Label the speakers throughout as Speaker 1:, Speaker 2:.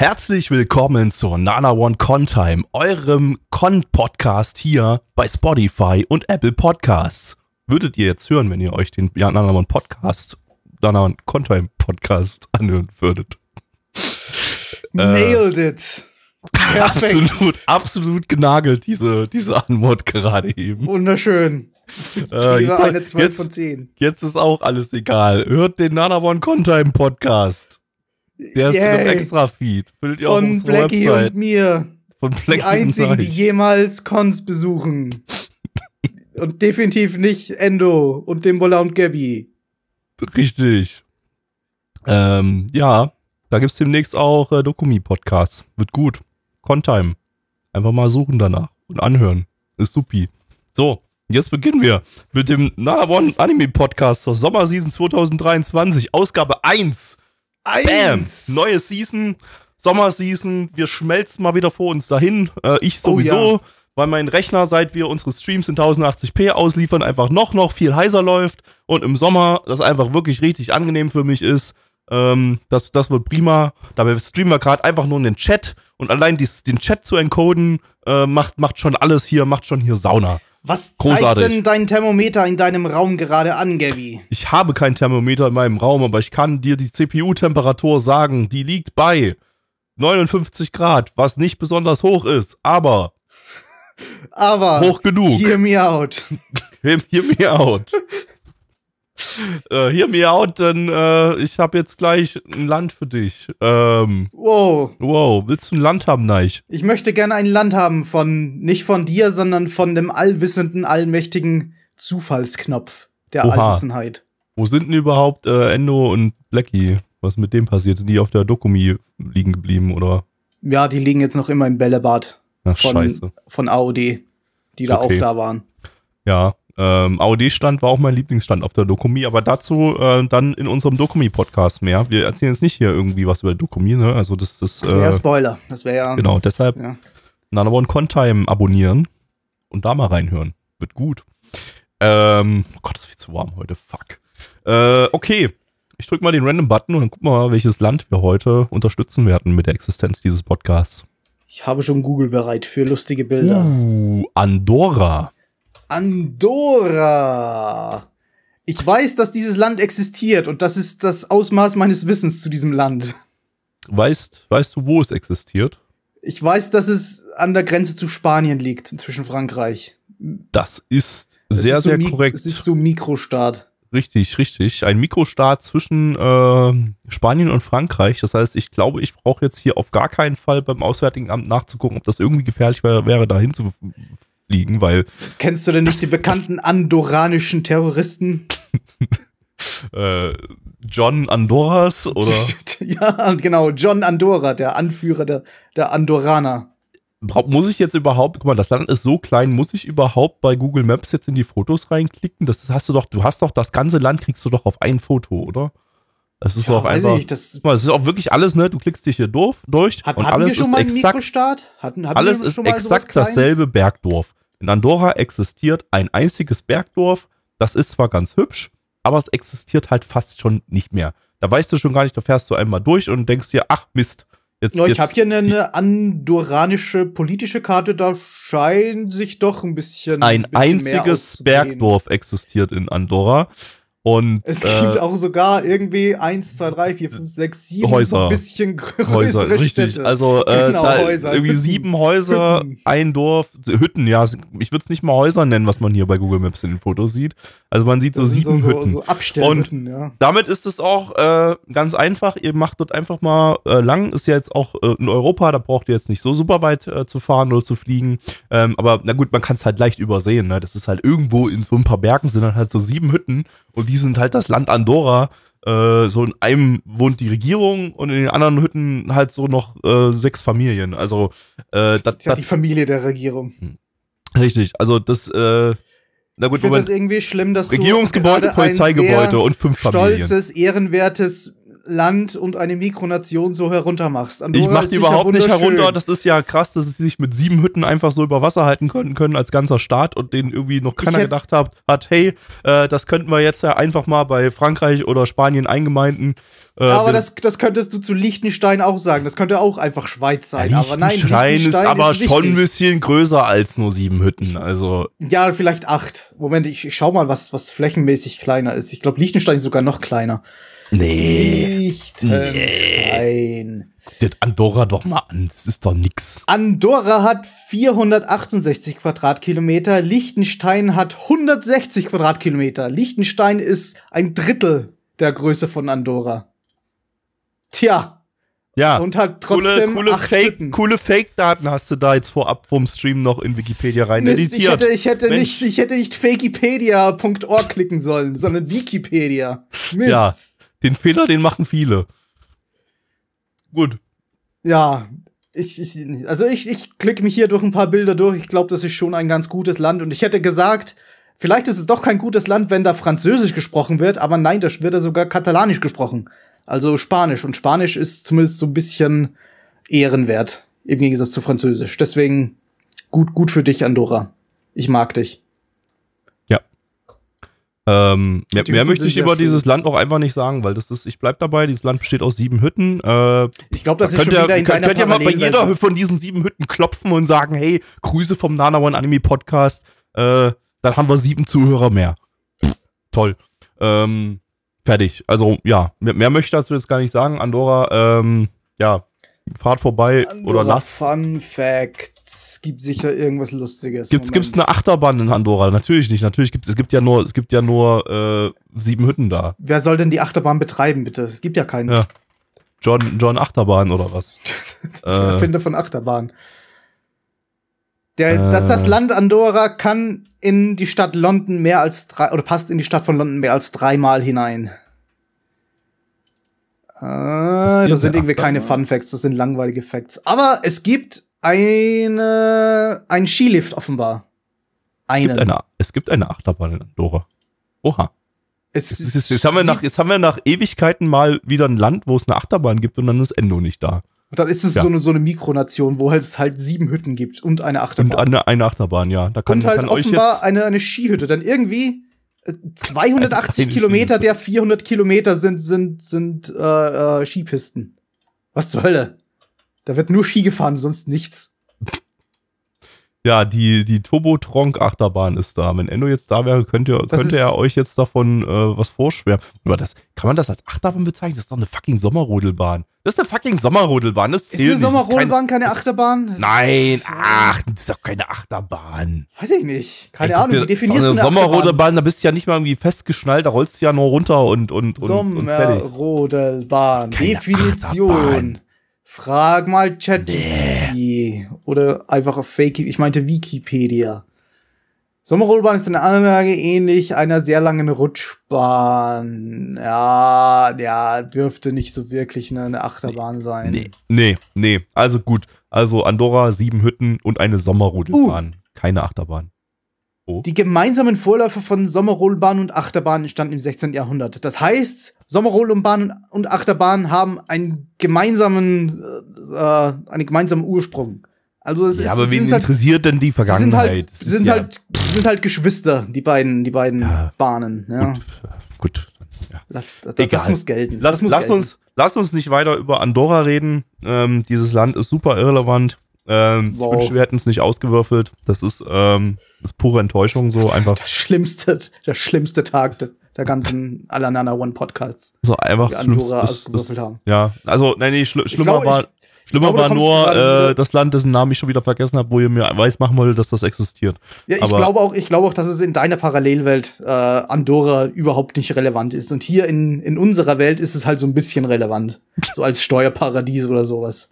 Speaker 1: Herzlich willkommen zur Nana One Contime, eurem Con-Podcast hier bei Spotify und Apple Podcasts. Würdet ihr jetzt hören, wenn ihr euch den Nana One Podcast, Nana One Contime Podcast anhören würdet?
Speaker 2: Nailed it. Perfekt.
Speaker 1: Absolut, absolut genagelt, diese, diese Anmod gerade eben.
Speaker 2: Wunderschön.
Speaker 1: Äh, jetzt,
Speaker 2: eine 12
Speaker 1: jetzt,
Speaker 2: von 10.
Speaker 1: jetzt ist auch alles egal. Hört den Nana One Contime Podcast. Der ist in einem
Speaker 2: Yay.
Speaker 1: Extra-Feed. Findet ihr auch auf
Speaker 2: Von Blackie
Speaker 1: Website.
Speaker 2: und mir.
Speaker 1: Von
Speaker 2: Die
Speaker 1: Blackie
Speaker 2: einzigen,
Speaker 1: und
Speaker 2: die jemals Cons besuchen. und definitiv nicht Endo und Dimbola und Gabby.
Speaker 1: Richtig. Ähm, ja, da gibt's demnächst auch äh, Dokumi-Podcasts. Wird gut. Contime. Einfach mal suchen danach und anhören. Ist supi. So, jetzt beginnen wir mit dem Nana One Anime Podcast zur Sommerseason 2023, Ausgabe 1. Bam!
Speaker 2: Eins!
Speaker 1: Neue Season, Sommerseason. Wir schmelzen mal wieder vor uns dahin. Äh, ich
Speaker 2: Oh
Speaker 1: sowieso,
Speaker 2: ja.
Speaker 1: weil mein Rechner, seit wir unsere Streams in 1080p ausliefern, einfach noch, noch viel heißer läuft. Und im Sommer das einfach wirklich richtig angenehm für mich ist. Ähm, das, das wird prima. Dabei streamen wir gerade einfach nur in den Chat. Und allein dies, den Chat zu encoden, äh, macht, macht schon alles hier, macht schon hier Sauna.
Speaker 2: Was
Speaker 1: Großartig.
Speaker 2: zeigt denn dein Thermometer in deinem Raum gerade an, Gabby?
Speaker 1: Ich habe kein Thermometer in meinem Raum, aber ich kann dir die CPU-Temperatur sagen. Die liegt bei 59 Grad, was nicht besonders hoch ist, aber
Speaker 2: Aber
Speaker 1: hoch genug.
Speaker 2: hear me out.
Speaker 1: Hear, hear me out. Äh, hear me out, denn äh, ich habe jetzt gleich ein Land für dich. Ähm,
Speaker 2: Wow.
Speaker 1: wow, willst du ein Land haben, Neich?
Speaker 2: Ich möchte gerne ein Land haben von, nicht von dir, sondern von dem allwissenden, allmächtigen Zufallsknopf der
Speaker 1: Oha.
Speaker 2: Allwissenheit.
Speaker 1: Wo sind denn überhaupt äh, Endo und Blackie? Was mit dem passiert? Sind die auf der Dokumi liegen geblieben oder?
Speaker 2: Ja, die liegen jetzt noch immer im Bällebad
Speaker 1: Ach,
Speaker 2: von,
Speaker 1: scheiße.
Speaker 2: von AOD, die da
Speaker 1: Okay.
Speaker 2: auch da waren.
Speaker 1: Ja, ähm, AOD-Stand war auch mein Lieblingsstand auf der Dokumi, aber dazu äh, dann in unserem Dokumi-Podcast mehr. Wir erzählen jetzt nicht hier irgendwie was über Dokumi, ne? Also das, das,
Speaker 2: Das wäre
Speaker 1: äh,
Speaker 2: Spoiler. Das wäre ja.
Speaker 1: genau, deshalb
Speaker 2: Ja.
Speaker 1: Nana One Contime abonnieren und da mal reinhören. Wird gut. Ähm, oh Gott, ist viel zu warm heute. Fuck. Äh, okay. Ich drück mal den Random-Button und dann wir mal, welches Land wir heute unterstützen werden mit der Existenz dieses Podcasts.
Speaker 2: Ich habe schon Google bereit für lustige Bilder.
Speaker 1: Uh, Andorra.
Speaker 2: Andorra. Ich weiß, dass dieses Land existiert und das ist das Ausmaß meines Wissens zu diesem Land.
Speaker 1: Weißt, weißt du, wo es existiert?
Speaker 2: Ich weiß, dass es an der Grenze zu Spanien liegt, zwischen Frankreich.
Speaker 1: Das ist sehr,
Speaker 2: ist so
Speaker 1: sehr
Speaker 2: Mi-
Speaker 1: korrekt.
Speaker 2: Es ist so Mikrostaat.
Speaker 1: Richtig, richtig. Ein Mikrostaat zwischen äh, Spanien und Frankreich. Das heißt, ich glaube, ich brauche jetzt hier auf gar keinen Fall beim Auswärtigen Amt nachzugucken, ob das irgendwie gefährlich wär, wäre, dahin zu fliegen, weil
Speaker 2: Kennst du denn nicht die bekannten andorranischen Terroristen?
Speaker 1: äh, John Andorras oder
Speaker 2: ja, genau, John Andorra, der Anführer der, der Andorraner.
Speaker 1: bra- muss ich jetzt überhaupt, guck mal, das Land ist so klein, muss ich überhaupt bei Google Maps jetzt in die Fotos reinklicken? Das hast du doch, du hast doch das ganze Land kriegst du doch auf ein Foto, oder? Das ist doch
Speaker 2: weiß
Speaker 1: einfach.
Speaker 2: ich nicht, das
Speaker 1: Guck mal, das ist auch wirklich alles, ne? Du klickst dich hier durch, durch
Speaker 2: hat,
Speaker 1: und
Speaker 2: hatten wir
Speaker 1: alles
Speaker 2: schon
Speaker 1: ist
Speaker 2: mal einen
Speaker 1: exakt
Speaker 2: Mikrostaat? Hatten, hatten
Speaker 1: Alles ist exakt dasselbe Bergdorf. In Andorra existiert ein einziges Bergdorf. Das ist zwar ganz hübsch, aber es existiert halt fast schon nicht mehr. Da weißt du schon gar nicht, da fährst du einmal durch und denkst dir, ach Mist. Jetzt,
Speaker 2: Ja, ich habe hier eine, eine andorranische politische Karte, da scheint sich doch ein bisschen.
Speaker 1: ein
Speaker 2: bisschen mehr
Speaker 1: einziges. Bergdorf existiert in Andorra. Und
Speaker 2: Es
Speaker 1: äh,
Speaker 2: gibt auch sogar irgendwie 1, 2, 3, 4, 5, 6, 7
Speaker 1: Häuser.
Speaker 2: so ein bisschen größere
Speaker 1: Häuser, richtig.
Speaker 2: Städte.
Speaker 1: Also äh,
Speaker 2: Genau, Häuser,
Speaker 1: irgendwie
Speaker 2: Hütten.
Speaker 1: sieben Häuser,
Speaker 2: Hütten.
Speaker 1: ein Dorf, Hütten, ja, ich würde es nicht mal Häuser nennen, was man hier bei Google Maps in den Fotos sieht. Also man sieht so
Speaker 2: Das sind
Speaker 1: sieben
Speaker 2: so,
Speaker 1: Hütten.
Speaker 2: So, so Abstellhütten, ja.
Speaker 1: Damit ist es auch äh, ganz einfach. Ihr macht dort einfach mal äh, lang. Ist ja jetzt auch äh, in Europa, da braucht ihr jetzt nicht so super weit äh, zu fahren oder zu fliegen. Ähm, aber na gut, man kann es halt leicht übersehen. Ne? Das ist halt irgendwo in so ein paar Bergen sind dann halt so sieben Hütten und die sind halt das Land Andorra. äh, so in einem wohnt die Regierung und in den anderen Hütten halt so noch äh, sechs Familien. Also äh, das,
Speaker 2: Ja, die Familie der Regierung.
Speaker 1: richtig. Also das, äh, na
Speaker 2: Ich
Speaker 1: gut,
Speaker 2: finde das irgendwie schlimm, dass
Speaker 1: Regierungsgebäude, Polizeigebäude und fünf Familien.
Speaker 2: stolzes, ehrenwertes Land und eine Mikronation so heruntermachst. Andorra
Speaker 1: Ich mach die überhaupt nicht herunter. Das ist ja krass, dass sie sich mit sieben Hütten einfach so über Wasser halten können, können als ganzer Staat und denen irgendwie noch keiner gedacht hat, hat, hey, äh, das könnten wir jetzt ja einfach mal bei Frankreich oder Spanien eingemeinden. Äh,
Speaker 2: aber das, das könntest du zu Liechtenstein auch sagen. Das könnte auch einfach Schweiz sein.
Speaker 1: Ja,
Speaker 2: aber nein,
Speaker 1: Liechtenstein ist aber
Speaker 2: ist
Speaker 1: schon ein bisschen größer als nur sieben Hütten. Also,
Speaker 2: Ja, vielleicht acht. Moment, ich, ich schau mal, was, was flächenmäßig kleiner ist. Ich glaube, Liechtenstein ist sogar noch kleiner.
Speaker 1: Nee.
Speaker 2: Liechtenstein.
Speaker 1: Das Andorra doch mal an. Das ist doch nix.
Speaker 2: Andorra hat 468 Quadratkilometer, Liechtenstein hat 160 Quadratkilometer. Liechtenstein ist ein Drittel der Größe von Andorra. Tja,
Speaker 1: Ja.
Speaker 2: und hat
Speaker 1: coole,
Speaker 2: trotzdem
Speaker 1: coole
Speaker 2: acht
Speaker 1: Fake, coole Fake-Daten hast du da jetzt vorab vom Stream noch in Wikipedia rein
Speaker 2: Mist, ich
Speaker 1: editiert.
Speaker 2: hätte, ich hätte
Speaker 1: Mensch.
Speaker 2: nicht, ich hätte nicht fakipedia.org klicken sollen, sondern Wikipedia. Mist.
Speaker 1: Ja. Den Fehler, den machen viele. Gut.
Speaker 2: Ja, ich, ich, also ich, ich klicke mich hier durch ein paar Bilder durch. Ich glaube, das ist schon ein ganz gutes Land. Und ich hätte gesagt, vielleicht ist es doch kein gutes Land, wenn da Französisch gesprochen wird, aber nein, da wird da sogar Katalanisch gesprochen. Also Spanisch. Und Spanisch ist zumindest so ein bisschen ehrenwert im Gegensatz zu Französisch. Deswegen gut, gut für dich, Andorra. Ich mag dich.
Speaker 1: Ähm, mehr, mehr möchte ich über
Speaker 2: schön.
Speaker 1: dieses Land auch einfach nicht sagen, weil das ist, ich bleib dabei, dieses Land besteht aus sieben Hütten. Äh,
Speaker 2: Ich glaube, das ist
Speaker 1: könnt
Speaker 2: schon
Speaker 1: ihr,
Speaker 2: wieder in
Speaker 1: könnt, könnt ihr mal bei jeder von diesen sieben Hütten klopfen und sagen, hey, Grüße vom Nana One Anime Podcast, äh, dann haben wir sieben Zuhörer mehr. Toll. Ähm, fertig. Also, ja, mehr, mehr möchte ich dazu jetzt gar nicht sagen. Andorra, ähm, ja, fahrt vorbei oder
Speaker 2: Andorra,
Speaker 1: lasst.
Speaker 2: Fun Facts. Gibt sicher irgendwas Lustiges.
Speaker 1: Gibt's,
Speaker 2: Moment.
Speaker 1: gibt's eine Achterbahn in Andorra? Natürlich nicht. Natürlich gibt es gibt ja nur, es gibt ja nur äh, sieben Hütten da.
Speaker 2: Wer soll denn die Achterbahn betreiben, bitte? Es gibt ja keinen.
Speaker 1: Ja. John, John Achterbahn oder was?
Speaker 2: Der
Speaker 1: Äh.
Speaker 2: Erfinder von Achterbahn. Der,
Speaker 1: Äh.
Speaker 2: dass das Land Andorra kann in die Stadt London mehr als drei, oder passt in die Stadt von London mehr als dreimal hinein.
Speaker 1: Hier
Speaker 2: das sind irgendwie keine
Speaker 1: Achterbahn?
Speaker 2: Fun Facts, das sind langweilige Facts. Aber es gibt eine, ein Skilift offenbar.
Speaker 1: Es
Speaker 2: Einen.
Speaker 1: gibt, eine, es gibt eine Achterbahn in Andorra. Oha.
Speaker 2: Es
Speaker 1: Jetzt, jetzt, jetzt, haben wir nach, jetzt haben wir nach Ewigkeiten mal wieder ein Land, wo es eine Achterbahn gibt und dann ist Endo nicht da.
Speaker 2: Und dann ist es
Speaker 1: Ja.
Speaker 2: so, eine, so eine Mikronation, wo es halt sieben Hütten gibt und eine Achterbahn.
Speaker 1: Und eine, eine Achterbahn, ja. Da kann,
Speaker 2: und halt
Speaker 1: kann euch
Speaker 2: offenbar
Speaker 1: jetzt.
Speaker 2: eine, eine Skihütte. Dann irgendwie 280
Speaker 1: Eine
Speaker 2: Kilometer der 400 Kilometer sind, sind, sind äh, äh, Skipisten. Was zur Hölle? Da wird nur Ski gefahren, sonst nichts.
Speaker 1: Ja, die, die Turbo-Tronk-Achterbahn ist da. Wenn Endo jetzt da wäre, könnte,
Speaker 2: Das
Speaker 1: könnte er euch jetzt davon äh, was vorschwärmen. Aber das, kann man das als Achterbahn bezeichnen? Das ist doch eine fucking Sommerrodelbahn. Das ist eine fucking Sommerrodelbahn. Das
Speaker 2: Ist eine
Speaker 1: nicht.
Speaker 2: Sommerrodelbahn keine Achterbahn? Das-
Speaker 1: Nein, ach, das ist doch keine Achterbahn.
Speaker 2: Weiß ich nicht. Keine
Speaker 1: Ey,
Speaker 2: Ahnung, wie definierst du
Speaker 1: eine
Speaker 2: eine?
Speaker 1: Sommerrodelbahn, da bist du ja nicht mal irgendwie festgeschnallt, da rollst du ja nur runter und, und, und.
Speaker 2: Sommerrodelbahn.
Speaker 1: Keine
Speaker 2: Definition.
Speaker 1: Achterbahn.
Speaker 2: Frag mal ChatGPT. Oder einfach auf Fake, ich meinte Wikipedia. Sommerrodelbahn ist eine Anlage ähnlich einer sehr langen Rutschbahn. Ja, ja, dürfte nicht so wirklich eine, Achterbahn sein.
Speaker 1: Nee, nee, nee. Also gut. Also Andorra, sieben Hütten und eine Sommerrodelbahn. Keine Achterbahn.
Speaker 2: Die gemeinsamen Vorläufer von Sommerrodelbahn und Achterbahn entstanden im 16. Jahrhundert. Das heißt, Sommerrodelbahn und Achterbahn haben einen gemeinsamen, äh, einen gemeinsamen Ursprung. Also es
Speaker 1: Ja,
Speaker 2: ist,
Speaker 1: aber wen
Speaker 2: sind halt,
Speaker 1: interessiert denn die
Speaker 2: sie sind
Speaker 1: Vergangenheit?
Speaker 2: halt, sind
Speaker 1: ja-
Speaker 2: halt, sind halt Geschwister, die beiden, die beiden
Speaker 1: Ja.
Speaker 2: Bahnen. Ja.
Speaker 1: Gut, gut. Ja.
Speaker 2: Das, das,
Speaker 1: Egal.
Speaker 2: das muss gelten.
Speaker 1: Lass,
Speaker 2: muss
Speaker 1: lass,
Speaker 2: gelten.
Speaker 1: uns, lass uns nicht weiter über Andorra reden. Ähm, dieses Land ist super irrelevant. Ähm,
Speaker 2: Wow.
Speaker 1: Ich wünschte, wir hätten es nicht ausgewürfelt. Das ist, ähm, das ist pure Enttäuschung so. Einfach
Speaker 2: Der schlimmste, der schlimmste Tag der, der ganzen Alanana One Podcasts,
Speaker 1: so einfach
Speaker 2: die. Andorra
Speaker 1: Das-
Speaker 2: ausgewürfelt
Speaker 1: das-
Speaker 2: haben.
Speaker 1: Ja, also, nein, nee, schli schlimmer
Speaker 2: glaube,
Speaker 1: war,
Speaker 2: ich-
Speaker 1: schlimmer
Speaker 2: glaube,
Speaker 1: war nur äh, das Land, dessen Namen ich schon wieder vergessen habe, wo ihr mir weiß machen wollt, dass das existiert.
Speaker 2: Ja, ich
Speaker 1: Aber-
Speaker 2: glaube auch, ich glaube auch, dass es in deiner Parallelwelt äh, Andorra überhaupt nicht relevant ist. Und hier in, in unserer Welt ist es halt so ein bisschen relevant. So als Steuerparadies oder sowas.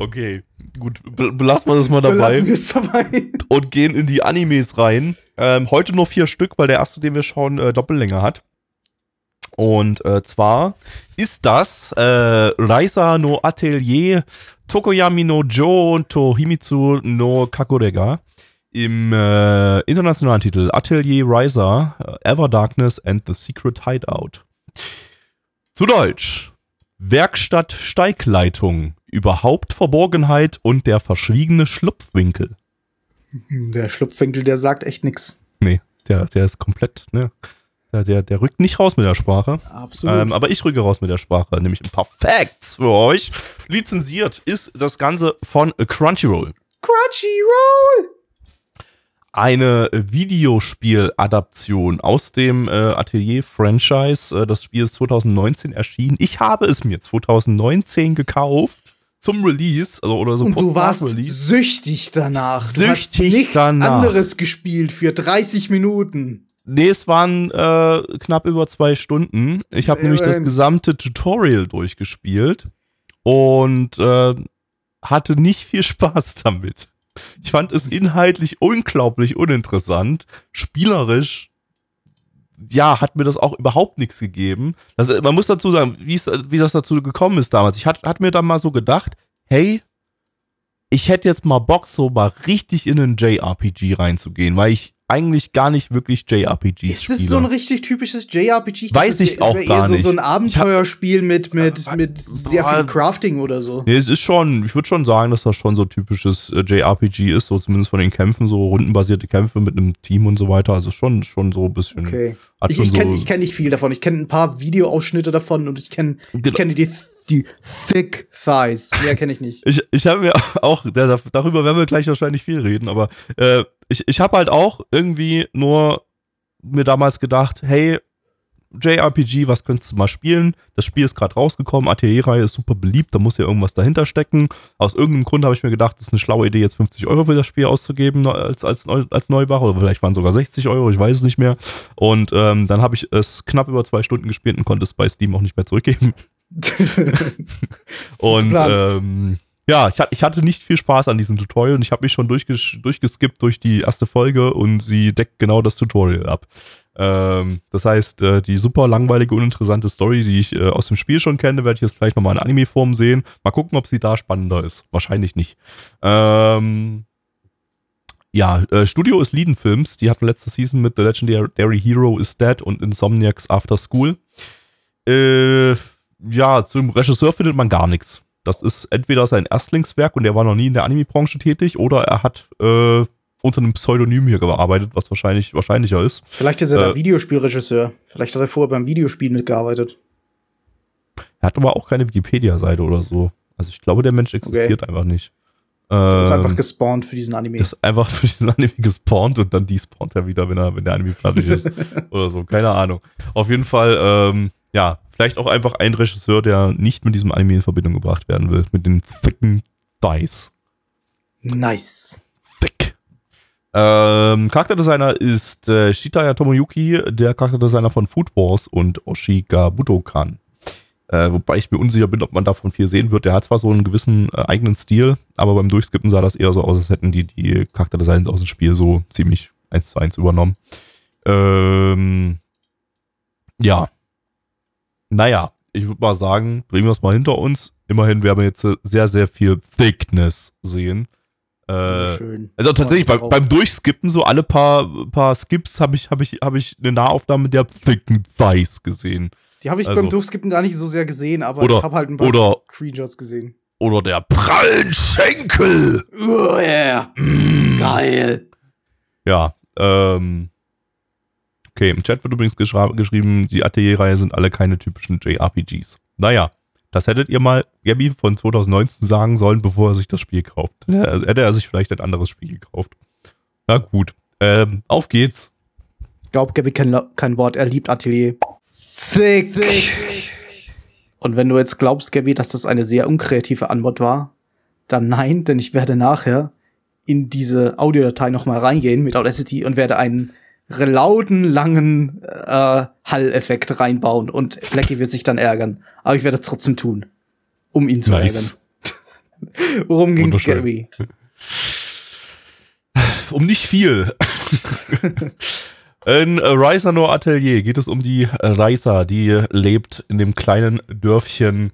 Speaker 1: Okay, gut, be belassen wir das mal dabei
Speaker 2: dabei.
Speaker 1: und gehen in die Animes rein. Ähm, heute nur vier Stück, weil der erste, den wir schauen, äh, Doppellänge hat. Und äh, zwar ist das äh, Raisa no Atelier Tokoyami no Jo to Himitsu no Kakurega im äh, internationalen Titel Atelier Riser, äh, Ever Darkness and the Secret Hideout. Zu Deutsch. Werkstatt Steigleitung, überhaupt Verborgenheit und der verschwiegene Schlupfwinkel.
Speaker 2: Der Schlupfwinkel, der sagt echt nix.
Speaker 1: Nee, der, der ist komplett, ne? Der, der, der rückt nicht raus mit der Sprache.
Speaker 2: Absolut.
Speaker 1: Ähm, aber ich rücke raus mit der Sprache, nämlich ein paar Facts für euch. Lizenziert ist das Ganze von Crunchyroll.
Speaker 2: Crunchyroll!
Speaker 1: eine Videospieladaption aus dem äh, Atelier-Franchise. Äh, das Spiel ist 2019 erschienen. Ich habe es mir 2019 gekauft zum Release, also oder so.
Speaker 2: Und du warst süchtig danach. du hast
Speaker 1: Süchtig
Speaker 2: nichts
Speaker 1: danach.
Speaker 2: anderes gespielt für 30 Minuten.
Speaker 1: Nee, es waren äh, knapp über zwei Stunden. Ich habe
Speaker 2: Äh,
Speaker 1: nämlich das
Speaker 2: ähm.
Speaker 1: gesamte Tutorial durchgespielt und äh, hatte nicht viel Spaß damit. Ich fand es inhaltlich unglaublich uninteressant. Spielerisch, ja, hat mir das auch überhaupt nichts gegeben. Also, man muss dazu sagen, wie, es, wie das dazu gekommen ist damals. Ich hatte hat mir dann mal so gedacht, hey, ich hätte jetzt mal Bock, so mal richtig in einen JRPG reinzugehen, weil ich eigentlich gar nicht wirklich JRPGs
Speaker 2: Ist
Speaker 1: spiele.
Speaker 2: das so ein richtig typisches JRPG?
Speaker 1: Weiß
Speaker 2: dachte,
Speaker 1: ich auch gar
Speaker 2: eher so,
Speaker 1: nicht.
Speaker 2: so ein Abenteuerspiel mit, mit,
Speaker 1: Äh,
Speaker 2: mit sehr viel Crafting oder so.
Speaker 1: Nee, es ist schon, ich würde schon sagen, dass das schon so typisches äh, JRPG ist, so zumindest von den Kämpfen, so rundenbasierte Kämpfe mit einem Team und so weiter. Also schon, schon so ein bisschen.
Speaker 2: Okay. Ich, ich kenne
Speaker 1: so-
Speaker 2: ich kenn nicht viel davon. Ich kenne ein paar Videoausschnitte davon und ich kenne ich
Speaker 1: Genau.
Speaker 2: kenne die, die Thick Thighs. Mehr kenne ich nicht.
Speaker 1: Ich, ich habe mir auch, da- darüber werden wir gleich wahrscheinlich viel reden, aber äh, ich, ich habe halt auch irgendwie nur mir damals gedacht, hey, JRPG, was könntest du mal spielen? Das Spiel ist gerade rausgekommen, Atelier-Reihe ist super beliebt, da muss ja irgendwas dahinter stecken. Aus irgendeinem Grund habe ich mir gedacht, das ist eine schlaue Idee, jetzt 50 Euro für das Spiel auszugeben als, als, als Neuware oder vielleicht waren sogar 60 Euro, ich weiß es nicht mehr. Und ähm, dann habe ich es knapp über zwei Stunden gespielt und konnte es bei Steam auch nicht mehr zurückgeben. Und ähm, ja, ich, ich hatte nicht viel Spaß an diesem Tutorial und ich habe mich schon durchges durchgeskippt durch die erste Folge und sie deckt genau das Tutorial ab. Ähm, das heißt, äh, die super langweilige, uninteressante Story, die ich äh, aus dem Spiel schon kenne, werde ich jetzt gleich nochmal in Anime-Form sehen. Mal gucken, ob sie da spannender ist. Wahrscheinlich nicht. Ähm, ja, äh, Studio ist Leiden Films. Die hatten letzte Season mit The Legendary Hero is Dead und Insomniacs After School. Äh, ja, zum Regisseur findet man gar nichts. Das ist entweder sein Erstlingswerk und er war noch nie in der Anime-Branche tätig oder er hat äh, unter einem Pseudonym hier gearbeitet, was wahrscheinlich wahrscheinlicher ist.
Speaker 2: Vielleicht ist er
Speaker 1: Äh.
Speaker 2: der Videospielregisseur. Vielleicht hat er vorher beim Videospiel mitgearbeitet.
Speaker 1: Er hat aber auch keine Wikipedia-Seite oder so. Also ich glaube, der Mensch existiert einfach nicht.
Speaker 2: Er ist
Speaker 1: Ähm,
Speaker 2: einfach gespawnt für diesen Anime.
Speaker 1: das ist einfach für diesen Anime gespawnt und dann despawnt er wieder, wenn, er, wenn der Anime fertig ist. oder so, keine Ahnung. Auf jeden Fall, ähm, ja, vielleicht auch einfach ein Regisseur, der nicht mit diesem Anime in Verbindung gebracht werden will. Mit den thicken Dice.
Speaker 2: nice.
Speaker 1: Thick. Ähm, Charakterdesigner ist äh, Shitaya Tomoyuki, der Charakterdesigner von Food Wars und Oshiga Budokan. Äh, wobei ich mir unsicher bin, ob man davon viel sehen wird. Der hat zwar so einen gewissen äh, eigenen Stil, aber beim Durchskippen sah das eher so aus, als hätten die die Charakterdesigns aus dem Spiel so ziemlich eins zu eins übernommen. Ähm, ja. Naja, ich würde mal sagen, bringen wir es mal hinter uns. Immerhin werden wir jetzt äh, sehr, sehr viel Thickness sehen. Äh,
Speaker 2: Schön.
Speaker 1: also tatsächlich beim, beim Durchskippen, so alle paar, paar Skips, habe ich, hab ich, hab ich eine Nahaufnahme der thicken Thighs gesehen.
Speaker 2: Die habe ich
Speaker 1: also-
Speaker 2: beim Durchskippen gar nicht so sehr gesehen, aber
Speaker 1: Oder-
Speaker 2: ich habe halt ein paar
Speaker 1: oder-
Speaker 2: Screenshots gesehen.
Speaker 1: Oder der prallen Schenkel.
Speaker 2: Oh yeah. Geil.
Speaker 1: Ja, ähm. Okay, im Chat wird übrigens geschra- geschrieben, die Atelier-Reihe sind alle keine typischen JRPGs. Naja, das hättet ihr mal Gabby von 2019 sagen sollen, bevor er sich das Spiel kauft. Ja, also hätte er sich vielleicht ein anderes Spiel gekauft. Na gut, ähm, auf geht's.
Speaker 2: Ich glaube, Gabby kein, kein Wort. Er liebt Atelier. Thick. Und wenn du jetzt glaubst, Gabby, dass das eine sehr unkreative Antwort war, dann nein, denn ich werde nachher in diese Audiodatei noch mal reingehen mit Audacity und werde einen lauten, langen äh, Hall-Effekt reinbauen und Blackie wird sich dann ärgern. Aber ich werde es trotzdem tun, um ihn zu
Speaker 1: Nice.
Speaker 2: ärgern. Worum ging's,
Speaker 1: Wunderschön.
Speaker 2: Gabby?
Speaker 1: um nicht viel. In Reisanor Atelier geht es um die Reisa, die lebt in dem kleinen Dörfchen.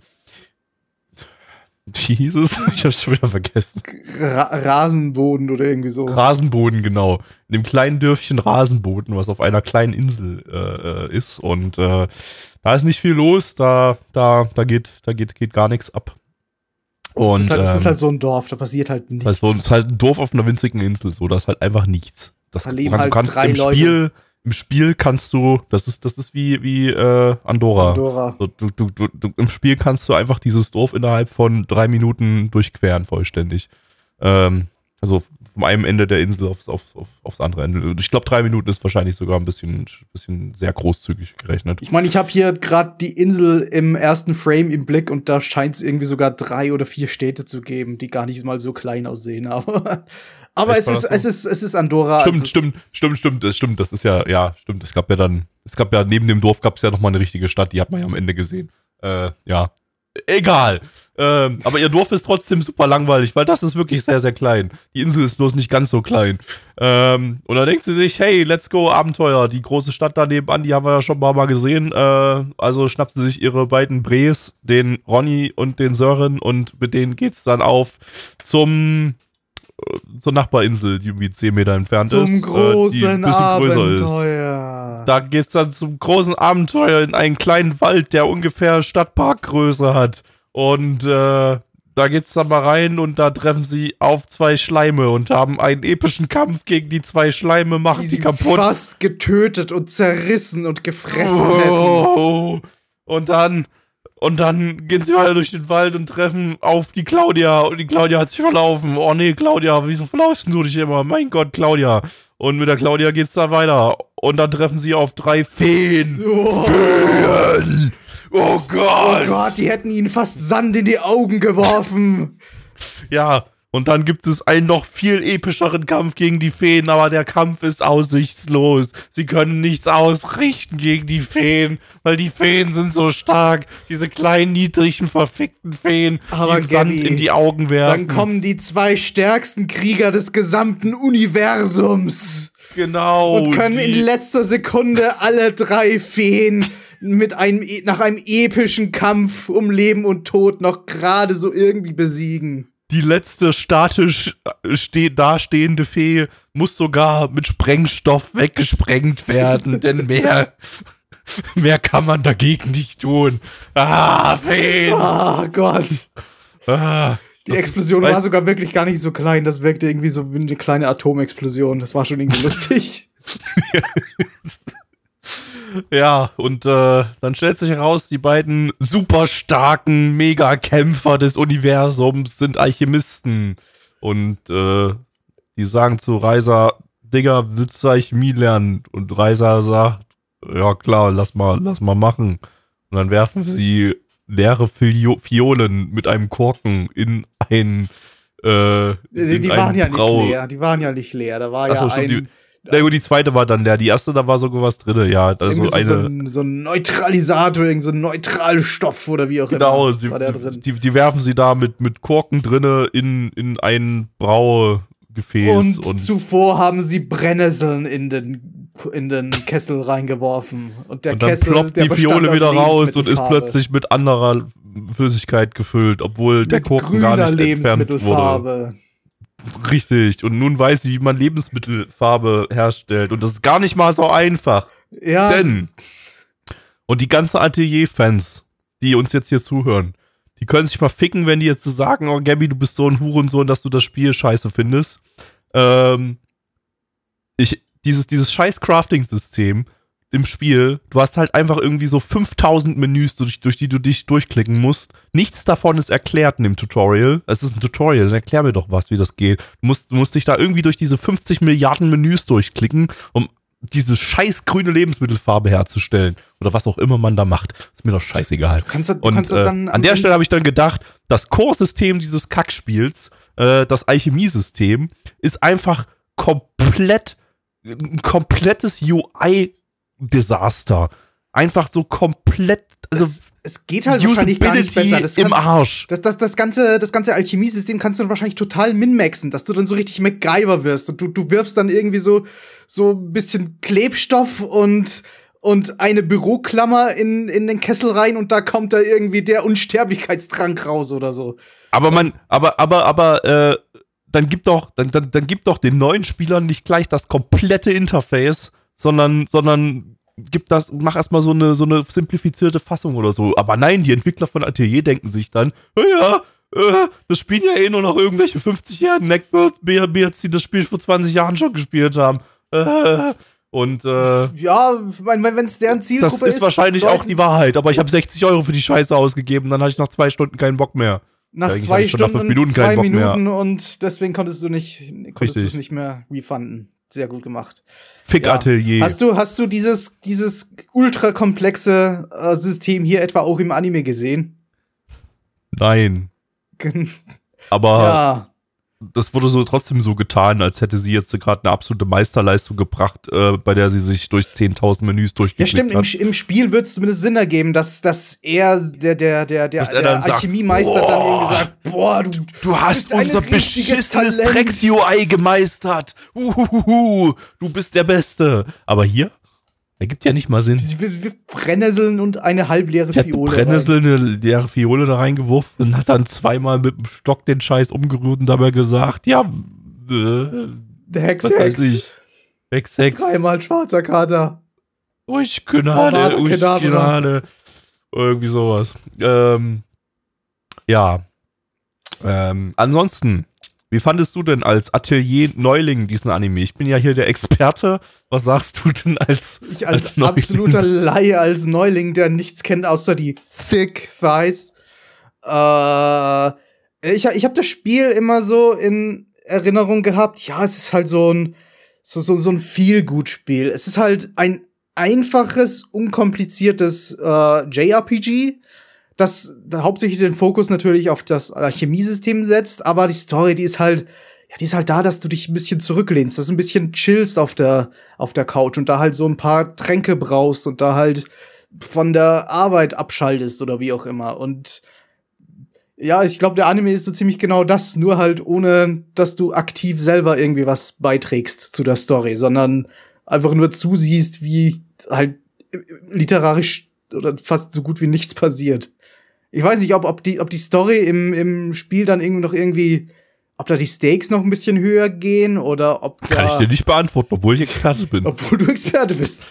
Speaker 1: Wie hieß es? Ich hab's schon wieder vergessen.
Speaker 2: Ra Rasenboden oder irgendwie so.
Speaker 1: Rasenboden, genau. In dem kleinen Dörfchen Rasenboden, was auf einer kleinen Insel äh, äh, ist. Und äh, da ist nicht viel los, da, da, da geht, da geht, geht gar nichts ab.
Speaker 2: Und, es, ist halt, es
Speaker 1: ähm,
Speaker 2: ist halt so ein Dorf, da passiert halt nichts.
Speaker 1: Es ist halt ein Dorf auf einer winzigen Insel, so, da ist halt einfach nichts. Das,
Speaker 2: Da
Speaker 1: du,
Speaker 2: leben
Speaker 1: kann-
Speaker 2: halt
Speaker 1: du kannst
Speaker 2: drei
Speaker 1: im
Speaker 2: Leute.
Speaker 1: Spiel, im Spiel kannst du, das ist, das ist wie, wie äh, Andorra.
Speaker 2: Andorra.
Speaker 1: So, du, du, du, du, Im Spiel kannst du einfach dieses Dorf innerhalb von drei Minuten durchqueren, vollständig. Ähm, also vom einem Ende der Insel aufs, auf, auf, aufs andere Ende. Ich glaube, drei Minuten ist wahrscheinlich sogar ein bisschen, bisschen sehr großzügig gerechnet.
Speaker 2: Ich meine, ich habe hier gerade die Insel im ersten Frame im Blick und da scheint es irgendwie sogar drei oder vier Städte zu geben, die gar nicht mal so klein aussehen. Aber, aber es ist, es ist, es ist Andorra.
Speaker 1: Stimmt,
Speaker 2: also,
Speaker 1: stimmt, stimmt, stimmt, das stimmt. Das ist ja, ja, stimmt. Es gab ja dann, es gab ja neben dem Dorf gab es ja noch mal eine richtige Stadt, die hat man ja am Ende gesehen. Äh, ja, egal. Ähm, aber ihr Dorf ist trotzdem super langweilig, weil das ist wirklich sehr, sehr klein. Die Insel ist bloß nicht ganz so klein. Ähm, und da denkt sie sich, hey, let's go, Abenteuer. Die große Stadt da nebenan, die haben wir ja schon ein paar Mal gesehen. Äh, also schnappt sie sich ihre beiden Brees, den Ronny und den Sören, und mit denen geht's dann auf zum zur Nachbarinsel, die irgendwie 10 Meter entfernt ist.
Speaker 2: zum
Speaker 1: äh,
Speaker 2: großen
Speaker 1: die ein bisschen größer ist.
Speaker 2: Abenteuer.
Speaker 1: Da geht's dann zum großen Abenteuer in einen kleinen Wald, der ungefähr Stadtparkgröße hat. Und äh, da geht's dann mal rein und da treffen sie auf zwei Schleime und haben einen epischen Kampf gegen die zwei Schleime, machen
Speaker 2: die
Speaker 1: sie kaputt.
Speaker 2: fast getötet und zerrissen und gefressen hätten.
Speaker 1: Oh. Und dann und dann gehen sie weiter durch den Wald und treffen auf die Claudia. Und die Claudia hat sich verlaufen. Oh nee, Claudia, wieso verlaufst du dich immer? Mein Gott, Claudia. Und mit der Claudia geht's dann weiter. Und dann treffen sie auf drei Feen.
Speaker 2: Oh,
Speaker 1: Feen! Oh
Speaker 2: oh
Speaker 1: Gott!
Speaker 2: Gott, die hätten ihnen fast Sand in die Augen geworfen.
Speaker 1: Ja, und dann gibt es einen noch viel epischeren Kampf gegen die Feen, aber der Kampf ist aussichtslos. Sie können nichts ausrichten gegen die Feen, weil die Feen sind so stark. Diese kleinen, niedrigen, verfickten Feen,
Speaker 2: Aber
Speaker 1: die ihm Sand
Speaker 2: Gabby,
Speaker 1: in die Augen werfen.
Speaker 2: Dann kommen die zwei stärksten Krieger des gesamten Universums
Speaker 1: genau.
Speaker 2: und können in letzter Sekunde alle drei Feen mit einem e- nach einem epischen Kampf um Leben und Tod noch gerade so irgendwie besiegen.
Speaker 1: Die letzte statisch äh, ste dastehende Fee muss sogar mit Sprengstoff weggesprengt werden, denn mehr, mehr kann man dagegen nicht tun. Ah, Feen!
Speaker 2: Oh Gott.
Speaker 1: Ah,
Speaker 2: Die Explosion
Speaker 1: ist,
Speaker 2: war sogar wirklich gar nicht so klein. Das wirkte irgendwie so wie eine kleine Atomexplosion. Das war schon irgendwie lustig.
Speaker 1: Ja, und äh, dann stellt sich heraus, die beiden super starken Megakämpfer des Universums sind Alchemisten. Und äh, die sagen zu Reiser, Digga, willst du Alchemie lernen? Und Reiser sagt, ja klar, lass mal, lass mal machen. Und dann werfen sie leere Fio Fiolen mit einem Korken in ein äh,
Speaker 2: Die, die waren ja
Speaker 1: Brau-
Speaker 2: nicht leer. Die waren ja nicht leer. Da war
Speaker 1: Ach
Speaker 2: ja
Speaker 1: so,
Speaker 2: ein,
Speaker 1: Na gut, die zweite war dann leer. Die erste, da war sogar was drin, ja. Also eine,
Speaker 2: so, ein, so ein Neutralisator, so ein Neutralstoff oder wie auch
Speaker 1: Genau,
Speaker 2: immer. der
Speaker 1: die, die, die werfen sie da mit, mit Korken drinne in, in ein Braugefäß.
Speaker 2: Und,
Speaker 1: Und,
Speaker 2: zuvor haben sie Brennnesseln in den, in den Kessel reingeworfen. Und der
Speaker 1: und dann
Speaker 2: Kessel,
Speaker 1: ploppt
Speaker 2: der
Speaker 1: die Fiole
Speaker 2: aus
Speaker 1: wieder raus und ist plötzlich mit anderer Flüssigkeit gefüllt, obwohl der
Speaker 2: mit
Speaker 1: Korken gar nicht entfernt wurde. Richtig. Und nun weiß sie, wie man Lebensmittelfarbe herstellt. Und das ist gar nicht mal so einfach.
Speaker 2: Ja,
Speaker 1: Denn, und die ganzen Atelier-Fans, die uns jetzt hier zuhören, die können sich mal ficken, wenn die jetzt so sagen, oh Gabby, du bist so ein Hurensohn, dass du das Spiel scheiße findest. Ähm, ich, dieses, dieses scheiß Crafting-System im Spiel, du hast halt einfach irgendwie so 5000 Menüs, durch, durch die du dich durchklicken musst. Nichts davon ist erklärt in dem Tutorial. Es ist ein Tutorial, dann erklär mir doch was, wie das geht. Du musst, du musst dich da irgendwie durch diese 50 Milliarden Menüs durchklicken, um diese scheiß grüne Lebensmittelfarbe herzustellen. Oder was auch immer man da macht. Ist mir doch scheißegal.
Speaker 2: du kannst, du
Speaker 1: Und
Speaker 2: kannst
Speaker 1: äh,
Speaker 2: dann
Speaker 1: an der Stelle habe ich dann gedacht, das Core-System dieses Kackspiels, äh, das Alchemie-System, ist einfach komplett, ein komplettes UI-Desaster. einfach so komplett, also
Speaker 2: es, es geht halt wahrscheinlich gar nicht besser. Das
Speaker 1: im Arsch.
Speaker 2: Das, das, das ganze, das ganze Alchemiesystem kannst du dann wahrscheinlich total minmaxen, dass du dann so richtig MacGyver wirst und du, du wirfst dann irgendwie so, so ein bisschen Klebstoff und, und eine Büroklammer in, in den Kessel rein und da kommt da irgendwie der Unsterblichkeitstrank raus oder so.
Speaker 1: Aber man, aber, aber, aber, äh, dann gibt doch, dann, dann, dann gibt doch den neuen Spielern nicht gleich das komplette Interface, sondern, sondern gib das, mach erstmal so eine, so eine simplifizierte Fassung oder so. Aber nein, die Entwickler von Atelier denken sich dann, ja, äh, das spielen ja eh nur noch irgendwelche 50-jährigen Neckbeards, die das Spiel vor 20 Jahren schon gespielt haben. Äh, und äh,
Speaker 2: ja, wenn es deren Zielgruppe
Speaker 1: ist. Das ist wahrscheinlich auch die Wahrheit, aber ich habe 60 Euro für die Scheiße ausgegeben, dann hatte ich nach zwei Stunden keinen Bock mehr.
Speaker 2: Nach Eigentlich zwei Stunden, nach Minuten zwei Minuten und deswegen konntest du nicht, konntest du es nicht mehr refunden. Sehr gut gemacht.
Speaker 1: Fick-Atelier.
Speaker 2: Ja. Hast du, hast du dieses, dieses ultra komplexe äh, System hier etwa auch im Anime gesehen?
Speaker 1: Nein. Aber ja das wurde so trotzdem so getan, als hätte sie jetzt gerade eine absolute Meisterleistung gebracht, äh, bei der sie sich durch 10.000 Menüs durchgeklickt
Speaker 2: Ja, stimmt,
Speaker 1: hat.
Speaker 2: Im, im Spiel wird es zumindest Sinn ergeben, dass, dass er, der, der, der, der, der Alchemiemeister dann irgendwie sagt, boah, du,
Speaker 1: du hast unser beschissenes Drecks-UI gemeistert. Uhuhu, du bist der Beste. Aber hier? Ergibt ja nicht mal Sinn.
Speaker 2: Wir, wir Brennnesseln und eine halbleere
Speaker 1: ich
Speaker 2: Fiole.
Speaker 1: Brennnessel, eine leere Fiole da reingeworfen und hat dann zweimal mit dem Stock den Scheiß umgerührt und dabei gesagt, ja,
Speaker 2: äh, der Hex, was Hex. Weiß ich.
Speaker 1: Hex, Hex.
Speaker 2: Dreimal schwarzer Kater.
Speaker 1: Uch, Knade, uch, Knade. Irgendwie sowas. Ähm, ja. Ähm, ansonsten, wie fandest du denn als Atelier-Neuling diesen Anime? Ich bin ja hier der Experte. Was sagst du denn als
Speaker 2: Ich als, als absoluter Laie, als Neuling, der nichts kennt außer die Thick Thighs. Äh, ich ich habe das Spiel immer so in Erinnerung gehabt. Ja, es ist halt so ein so, so, so ein Feel-Good-Spiel. Es ist halt ein einfaches, unkompliziertes äh, JRPG das hauptsächlich den Fokus natürlich auf das Alchemiesystem setzt, aber die Story, die ist halt, ja, die ist halt da, dass du dich ein bisschen zurücklehnst, dass du ein bisschen chillst auf der, auf der Couch und da halt so ein paar Tränke brauchst und da halt von der Arbeit abschaltest oder wie auch immer. Und ja, ich glaube, der Anime ist so ziemlich genau das, nur halt ohne, dass du aktiv selber irgendwie was beiträgst zu der Story, sondern einfach nur zusiehst, wie halt literarisch oder fast so gut wie nichts passiert. Ich weiß nicht, ob, ob, die, ob die Story im, im Spiel dann irgendwie noch irgendwie, ob da die Stakes noch ein bisschen höher gehen oder ob da,
Speaker 1: Kann ich dir nicht beantworten, obwohl ich Experte bin.
Speaker 2: obwohl du Experte bist.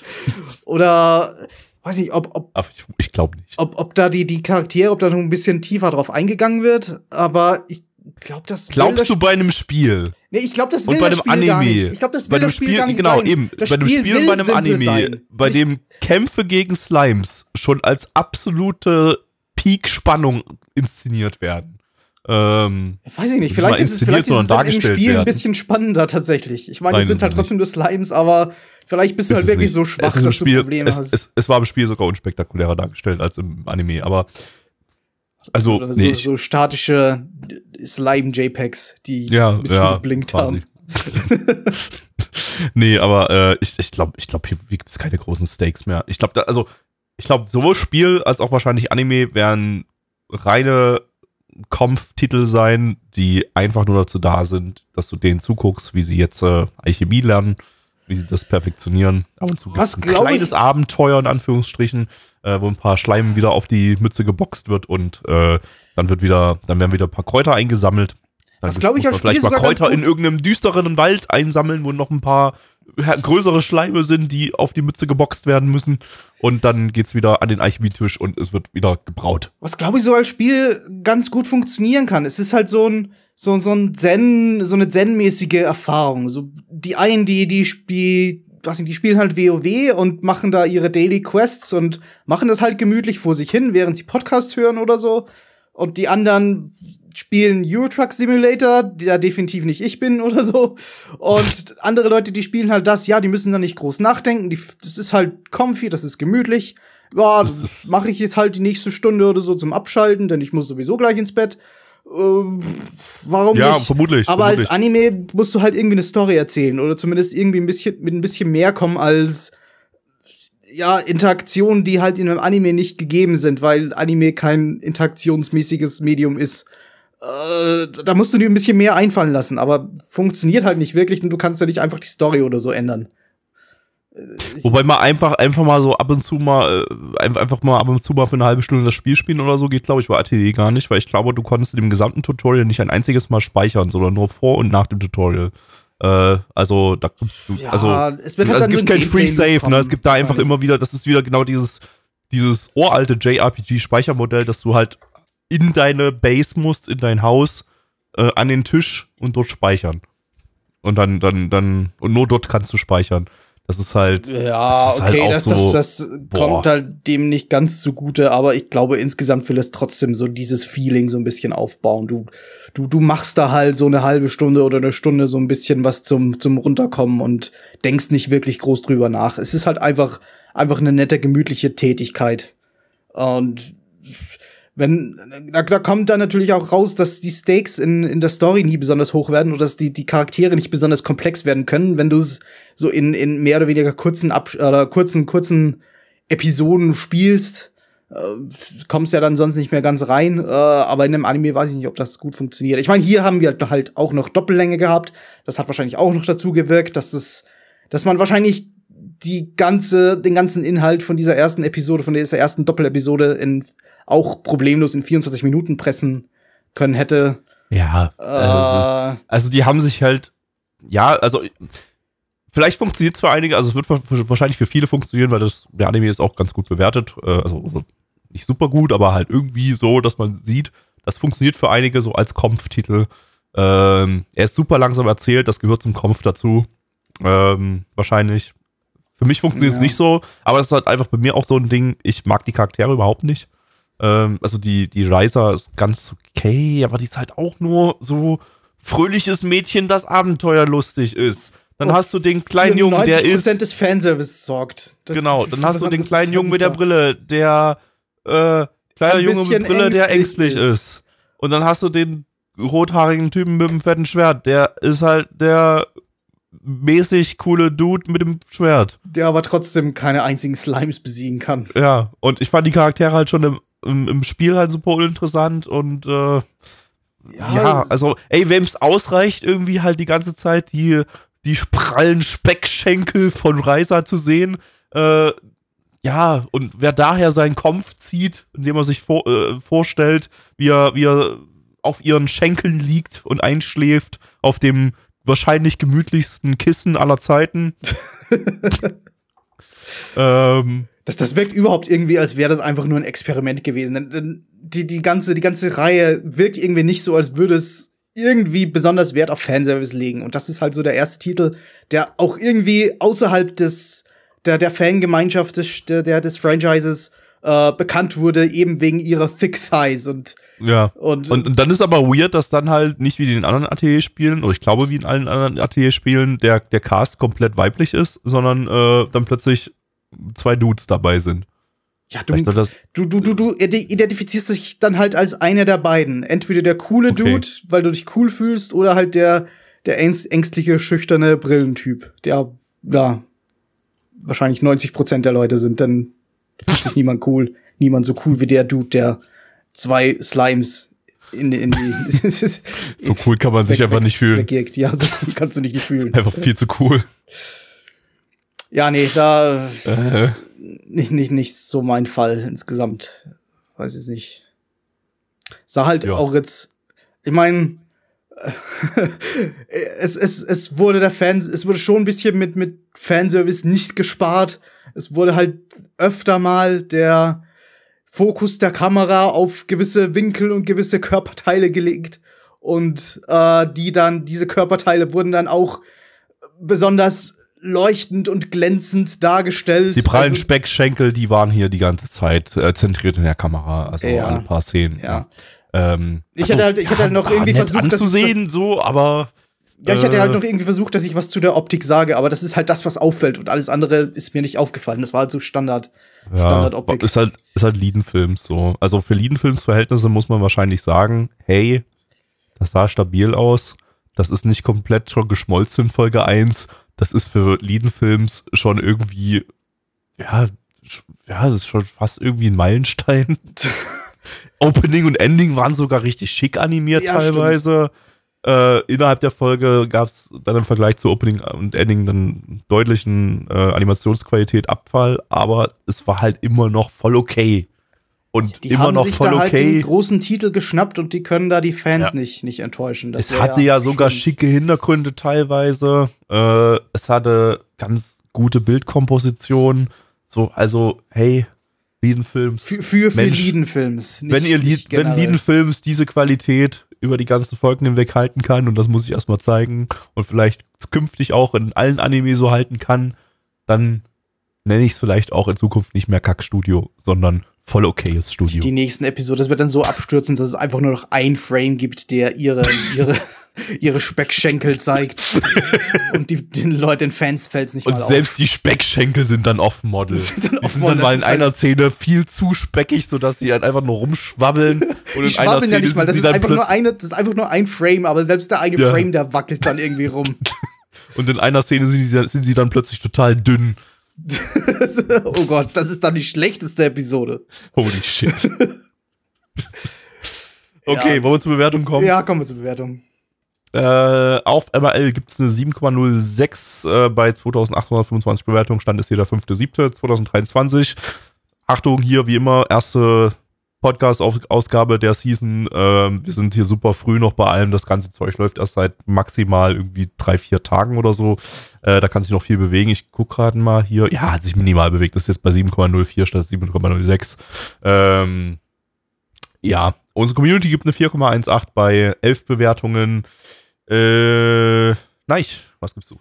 Speaker 2: oder weiß nicht, ob, ob
Speaker 1: aber ich, ich glaube nicht.
Speaker 2: Ob, ob da die, die Charaktere, ob da noch ein bisschen tiefer drauf eingegangen wird, aber ich glaube, das
Speaker 1: Glaubst das du bei einem Spiel?
Speaker 2: Nee, ich glaube, das will
Speaker 1: und bei einem
Speaker 2: Spiel
Speaker 1: Anime.
Speaker 2: Ich glaube, das will
Speaker 1: bei
Speaker 2: das Spiel,
Speaker 1: Spiel
Speaker 2: gar nicht
Speaker 1: genau
Speaker 2: sein.
Speaker 1: eben,
Speaker 2: das
Speaker 1: bei einem
Speaker 2: Spiel
Speaker 1: Spiel und bei einem Anime,
Speaker 2: sein.
Speaker 1: bei dem Kämpfe gegen Slimes schon als absolute Peak-Spannung inszeniert werden. Ähm,
Speaker 2: Weiß ich nicht, vielleicht ist es, vielleicht ist es im Spiel werden. ein bisschen spannender tatsächlich. Ich meine, es sind halt trotzdem nur Slimes, aber vielleicht bist du halt wirklich nicht. so schwach, dass
Speaker 1: Spiel,
Speaker 2: du Probleme
Speaker 1: es,
Speaker 2: hast.
Speaker 1: Es, es, war im Spiel sogar unspektakulärer dargestellt als im Anime, aber also
Speaker 2: Oder
Speaker 1: nee,
Speaker 2: so, so statische Slime-JPEGs, die
Speaker 1: ja,
Speaker 2: ein bisschen
Speaker 1: ja,
Speaker 2: geblinkt haben.
Speaker 1: nee, aber äh, ich, ich glaube, ich glaub, hier gibt es keine großen Stakes mehr. Ich glaube, also ich glaube, sowohl Spiel als auch wahrscheinlich Anime werden reine Kampftitel sein, die einfach nur dazu da sind, dass du denen zuguckst, wie sie jetzt äh, Alchemie lernen, wie sie das perfektionieren. Ab und zu
Speaker 2: Was
Speaker 1: ein kleines ich? Abenteuer in Anführungsstrichen, äh, wo ein paar Schleimen wieder auf die Mütze geboxt wird und äh, dann wird wieder, dann werden wieder ein paar Kräuter eingesammelt. Dann
Speaker 2: das glaube ich als
Speaker 1: vielleicht mal Kräuter in irgendeinem düsteren Wald einsammeln, wo noch ein paar größere Schleime sind, die auf die Mütze geboxt werden müssen. Und dann geht's wieder an den Alchemietisch und es wird wieder gebraut.
Speaker 2: Was glaube ich so als Spiel ganz gut funktionieren kann. Es ist halt so ein so so ein Zen, so eine Zen-mäßige Erfahrung. So die einen, die die die was die spielen halt WoW und machen da ihre Daily Quests und machen das halt gemütlich vor sich hin, während sie Podcast hören oder so. Und die anderen spielen Euro Truck Simulator, der definitiv nicht ich bin oder so. Und andere Leute, die spielen halt das, ja, die müssen da nicht groß nachdenken. Die, das ist halt comfy, das ist gemütlich. Ja, das, mache ich jetzt halt die nächste Stunde oder so zum Abschalten, denn ich muss sowieso gleich ins Bett. Ähm, warum
Speaker 1: ja,
Speaker 2: nicht?
Speaker 1: vermutlich.
Speaker 2: Aber
Speaker 1: vermutlich.
Speaker 2: als Anime musst du halt irgendwie eine Story erzählen oder zumindest irgendwie ein bisschen mit ein bisschen mehr kommen als ja, Interaktionen, die halt in einem Anime nicht gegeben sind, weil Anime kein interaktionsmäßiges Medium ist. Äh, da musst du dir ein bisschen mehr einfallen lassen, aber funktioniert halt nicht wirklich und du kannst ja nicht einfach die Story oder so ändern.
Speaker 1: Wobei man einfach, einfach mal so ab und zu mal, äh, einfach mal ab und zu mal für eine halbe Stunde das Spiel spielen oder so geht, glaube ich, bei ATD gar nicht, weil ich glaube, du konntest in dem gesamten Tutorial nicht ein einziges Mal speichern, sondern nur vor und nach dem Tutorial. Äh, also, da
Speaker 2: Ja,
Speaker 1: also,
Speaker 2: es wird halt
Speaker 1: also es
Speaker 2: so
Speaker 1: gibt
Speaker 2: ein
Speaker 1: kein Free Save, ne? Es gibt da einfach immer wieder, das ist wieder genau dieses, dieses uralte JRPG-Speichermodell, dass du halt in deine Base musst, in dein Haus, äh, an den Tisch und dort speichern. Und dann, dann, dann, und nur dort kannst du speichern. Das ist halt,
Speaker 2: Ja,
Speaker 1: ist halt
Speaker 2: okay,
Speaker 1: auch
Speaker 2: das,
Speaker 1: so-
Speaker 2: das, das kommt halt dem nicht ganz zugute, aber ich glaube, insgesamt will es trotzdem so dieses Feeling so ein bisschen aufbauen. Du, du, du machst da halt so eine halbe Stunde oder eine Stunde so ein bisschen was zum, zum Runterkommen und denkst nicht wirklich groß drüber nach. Es ist halt einfach, einfach eine nette, gemütliche Tätigkeit. Und wenn, da, da kommt dann natürlich auch raus, dass die Stakes in, in der Story nie besonders hoch werden oder dass die, die Charaktere nicht besonders komplex werden können, wenn du es so in, in mehr oder weniger kurzen Ab oder kurzen, kurzen Episoden spielst. Äh, kommst ja dann sonst nicht mehr ganz rein, äh, aber in einem Anime weiß ich nicht, ob das gut funktioniert. Ich meine, hier haben wir halt auch noch Doppellänge gehabt. Das hat wahrscheinlich auch noch dazu gewirkt, dass es, dass man wahrscheinlich die ganze, den ganzen Inhalt von dieser ersten Episode, von dieser ersten Doppelepisode in auch problemlos in 24 Minuten pressen können hätte.
Speaker 1: ja,
Speaker 2: Äh,
Speaker 1: also, das, also die haben sich halt, ja, also vielleicht funktioniert es für einige, also es wird wa- wahrscheinlich für viele funktionieren, weil das, der Anime ist auch ganz gut bewertet, äh, also also nicht super gut, aber halt irgendwie so, dass man sieht, das funktioniert für einige so als Kampftitel. Ähm, er ist super langsam erzählt, das gehört zum Kampf dazu. Ähm, wahrscheinlich. Für mich funktioniert es
Speaker 2: Ja.
Speaker 1: nicht so, aber das ist halt einfach bei mir auch so ein Ding, ich mag die Charaktere überhaupt nicht. Ähm, also die, die Reiser ist ganz okay, aber die ist halt auch nur so fröhliches Mädchen, das abenteuerlustig ist. Dann hast du den kleinen Jungen, der ist.
Speaker 2: 90% des Fanservice sorgt. Das-
Speaker 1: Genau, dann hast du den kleinen Jungen mit der. Brille, der äh, kleiner
Speaker 2: Ein
Speaker 1: Junge mit Brille, der ängstlich
Speaker 2: ängstlich
Speaker 1: ist.
Speaker 2: ist.
Speaker 1: Und dann hast du den rothaarigen Typen mit dem fetten Schwert, der ist halt der mäßig coole Dude mit dem Schwert.
Speaker 2: Der aber trotzdem keine einzigen Slimes besiegen kann.
Speaker 1: Ja, und ich fand die Charaktere halt schon im, im, im Spiel halt super uninteressant und äh, ja,
Speaker 2: es-
Speaker 1: also, ey, wem es ausreicht, irgendwie halt die ganze Zeit die, die prallen Speckschenkel von Reiser zu sehen, äh, ja, und wer daher seinen Kopf zieht, indem er sich vor, äh, vorstellt, wie er, wie er auf ihren Schenkeln liegt und einschläft, auf dem wahrscheinlich gemütlichsten Kissen aller Zeiten. ähm,
Speaker 2: Das, das wirkt überhaupt irgendwie, als wäre das einfach nur ein Experiment gewesen. Die, die, ganze, die ganze Reihe wirkt irgendwie nicht so, als würde es irgendwie besonders Wert auf Fanservice legen. Und das ist halt so der erste Titel, der auch irgendwie außerhalb des, der, der Fangemeinschaft des, der, des Franchises äh, bekannt wurde, eben wegen ihrer Thick Thighs und,
Speaker 1: ja.
Speaker 2: und,
Speaker 1: Und, und dann ist aber weird, dass dann halt nicht wie in den anderen Atelier-Spielen, oder ich glaube wie in allen anderen Atelier-Spielen, der, der Cast komplett weiblich ist, sondern äh, dann plötzlich zwei Dudes dabei sind.
Speaker 2: ja, du, du, du, du, du ide- identifizierst dich dann halt als einer der beiden. Entweder der coole
Speaker 1: Okay.
Speaker 2: Dude, weil du dich cool fühlst, oder halt der, der ängst, ängstliche, schüchterne Brillentyp, der, ja, wahrscheinlich 90 Prozent der Leute sind, dann fühlt sich niemand cool. Niemand so cool wie der Dude, der zwei Slimes in, in die.
Speaker 1: so cool kann man sich einfach nicht fühlen.
Speaker 2: Wegjagt. Ja, so cool kannst du dich nicht fühlen.
Speaker 1: Einfach viel zu cool.
Speaker 2: Ja, nee, da
Speaker 1: Äh,
Speaker 2: nicht, nicht, nicht so mein Fall insgesamt. Weiß ich nicht. Sah halt
Speaker 1: Ja.
Speaker 2: auch jetzt, ich meine, es, es, es wurde der Fans, es wurde schon ein bisschen mit, mit Fanservice nicht gespart. Es wurde halt öfter mal der Fokus der Kamera auf gewisse Winkel und gewisse Körperteile gelegt. Und äh, die dann, diese Körperteile wurden dann auch besonders leuchtend und glänzend dargestellt.
Speaker 1: die prallen
Speaker 2: Also-
Speaker 1: Speckschenkel, die waren hier die ganze Zeit äh, zentriert in der Kamera. Also
Speaker 2: Ja.
Speaker 1: ein paar Szenen.
Speaker 2: Ja.
Speaker 1: Ähm,
Speaker 2: Ich hätte halt- ich hätte halt noch irgendwie versucht, dass-
Speaker 1: anzusehen, so, aber
Speaker 2: Ja, ich hätte
Speaker 1: Äh.
Speaker 2: halt noch irgendwie versucht, dass ich was zu der Optik sage, aber das ist halt das, was auffällt und alles andere ist mir nicht aufgefallen. Das war halt so Standard,
Speaker 1: Ja,
Speaker 2: Standardoptik.
Speaker 1: Ist halt, ist halt Liedenfilms so. Also für Liedenfilms-Verhältnisse muss man wahrscheinlich sagen, hey, das sah stabil aus. Das ist nicht komplett schon geschmolzen in Folge 1. Das ist für Liedenfilms schon irgendwie, ja, ja, das ist schon fast irgendwie ein Meilenstein. Opening und Ending waren sogar richtig schick animiert
Speaker 2: Ja,
Speaker 1: teilweise. Äh, innerhalb der Folge gab es dann im Vergleich zu Opening und Ending dann deutlichen äh, Animationsqualität Abfall, aber es war halt immer noch voll okay. Und
Speaker 2: Die
Speaker 1: immer
Speaker 2: haben
Speaker 1: noch
Speaker 2: sich
Speaker 1: voll
Speaker 2: da halt den
Speaker 1: okay.
Speaker 2: großen Titel geschnappt und die können da die Fans
Speaker 1: Ja.
Speaker 2: nicht, nicht enttäuschen. Das
Speaker 1: es hatte ja sogar
Speaker 2: schlimm.
Speaker 1: schicke Hintergründe teilweise. Äh, es hatte ganz gute Bildkomposition. So, also, hey, Liedenfilms.
Speaker 2: Für, für, für
Speaker 1: Mensch,
Speaker 2: Liedenfilms. nicht-
Speaker 1: wenn ihr Lied,
Speaker 2: nicht
Speaker 1: wenn. Liedenfilms diese Qualität über die ganzen Folgen hinweg halten kann, und das muss ich erstmal zeigen, und vielleicht künftig auch in allen Anime so halten kann, dann nenne ich es vielleicht auch in Zukunft nicht mehr Kackstudio, sondern voll okayes Studio.
Speaker 2: die nächsten Episode, das wird dann so abstürzen, dass es einfach nur noch ein Frame gibt, der ihre, ihre, ihre Speckschenkel zeigt. und die, den Leuten, den Fans fällt's nicht
Speaker 1: Und
Speaker 2: mal
Speaker 1: selbst die Speckschenkel sind dann off-Model.
Speaker 2: Die sind dann
Speaker 1: Die sind dann mal in
Speaker 2: ist halt-
Speaker 1: einer Szene viel zu speckig, sodass sie halt einfach nur rumschwabbeln. Und
Speaker 2: auf. Die
Speaker 1: einer
Speaker 2: schwabbeln ja nicht mal, das ist,
Speaker 1: dann
Speaker 2: einfach nur eine, das ist einfach nur ein Frame, aber selbst der eine
Speaker 1: Ja.
Speaker 2: Frame, der wackelt dann irgendwie rum.
Speaker 1: Und in einer Szene sind sie, sind sie dann plötzlich total dünn.
Speaker 2: oh Gott, das ist dann die schlechteste Episode.
Speaker 1: Holy shit. okay,
Speaker 2: Ja.
Speaker 1: wollen wir zur Bewertung kommen?
Speaker 2: Ja, kommen wir zur Bewertung.
Speaker 1: Äh, auf MRL gibt es eine 7,06 äh, bei 2825 Bewertungen. Stand ist hier der 5.7.2023. Achtung, hier wie immer, erste Podcast-Ausgabe der Season. Ähm, wir sind hier super früh noch bei allem. Das ganze Zeug läuft erst seit maximal irgendwie drei, vier Tagen oder so. Äh, da kann sich noch viel bewegen. Ich gucke gerade mal hier. Ja, hat sich minimal bewegt. Das ist jetzt bei 7,04 statt 7,06. Ähm, ja, unsere Community gibt eine 4,18 bei 11 Bewertungen. Äh, nein, was gibst du?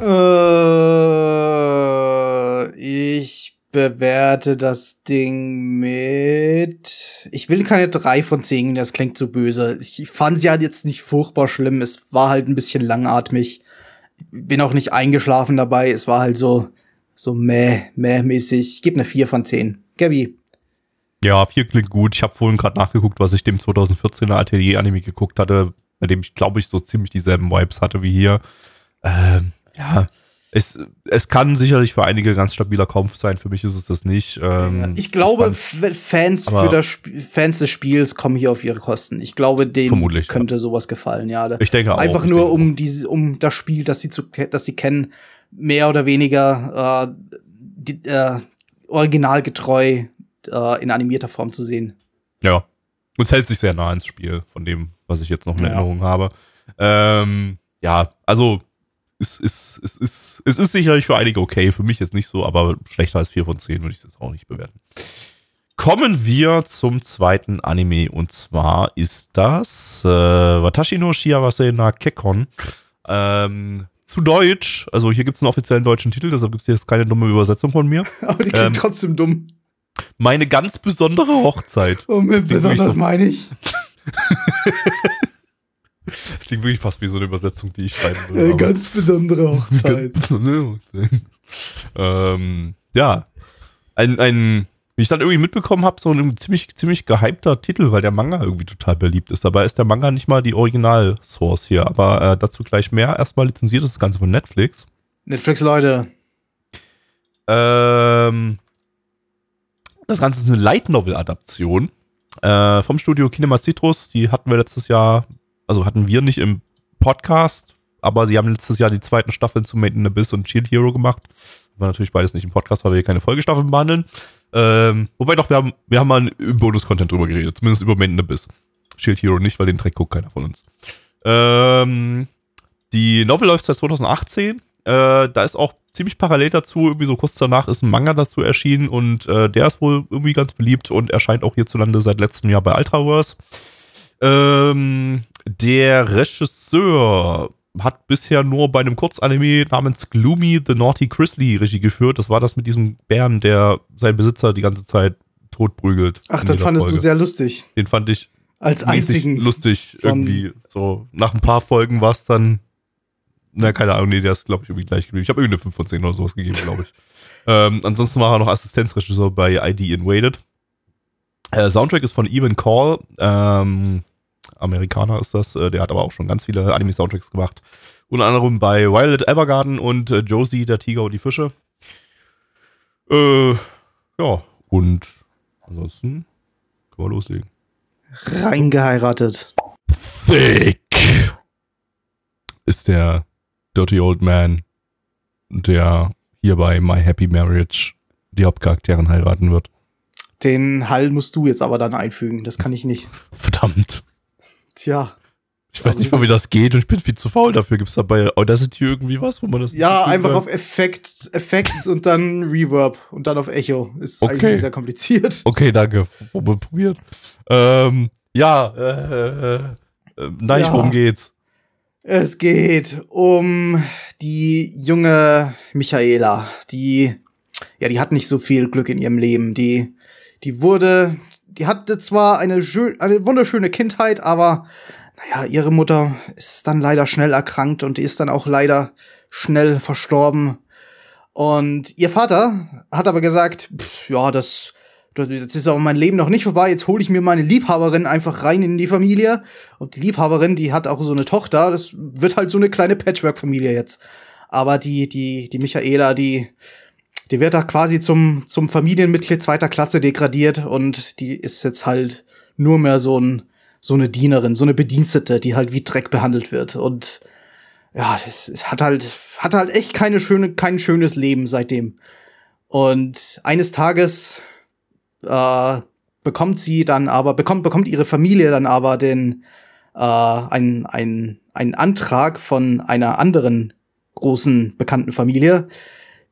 Speaker 2: Äh, ich bewerte das Ding mit. Ich will keine drei von zehn, das klingt so böse. Ich fand sie halt jetzt nicht furchtbar schlimm. Es war halt ein bisschen langatmig. Bin auch nicht eingeschlafen dabei. Es war halt so, so meh, meh-mäßig. Ich gebe eine vier von zehn. Gabby.
Speaker 1: Ja, 4 klingt gut. Ich habe vorhin gerade nachgeguckt, was ich dem 2014er Atelier-Anime geguckt hatte, bei dem ich, glaube ich, so ziemlich dieselben Vibes hatte wie hier. Ähm, ja, es, es kann sicherlich für einige ganz stabiler Kampf sein. Für mich ist es das nicht. Ähm,
Speaker 2: ich glaube, Fans für das Sp Fans des Spiels kommen hier auf ihre Kosten. Ich glaube, denen
Speaker 1: Vermutlich, ja.
Speaker 2: könnte sowas gefallen, ja.
Speaker 1: Ich denke auch.
Speaker 2: Einfach nur um diese, um das Spiel, das sie zu, das sie kennen, mehr oder weniger äh, die, äh, originalgetreu äh, in animierter Form zu sehen.
Speaker 1: Ja. Und es hält sich sehr nah ins Spiel, von dem, was ich jetzt noch in
Speaker 2: Ja.
Speaker 1: Erinnerung habe. Ähm, ja, also es ist, es, ist, es ist sicherlich für einige okay, für mich jetzt nicht so, aber schlechter als 4 von 10 würde ich es jetzt auch nicht bewerten. Kommen wir zum zweiten Anime und zwar ist das äh, Watashi no Shiawase na Kekon. Ähm, zu Deutsch, also hier gibt es einen offiziellen deutschen Titel, deshalb gibt es jetzt keine dumme Übersetzung von mir.
Speaker 2: Aber die klingt
Speaker 1: Ähm,
Speaker 2: trotzdem dumm.
Speaker 1: Meine ganz besondere Hochzeit.
Speaker 2: Oh, mit
Speaker 1: wirklich so-
Speaker 2: meine ich.
Speaker 1: Das klingt wirklich fast wie so eine Übersetzung, die ich schreiben würde. aber-
Speaker 2: ganz besondere Hochzeit.
Speaker 1: ähm, ja, ein, ein, wie ich dann irgendwie mitbekommen habe, so ein ziemlich, ziemlich gehypter Titel, weil der Manga irgendwie total beliebt ist. Dabei ist der Manga nicht mal die Original-Source hier, aber äh, dazu gleich mehr. Erstmal lizenziert ist das Ganze von Netflix.
Speaker 2: Netflix, Leute.
Speaker 1: Ähm, das Ganze ist eine Light Novel-Adaption äh, vom Studio Kinema Citrus. Die hatten wir letztes Jahr, also hatten wir nicht im Podcast, aber sie haben letztes Jahr die zweiten Staffeln zu Made in Abyss und Shield Hero gemacht. War natürlich beides nicht im Podcast, weil wir hier keine Folgestaffeln behandeln. Ähm, wobei doch, wir haben, wir haben mal im Bonus-Content drüber geredet, zumindest über Made in Abyss. Shield Hero nicht, weil den Dreck guckt keiner von uns. Ähm, die Novel läuft seit 2018. Äh, da ist auch ziemlich parallel dazu, irgendwie so kurz danach ist ein Manga dazu erschienen und äh, der ist wohl irgendwie ganz beliebt und erscheint auch hierzulande seit letztem Jahr bei Ultraverse. Ähm, der Regisseur hat bisher nur bei einem Kurzanime namens Gloomy the Naughty Grizzly Regie geführt. Das war das mit diesem Bären, der seinen Besitzer die ganze Zeit totprügelt.
Speaker 2: Ach,
Speaker 1: jeder
Speaker 2: fandest du
Speaker 1: Folge.
Speaker 2: sehr lustig.
Speaker 1: Den fand ich
Speaker 2: Als einzigen.
Speaker 1: lustig irgendwie. So, nach ein paar Folgen war es dann, na, keine Ahnung, nee, der ist, glaube ich, irgendwie gleich geblieben. Ich habe irgendwie eine 5 von 10 oder sowas gegeben, glaube ich. ähm, ansonsten war er noch Assistenzregisseur bei ID Invaded. Äh, Soundtrack ist von Evan Call. Ähm, Amerikaner ist das. Äh, der hat aber auch schon ganz viele Anime-Soundtracks gemacht. Unter anderem bei Violet Evergarden und äh, Josie, der Tiger und die Fische. Äh, Ja, und ansonsten können wir loslegen.
Speaker 2: Reingeheiratet.
Speaker 1: Thick ist der Dirty Old Man, der hier bei My Happy Marriage die Hauptcharakteren heiraten wird.
Speaker 2: Den Hall musst du jetzt aber dann einfügen. Das kann ich nicht.
Speaker 1: Verdammt.
Speaker 2: Tja.
Speaker 1: Ich weiß nicht mal, wie das geht und ich bin viel zu faul dafür. Gibt es dabei Audacity irgendwie was, wo man das.
Speaker 2: Ja, einfach auf Effekt, Effekts und dann Reverb und dann auf Echo. Ist
Speaker 1: Okay.
Speaker 2: eigentlich sehr kompliziert.
Speaker 1: Okay, danke. Probiert. Ähm, ja, äh, äh, äh, nein,
Speaker 2: Ja.
Speaker 1: worum geht's?
Speaker 2: Es geht um die junge Michaela, die, ja, die hat nicht so viel Glück in ihrem Leben. Die, die wurde, die hatte zwar eine, eine wunderschöne Kindheit, aber, naja, ihre Mutter ist dann leider schnell erkrankt und die ist dann auch leider schnell verstorben. Und ihr Vater hat aber gesagt, pff, ja, das, das ist aber mein Leben noch nicht vorbei, jetzt hole ich mir meine Liebhaberin einfach rein in die Familie. Und die Liebhaberin, die hat auch so eine Tochter, das wird halt so eine kleine Patchwork-Familie jetzt. Aber die, die, die Michaela, die, die wird da quasi zum, zum Familienmitglied zweiter Klasse degradiert und die ist jetzt halt nur mehr so ein, so eine Dienerin, so eine Bedienstete, die halt wie Dreck behandelt wird. Und ja, das, es hat halt, hat halt echt keine schöne, kein schönes Leben seitdem. Und eines Tages äh, bekommt sie dann aber, bekommt, bekommt ihre Familie dann aber den, äh, ein, ein, einen Antrag von einer anderen großen bekannten Familie.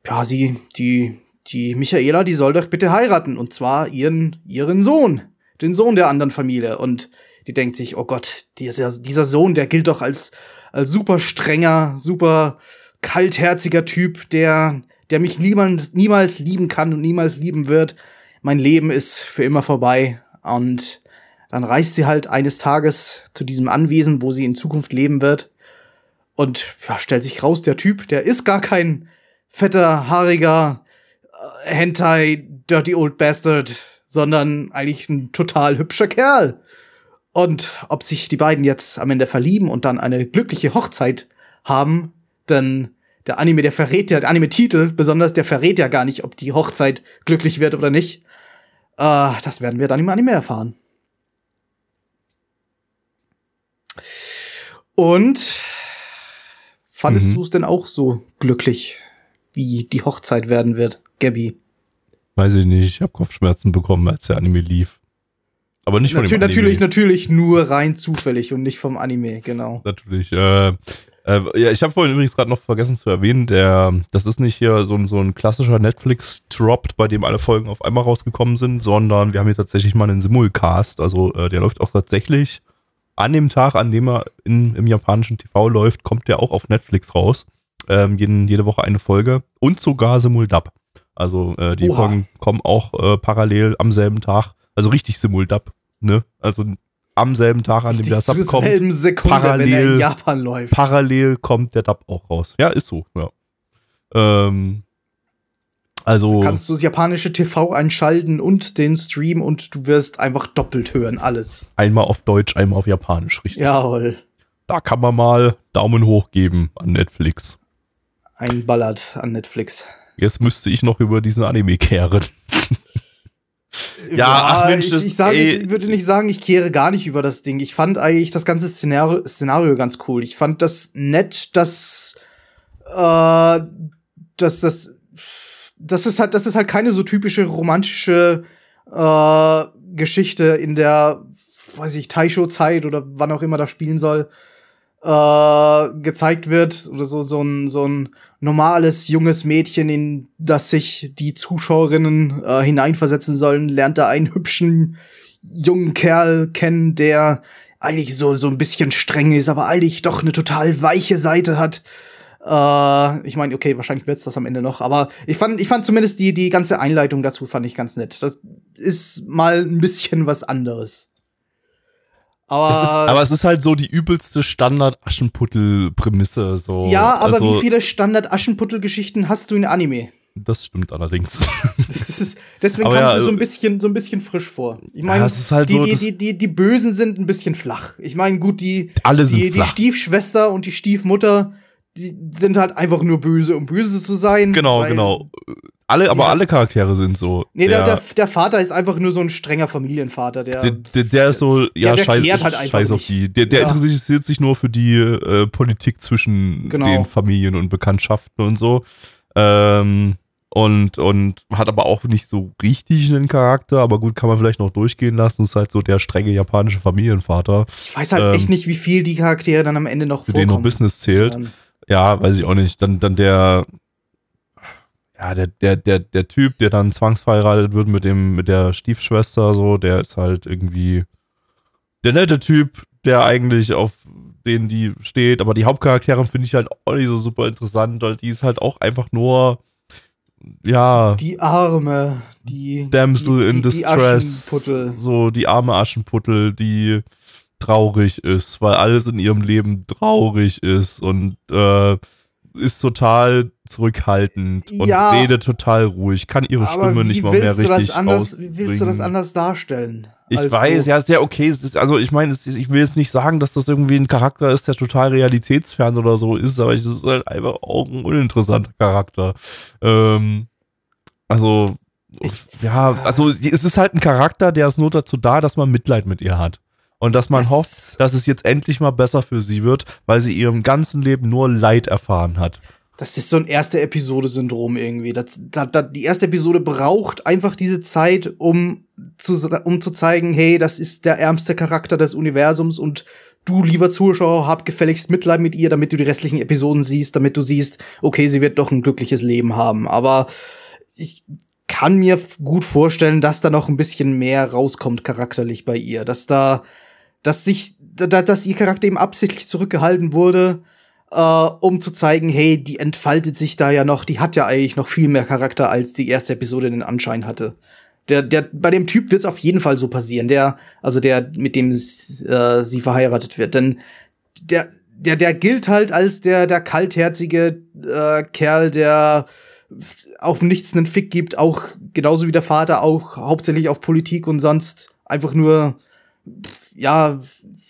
Speaker 2: Ja, sie, die, die Michaela, die soll doch bitte heiraten. Und zwar ihren, ihren Sohn. Den Sohn der anderen Familie. Und die denkt sich, oh Gott, dieser, dieser Sohn, der gilt doch als, als super strenger, super kaltherziger Typ, der, der mich niemals, niemals lieben kann und niemals lieben wird. Mein Leben ist für immer vorbei. Und dann reist sie halt eines Tages zu diesem Anwesen, wo sie in Zukunft leben wird. Und ja, stellt sich raus, der Typ, der ist gar kein fetter, haariger äh, Hentai, Dirty Old Bastard, sondern eigentlich ein total hübscher Kerl. Und ob sich die beiden jetzt am Ende verlieben und dann eine glückliche Hochzeit haben, denn der Anime, der verrät ja, der Anime-Titel besonders, der verrät ja gar nicht, ob die Hochzeit glücklich wird oder nicht. Äh, das werden wir dann im Anime erfahren. Und fandest
Speaker 1: Mhm.
Speaker 2: du es denn auch so glücklich, wie die Hochzeit werden wird, Gabby?
Speaker 1: Weiß ich nicht. Ich habe Kopfschmerzen bekommen, als der Anime lief. Aber nicht von
Speaker 2: Natür
Speaker 1: dem Anime.
Speaker 2: natürlich, natürlich nur rein zufällig und nicht vom Anime, genau.
Speaker 1: Natürlich. Äh, äh, ja, ich habe vorhin übrigens gerade noch vergessen zu erwähnen, der, das ist nicht hier so, ein- so ein klassischer Netflix-Drop, bei dem alle Folgen auf einmal rausgekommen sind, sondern wir haben hier tatsächlich mal einen Simulcast. Also äh, der läuft auch tatsächlich an dem Tag, an dem er in, im japanischen TV läuft, kommt der auch auf Netflix raus. Ähm, jeden, jede Woche eine Folge und sogar Simuldub. Also äh, die
Speaker 2: Oha.
Speaker 1: Folgen kommen auch äh, parallel am selben Tag. Also richtig Simuldub, ne? Also am selben Tag, an dem der Sub kommt
Speaker 2: Sekunde,
Speaker 1: parallel-
Speaker 2: in Japan läuft.
Speaker 1: parallel kommt der Dub auch raus. Ja, ist so, ja. Ähm, also,
Speaker 2: Kannst du das japanische TV einschalten und den Stream und du wirst einfach doppelt hören, alles.
Speaker 1: einmal auf Deutsch, einmal auf Japanisch, richtig.
Speaker 2: Jawohl.
Speaker 1: Da kann man mal Daumen hoch geben an Netflix.
Speaker 2: Einballert an Netflix.
Speaker 1: Jetzt müsste ich noch über diesen Anime kehren. Ja, ach Mensch,
Speaker 2: ich,
Speaker 1: das-
Speaker 2: ich, sage,
Speaker 1: ey.
Speaker 2: ich würde nicht sagen, ich kehre gar nicht über das Ding. Ich fand eigentlich das ganze Szenario, Szenario ganz cool. Ich fand das nett, dass, äh, dass das, das ist halt, das ist halt keine so typische romantische äh, Geschichte in der, weiß ich, Taisho-Zeit oder wann auch immer das spielen soll, äh, gezeigt wird oder so so ein so ein normales junges Mädchen, in das sich die Zuschauerinnen äh, hineinversetzen sollen, lernt da einen hübschen jungen Kerl kennen, der eigentlich so so ein bisschen streng ist, aber eigentlich doch eine total weiche Seite hat. Äh, ich meine, okay, wahrscheinlich wird's das am Ende noch, aber ich fand ich fand zumindest die die ganze Einleitung dazu fand ich ganz nett. Das ist mal ein bisschen was anderes. Aber,
Speaker 1: Es ist, aber es ist halt so die übelste Standard-Aschenputtel-Prämisse. So.
Speaker 2: ja, aber
Speaker 1: also,
Speaker 2: wie viele Standard-Aschenputtel-Geschichten hast du in Anime?
Speaker 1: Das stimmt allerdings.
Speaker 2: Das ist, deswegen
Speaker 1: Aber
Speaker 2: kam
Speaker 1: ja,
Speaker 2: es mir so ein
Speaker 1: äh,
Speaker 2: bisschen, so ein bisschen frisch vor. Ich meine,
Speaker 1: Ja, halt
Speaker 2: die,
Speaker 1: so,
Speaker 2: die, die, die, die Bösen sind ein bisschen flach. Ich meine, gut, die,
Speaker 1: Alle sind
Speaker 2: die, die
Speaker 1: flach.
Speaker 2: Stiefschwester und die Stiefmutter, die sind halt einfach nur böse, um böse zu sein.
Speaker 1: Genau, genau. Alle, aber alle Charaktere sind so.
Speaker 2: Nee, der, der, der Vater ist einfach nur so ein strenger Familienvater, der.
Speaker 1: Der, der, der ist so, ja,
Speaker 2: der
Speaker 1: scheiß,
Speaker 2: halt
Speaker 1: scheiß auf die. Der, der
Speaker 2: Ja.
Speaker 1: interessiert sich nur für die äh, Politik zwischen
Speaker 2: Genau.
Speaker 1: den Familien und Bekanntschaften und so. Ähm, und, und hat aber auch nicht so richtig einen Charakter, aber gut, kann man vielleicht noch durchgehen lassen. Ist halt so der strenge japanische Familienvater,
Speaker 2: ich weiß halt
Speaker 1: ähm,
Speaker 2: echt nicht, wie viel die Charaktere dann am Ende noch
Speaker 1: für den noch
Speaker 2: vorkommen.
Speaker 1: Business zählt.
Speaker 2: Ähm,
Speaker 1: Ja, weiß ich auch nicht. Dann, dann der, ja, der, der, der, der Typ, der dann zwangsverheiratet wird mit dem, mit der Stiefschwester, so, der ist halt irgendwie der nette Typ, der eigentlich auf den die steht, aber die Hauptcharakterin finde ich halt auch nicht so super interessant, weil die ist halt auch einfach nur, ja,
Speaker 2: Die Arme, die.
Speaker 1: Damsel
Speaker 2: die,
Speaker 1: in
Speaker 2: die, die
Speaker 1: Distress, so die arme Aschenputtel, die traurig ist, weil alles in ihrem Leben traurig ist und äh, ist total zurückhaltend und
Speaker 2: Ja.
Speaker 1: redet total ruhig, kann ihre Stimme nicht mal mehr richtig
Speaker 2: anders, wie willst du das anders darstellen?
Speaker 1: Ich
Speaker 2: als
Speaker 1: weiß, ja, ist ja okay. Es ist, also ich meine, ich will jetzt nicht sagen, dass das irgendwie ein Charakter ist, der total realitätsfern oder so ist, aber es ist halt einfach auch ein uninteressanter Charakter. Ähm, also,
Speaker 2: Ich-
Speaker 1: ja, also es ist halt ein Charakter, der ist nur dazu da, dass man Mitleid mit ihr hat. Und dass man
Speaker 2: Das-
Speaker 1: hofft, dass es jetzt endlich mal besser für sie wird, weil sie ihrem ganzen Leben nur Leid erfahren hat.
Speaker 2: Das ist so ein erste Episode-Syndrom irgendwie. Das, da, da, die erste Episode braucht einfach diese Zeit, um zu, um zu zeigen, hey, das ist der ärmste Charakter des Universums und du, lieber Zuschauer, hab gefälligst Mitleid mit ihr, damit du die restlichen Episoden siehst, damit du siehst, okay, sie wird doch ein glückliches Leben haben. Aber ich kann mir gut vorstellen, dass da noch ein bisschen mehr rauskommt charakterlich bei ihr, dass da, dass sich, da, dass ihr Charakter eben absichtlich zurückgehalten wurde, äh, um zu zeigen, hey, die entfaltet sich da ja noch, die hat ja eigentlich noch viel mehr Charakter, als die erste Episode den Anschein hatte. Der, der, bei dem Typ wird es auf jeden Fall so passieren, der, also der, mit dem äh, sie verheiratet wird. Denn der, der, der gilt halt als der, der kaltherzige äh, Kerl, der auf nichts einen Fick gibt, auch genauso wie der Vater, auch hauptsächlich auf Politik und sonst einfach nur, ja,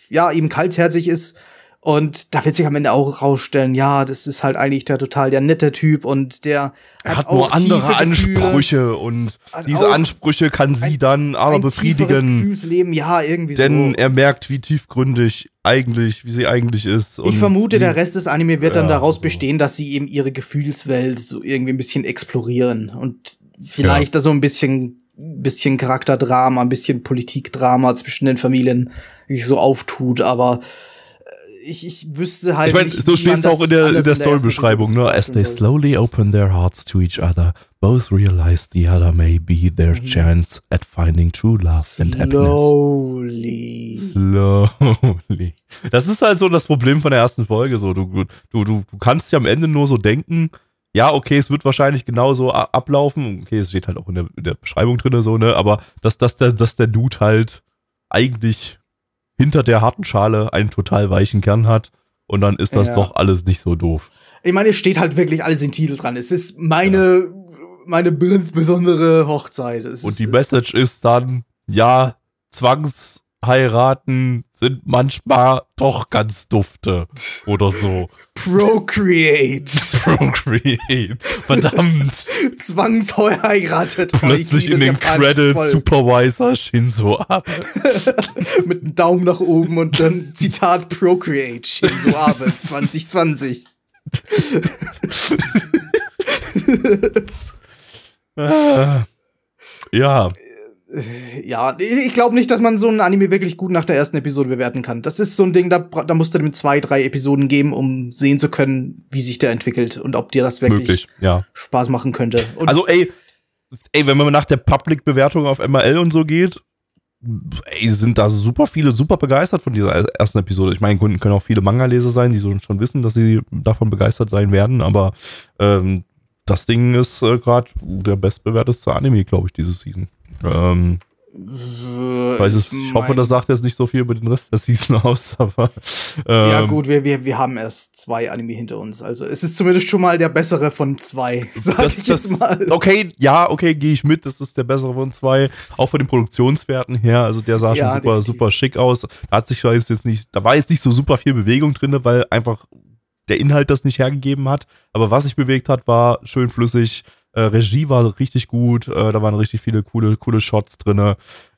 Speaker 2: ja, eben kaltherzig ist. Und da wird sich am Ende auch rausstellen, ja, das ist halt eigentlich der total der nette Typ und der
Speaker 1: Er hat,
Speaker 2: auch
Speaker 1: nur andere. Ansprüche und
Speaker 2: Hat
Speaker 1: diese Ansprüche kann sie
Speaker 2: ein-
Speaker 1: dann aber befriedigen.
Speaker 2: Gefühlsleben, ja, irgendwie
Speaker 1: Denn
Speaker 2: so.
Speaker 1: er merkt, wie tiefgründig eigentlich, wie sie eigentlich ist.
Speaker 2: Ich vermute, der Rest des Anime wird dann
Speaker 1: Ja,
Speaker 2: daraus
Speaker 1: so.
Speaker 2: bestehen, dass sie eben ihre Gefühlswelt so irgendwie ein bisschen explorieren und vielleicht da so ein bisschen, bisschen Charakterdrama, ein bisschen Politikdrama zwischen den Familien sich so auftut, aber äh, ich, ich wüsste halt
Speaker 1: Ich meine, so steht es auch in der, in der Story-Beschreibung, ne? As they slowly open their hearts to each other, both realize the other may be their
Speaker 2: Mhm.
Speaker 1: chance at finding true love and happiness.
Speaker 2: Slowly.
Speaker 1: Slowly. Das ist halt so das Problem von der ersten Folge. So, du, du, du, du kannst ja am Ende nur so denken, ja, okay, es wird wahrscheinlich genauso ablaufen. Okay, es steht halt auch in der, in der Beschreibung drin, so, ne? Aber dass, dass, der, dass der Dude halt eigentlich hinter der harten Schale einen total weichen Kern hat. Und dann ist das
Speaker 2: Ja.
Speaker 1: doch alles nicht so doof.
Speaker 2: Ich meine, es steht halt wirklich alles im Titel dran. Es ist meine, meine be- besondere Hochzeit. Es
Speaker 1: Und die Message ist dann, ja, Zwangsheiraten sind manchmal doch ganz dufte. Oder so.
Speaker 2: Procreate.
Speaker 1: Procreate. Verdammt.
Speaker 2: Zwangsheiratet. Ich
Speaker 1: Plötzlich in den Credits. Supervisor Shinzo Abe.
Speaker 2: Mit einem Daumen nach oben und dann Zitat Procreate. Shinzo Abe 2020.
Speaker 1: Ah. Ja,
Speaker 2: Ja, ich glaube nicht, dass man so ein Anime wirklich gut nach der ersten Episode bewerten kann. Das ist so ein Ding, da, da musst du dem zwei, drei Episoden geben, um sehen zu können, wie sich der entwickelt und ob dir das wirklich
Speaker 1: möglich, ja.
Speaker 2: Spaß machen könnte. Und
Speaker 1: Also, ey, ey, wenn man nach der Public-Bewertung auf MRL und so geht, ey, sind da super viele super begeistert von dieser ersten Episode. Ich meine, Kunden können auch viele Manga-Leser sein, die so schon wissen, dass sie davon begeistert sein werden, aber ähm, das Ding ist äh, gerade der bestbewerteste Anime, glaube ich, diese Season. Ähm,
Speaker 2: äh,
Speaker 1: ich, weiß es, ich hoffe, das sagt jetzt nicht so viel über den Rest der Season aus, aber ähm,
Speaker 2: Ja, gut, wir, wir, wir haben erst zwei Anime hinter uns. Also es ist zumindest schon mal der bessere von zwei. Sag
Speaker 1: Das,
Speaker 2: ich jetzt
Speaker 1: das,
Speaker 2: mal.
Speaker 1: okay, ja, okay, gehe ich mit. Das ist der bessere von zwei. Auch von den Produktionswerten her. Also der sah
Speaker 2: Ja,
Speaker 1: schon super,
Speaker 2: definitiv.
Speaker 1: super schick aus. Da hat sich jetzt nicht, da war jetzt nicht so super viel Bewegung drin, weil einfach der Inhalt das nicht hergegeben hat. Aber was sich bewegt hat, war schön flüssig. Äh, Regie war richtig gut, äh, da waren richtig viele coole, coole Shots drin.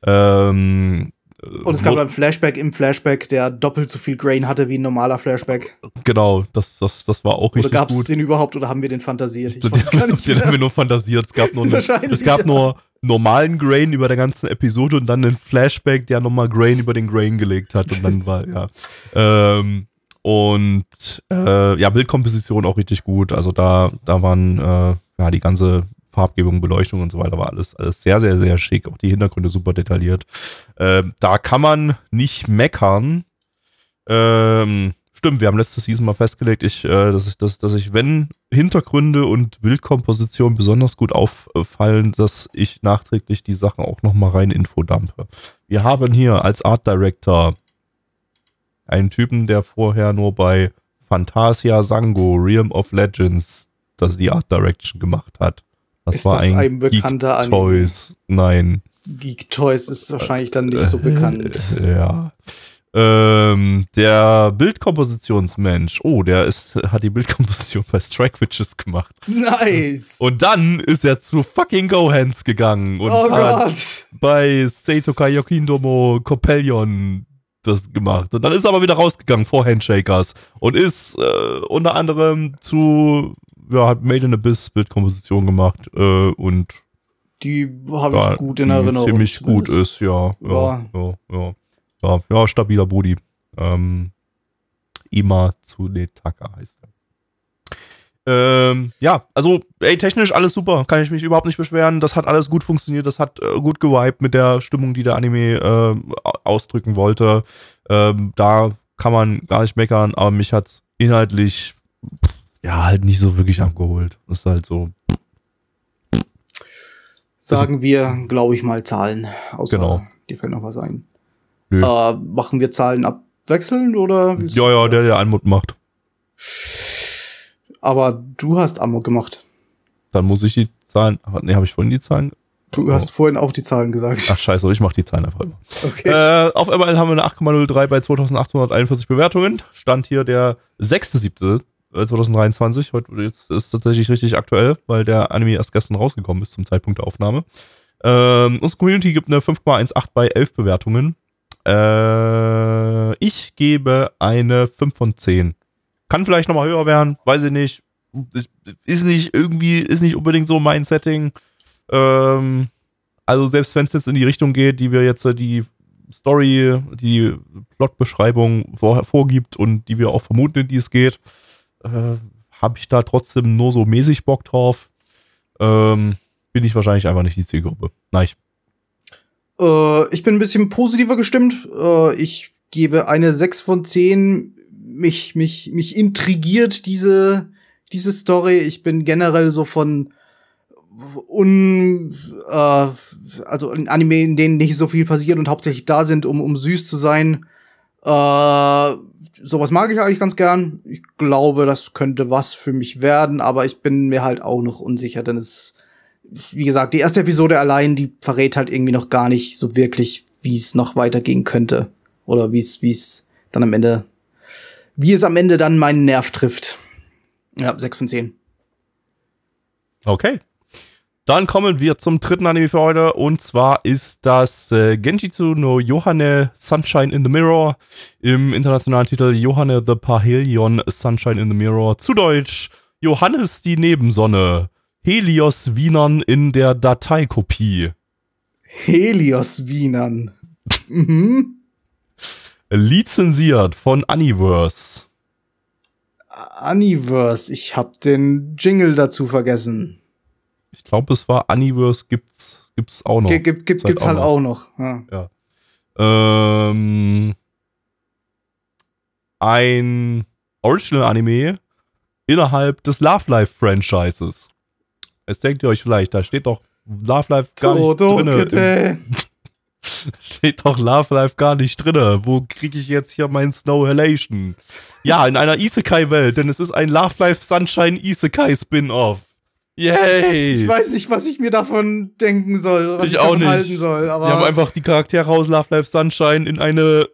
Speaker 1: Ähm,
Speaker 2: und es gab ein Flashback im Flashback, der doppelt so viel Grain hatte wie ein normaler Flashback.
Speaker 1: Genau, das, das, das war auch richtig
Speaker 2: oder
Speaker 1: gut.
Speaker 2: Oder gab es den überhaupt oder haben wir den fantasiert?
Speaker 1: Ich den, gar nicht den haben wir nur fantasiert. Es gab nur, eine, es gab
Speaker 2: ja.
Speaker 1: nur normalen Grain über der ganzen Episode und dann einen Flashback, der nochmal Grain über den Grain gelegt hat. Und dann war, ja. Ähm, und äh, ja, Bildkomposition auch richtig gut. Also da, da waren äh, ja die ganze Farbgebung, Beleuchtung und so weiter war alles, alles sehr, sehr, sehr schick. Auch die Hintergründe super detailliert. Ähm, da kann man nicht meckern. Ähm, stimmt, wir haben letztes Season mal festgelegt, ich, äh, dass, ich, dass, dass ich, wenn Hintergründe und Bildkomposition besonders gut auffallen, dass ich nachträglich die Sachen auch nochmal rein infodumpe. Wir haben hier als Art Director einen Typen, der vorher nur bei Fantasia Sango, Realm of Legends, das die Art Direction gemacht hat. Das
Speaker 2: ist
Speaker 1: war
Speaker 2: das
Speaker 1: ein,
Speaker 2: ein bekannter
Speaker 1: Geek Toys. Nein.
Speaker 2: Geek Toys ist wahrscheinlich dann nicht so bekannt.
Speaker 1: Äh, ja. Ähm, der Bildkompositionsmensch, oh, der ist, hat die Bildkomposition bei Strike Witches gemacht.
Speaker 2: Nice.
Speaker 1: Und dann ist er zu fucking Gohans gegangen und
Speaker 2: oh
Speaker 1: hat
Speaker 2: Gott.
Speaker 1: bei Seito Kaiokindomo Coppelion das gemacht. Und dann ist er aber wieder rausgegangen vor Handshakers und ist äh, unter anderem zu, ja, hat Made in Abyss Bildkomposition gemacht äh, und
Speaker 2: Die habe
Speaker 1: ja,
Speaker 2: ich gut in
Speaker 1: die
Speaker 2: Erinnerung.
Speaker 1: Ziemlich gut ist, ja. Ja, ja, ja. Ja, ja stabiler Body. Ähm, Ima Tsunetaka heißt er. Ähm, ja, also, ey, technisch alles super, kann ich mich überhaupt nicht beschweren. Das hat alles gut funktioniert, das hat äh, gut gewiped mit der Stimmung, die der Anime äh, ausdrücken wollte. Ähm, da kann man gar nicht meckern, aber mich hat's inhaltlich ja halt nicht so wirklich abgeholt. Das ist halt so.
Speaker 2: Sagen wir, glaube ich mal, Zahlen. Außer
Speaker 1: Genau.
Speaker 2: dir fällt noch was ein.
Speaker 1: Nö.
Speaker 2: Äh, machen wir Zahlen abwechseln oder?
Speaker 1: Ja, ja, der, der Anmut macht.
Speaker 2: Aber du hast Amok gemacht.
Speaker 1: Dann muss ich die Zahlen. Ne, habe ich vorhin die Zahlen?
Speaker 2: Du
Speaker 1: Oh.
Speaker 2: hast vorhin auch die Zahlen gesagt.
Speaker 1: Ach scheiße, ich mache die Zahlen einfach immer.
Speaker 2: Okay.
Speaker 1: Äh, auf ML haben wir eine 8,03 bei 2841 Bewertungen. Stand hier der 6.7.2023. Heute jetzt ist tatsächlich richtig aktuell, weil der Anime erst gestern rausgekommen ist zum Zeitpunkt der Aufnahme. Ähm, unsere Community gibt eine 5,18 bei 11 Bewertungen. Äh, ich gebe eine 5 von 10. Kann vielleicht nochmal höher werden, weiß ich nicht. Ist, ist nicht irgendwie, ist nicht unbedingt so mein Setting. Ähm, also selbst wenn es jetzt in die Richtung geht, die wir jetzt äh, die Story, die Plotbeschreibung vor, vorgibt und die wir auch vermuten, in die es geht, äh, habe ich da trotzdem nur so mäßig Bock drauf. Ähm, bin ich wahrscheinlich einfach nicht die Zielgruppe. Nein.
Speaker 2: Äh, ich bin ein bisschen positiver gestimmt. Äh, ich gebe eine 6 von 10. Mich, mich, mich intrigiert diese, diese Story. Ich bin generell so von un, äh, also in Anime, in denen nicht so viel passiert und hauptsächlich da sind, um, um süß zu sein. Äh, sowas mag ich eigentlich ganz gern. Ich glaube, das könnte was für mich werden, aber ich bin mir halt auch noch unsicher, denn es, wie gesagt, die erste Episode allein, die verrät halt irgendwie noch gar nicht so wirklich, wie es noch weitergehen könnte. Oder wie es, wie es dann am Ende, wie es am Ende dann meinen Nerv trifft. Ja, 6 von 10.
Speaker 1: Okay. Dann kommen wir zum dritten Anime für heute und zwar ist das äh, Genjitsu no Yohane Sunshine in the Mirror im internationalen Titel Yohane the Pahelion Sunshine in the Mirror. Zu Deutsch Johannes die Nebensonne. Helios Wienern in der Dateikopie.
Speaker 2: Helios Wienern. mhm.
Speaker 1: Lizenziert von Universe.
Speaker 2: Universe. Ich hab den Jingle dazu vergessen.
Speaker 1: Ich glaube, es war Universe gibt's gibt's auch noch.
Speaker 2: G gibt, gibt,
Speaker 1: halt
Speaker 2: gibt's halt auch noch. Ja.
Speaker 1: Ähm, ein Original-Anime innerhalb des Love Life Franchises. Jetzt denkt ihr euch vielleicht, da steht doch Love Life gar nicht
Speaker 2: bitte.
Speaker 1: Steht doch Love Life gar nicht drinne. Wo kriege ich jetzt hier mein Snow Halation? Ja, in einer Isekai-Welt, denn es ist ein Love Life Sunshine Isekai Spin-off. Yay!
Speaker 2: Ich weiß nicht, was ich mir davon denken soll, was
Speaker 1: Ich
Speaker 2: ich,
Speaker 1: auch
Speaker 2: davon
Speaker 1: nicht.
Speaker 2: halten soll, aber
Speaker 1: Wir haben einfach die Charaktere aus Love Life Sunshine in eine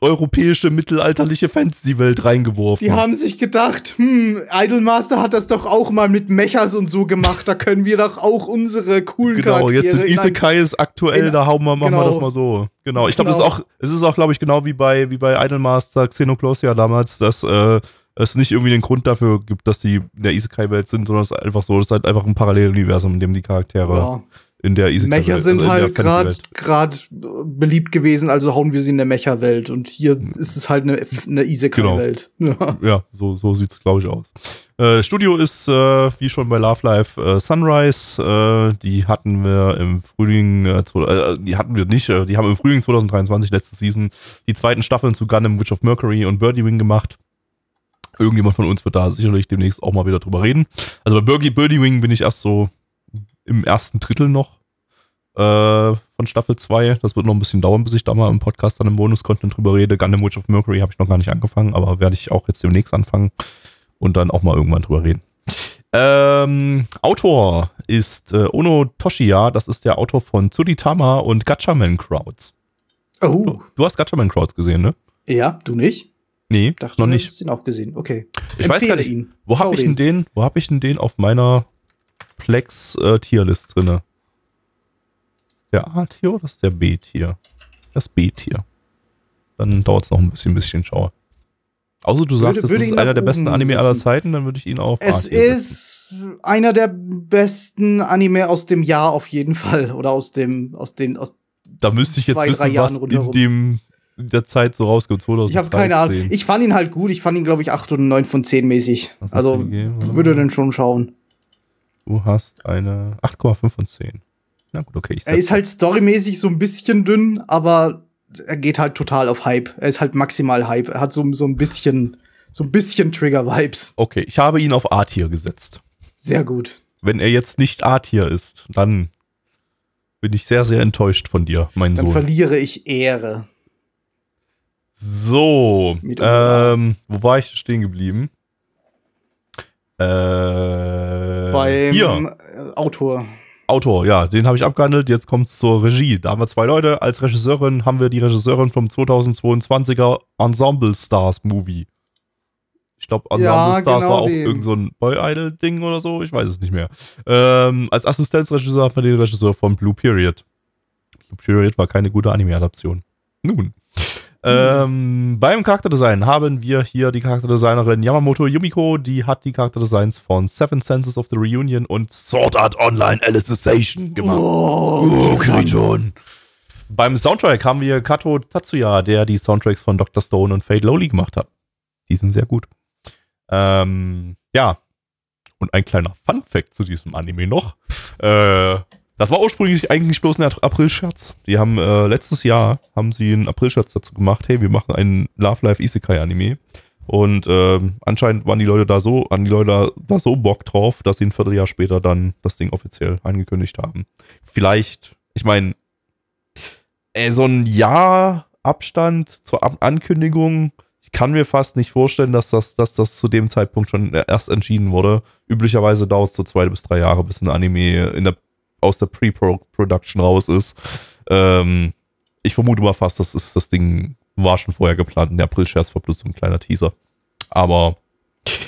Speaker 1: europäische mittelalterliche Fantasy-Welt reingeworfen.
Speaker 2: Die haben sich gedacht, hm, Idolmaster hat das doch auch mal mit Mechas und so gemacht. Da können wir doch auch unsere coolen
Speaker 1: Genau,
Speaker 2: Charaktere
Speaker 1: jetzt sind
Speaker 2: in ein-
Speaker 1: Isekais aktuell,
Speaker 2: in-
Speaker 1: da hauen wir, machen wir
Speaker 2: genau.
Speaker 1: das mal so. Genau, ich glaube, das ist
Speaker 2: Genau.
Speaker 1: auch, es ist auch, glaube ich, genau wie bei, wie bei Idolmaster Xenoclosia damals, dass äh, es nicht irgendwie den Grund dafür gibt, dass die in der Isekai-Welt sind, sondern es ist einfach so, es ist halt einfach ein Paralleluniversum, in dem die Charaktere
Speaker 2: Ja.
Speaker 1: in der Isekai-Welt
Speaker 2: Mecha sind
Speaker 1: also
Speaker 2: halt gerade gerade beliebt gewesen, also hauen wir sie in der Mecha-Welt. Und hier ist es halt eine, eine Isekai-Welt. Ja.
Speaker 1: Ja, so, so sieht es, glaube ich, aus. Äh, Studio ist, äh, wie schon bei Love Life, äh, Sunrise. Äh, die hatten wir im Frühling, äh, äh, die hatten wir nicht, äh, die haben im Frühling 2023, letzte Season, die zweiten Staffeln zu Gundam Witch of Mercury und Birdie Wing gemacht. Irgendjemand von uns wird da sicherlich demnächst auch mal wieder drüber reden. Also bei Birdie, Birdie Wing bin ich erst so im ersten Drittel noch äh, von Staffel 2. Das wird noch ein bisschen dauern, bis ich da mal im Podcast dann im Bonus-Content drüber rede. Gundam Witch of Mercury habe ich noch gar nicht angefangen, aber werde ich auch jetzt demnächst anfangen und dann auch mal irgendwann drüber reden. Ähm, Autor ist äh, Ono Toshiya, das ist der Autor von Tsuritama und Gatchaman Crowds.
Speaker 2: Oh,
Speaker 1: Du, du hast Gatchaman Crowds gesehen, ne?
Speaker 2: ja, du nicht?
Speaker 1: Nee,
Speaker 2: Dachte,
Speaker 1: noch
Speaker 2: du
Speaker 1: nicht.
Speaker 2: hättest ihn auch gesehen. Okay.
Speaker 1: Ich weiß gar nicht,
Speaker 2: ihn.
Speaker 1: Wo habe ich denn den, wo habe ich denn den auf meiner Plex äh, Tierlist drinne? Der A-Tier oder ist der B-Tier? Das B-Tier. Dann dauert es noch ein bisschen, bis ich ihn schaue. Außer du sagst,
Speaker 2: Würde-
Speaker 1: das
Speaker 2: würde
Speaker 1: ist einer der besten Anime aller
Speaker 2: setzen.
Speaker 1: Zeiten, dann würde ich ihn auf
Speaker 2: Es
Speaker 1: A-Tier setzen.
Speaker 2: ist einer der besten Anime aus dem Jahr auf jeden Fall. Oder aus dem, aus den, aus.
Speaker 1: Da müsste ich jetzt
Speaker 2: zwei,
Speaker 1: wissen, was in dem der Zeit so rauskommt. 2013.
Speaker 2: Ich habe keine Ahnung. Ich fand ihn halt gut. Ich fand ihn, glaube ich, 8 oder 9 von 10 mäßig.
Speaker 1: Hast
Speaker 2: Also würde dann schon schauen.
Speaker 1: Du hast eine 8,5 von 10. Na gut, okay.
Speaker 2: Er ist halt storymäßig so ein bisschen dünn, aber er geht halt total auf Hype. Er ist halt maximal Hype. Er hat so, so ein bisschen, so ein bisschen Trigger-Vibes.
Speaker 1: okay, ich habe ihn auf A-Tier gesetzt.
Speaker 2: Sehr gut.
Speaker 1: wenn er jetzt nicht A-Tier ist, dann bin ich sehr, sehr enttäuscht von dir, mein
Speaker 2: Dann
Speaker 1: Sohn.
Speaker 2: verliere ich Ehre.
Speaker 1: So, ähm, wo war ich stehen geblieben? Äh,
Speaker 2: Beim
Speaker 1: hier,
Speaker 2: äh, Autor.
Speaker 1: Autor, ja, den habe ich abgehandelt. Jetzt kommt's zur Regie. Da haben wir zwei Leute. Als Regisseurin haben wir die Regisseurin vom 2022er Ensemble Stars Movie. Ich glaube, Ensemble
Speaker 2: Ja,
Speaker 1: Stars
Speaker 2: genau
Speaker 1: war auch
Speaker 2: den.
Speaker 1: irgend so ein Boy-Idol-Ding oder so. Ich weiß es nicht mehr. Ähm, als Assistenzregisseur haben wir den Regisseur von Blue Period. Blue Period war keine gute Anime-Adaption. Nun. Ähm, beim Charakterdesign haben wir hier die Charakterdesignerin Yamamoto Yumiko, die hat die Charakterdesigns von Seven Senses of the Reunion und Sword Art Online Alicization gemacht.
Speaker 2: Oh,
Speaker 1: okay, schon. Beim Soundtrack haben wir Kato Tatsuya, der die Soundtracks von Dr. Stone und Fade Lowly gemacht hat. Die sind sehr gut. Ähm, ja. Und ein kleiner Fun-Fact zu diesem Anime noch. Äh, das war ursprünglich eigentlich bloß ein April-Scherz. Die haben äh, letztes Jahr haben sie einen April-Scherz dazu gemacht, hey, wir machen einen Love Life Isekai Anime. Und ähm, anscheinend waren die Leute da so, an die Leute da, so Bock drauf, dass sie ein Vierteljahr später dann das Ding offiziell angekündigt haben. Vielleicht, ich meine, äh, so ein Jahr Abstand zur Ab Ankündigung, ich kann mir fast nicht vorstellen, dass das, dass das zu dem Zeitpunkt schon erst entschieden wurde. Üblicherweise dauert es so zwei bis drei Jahre, bis ein Anime in der, aus der Pre-Production raus ist. Ähm, ich vermute mal fast, das ist das Ding war schon vorher geplant. Der April-Scherz war bloß so ein kleiner Teaser. Aber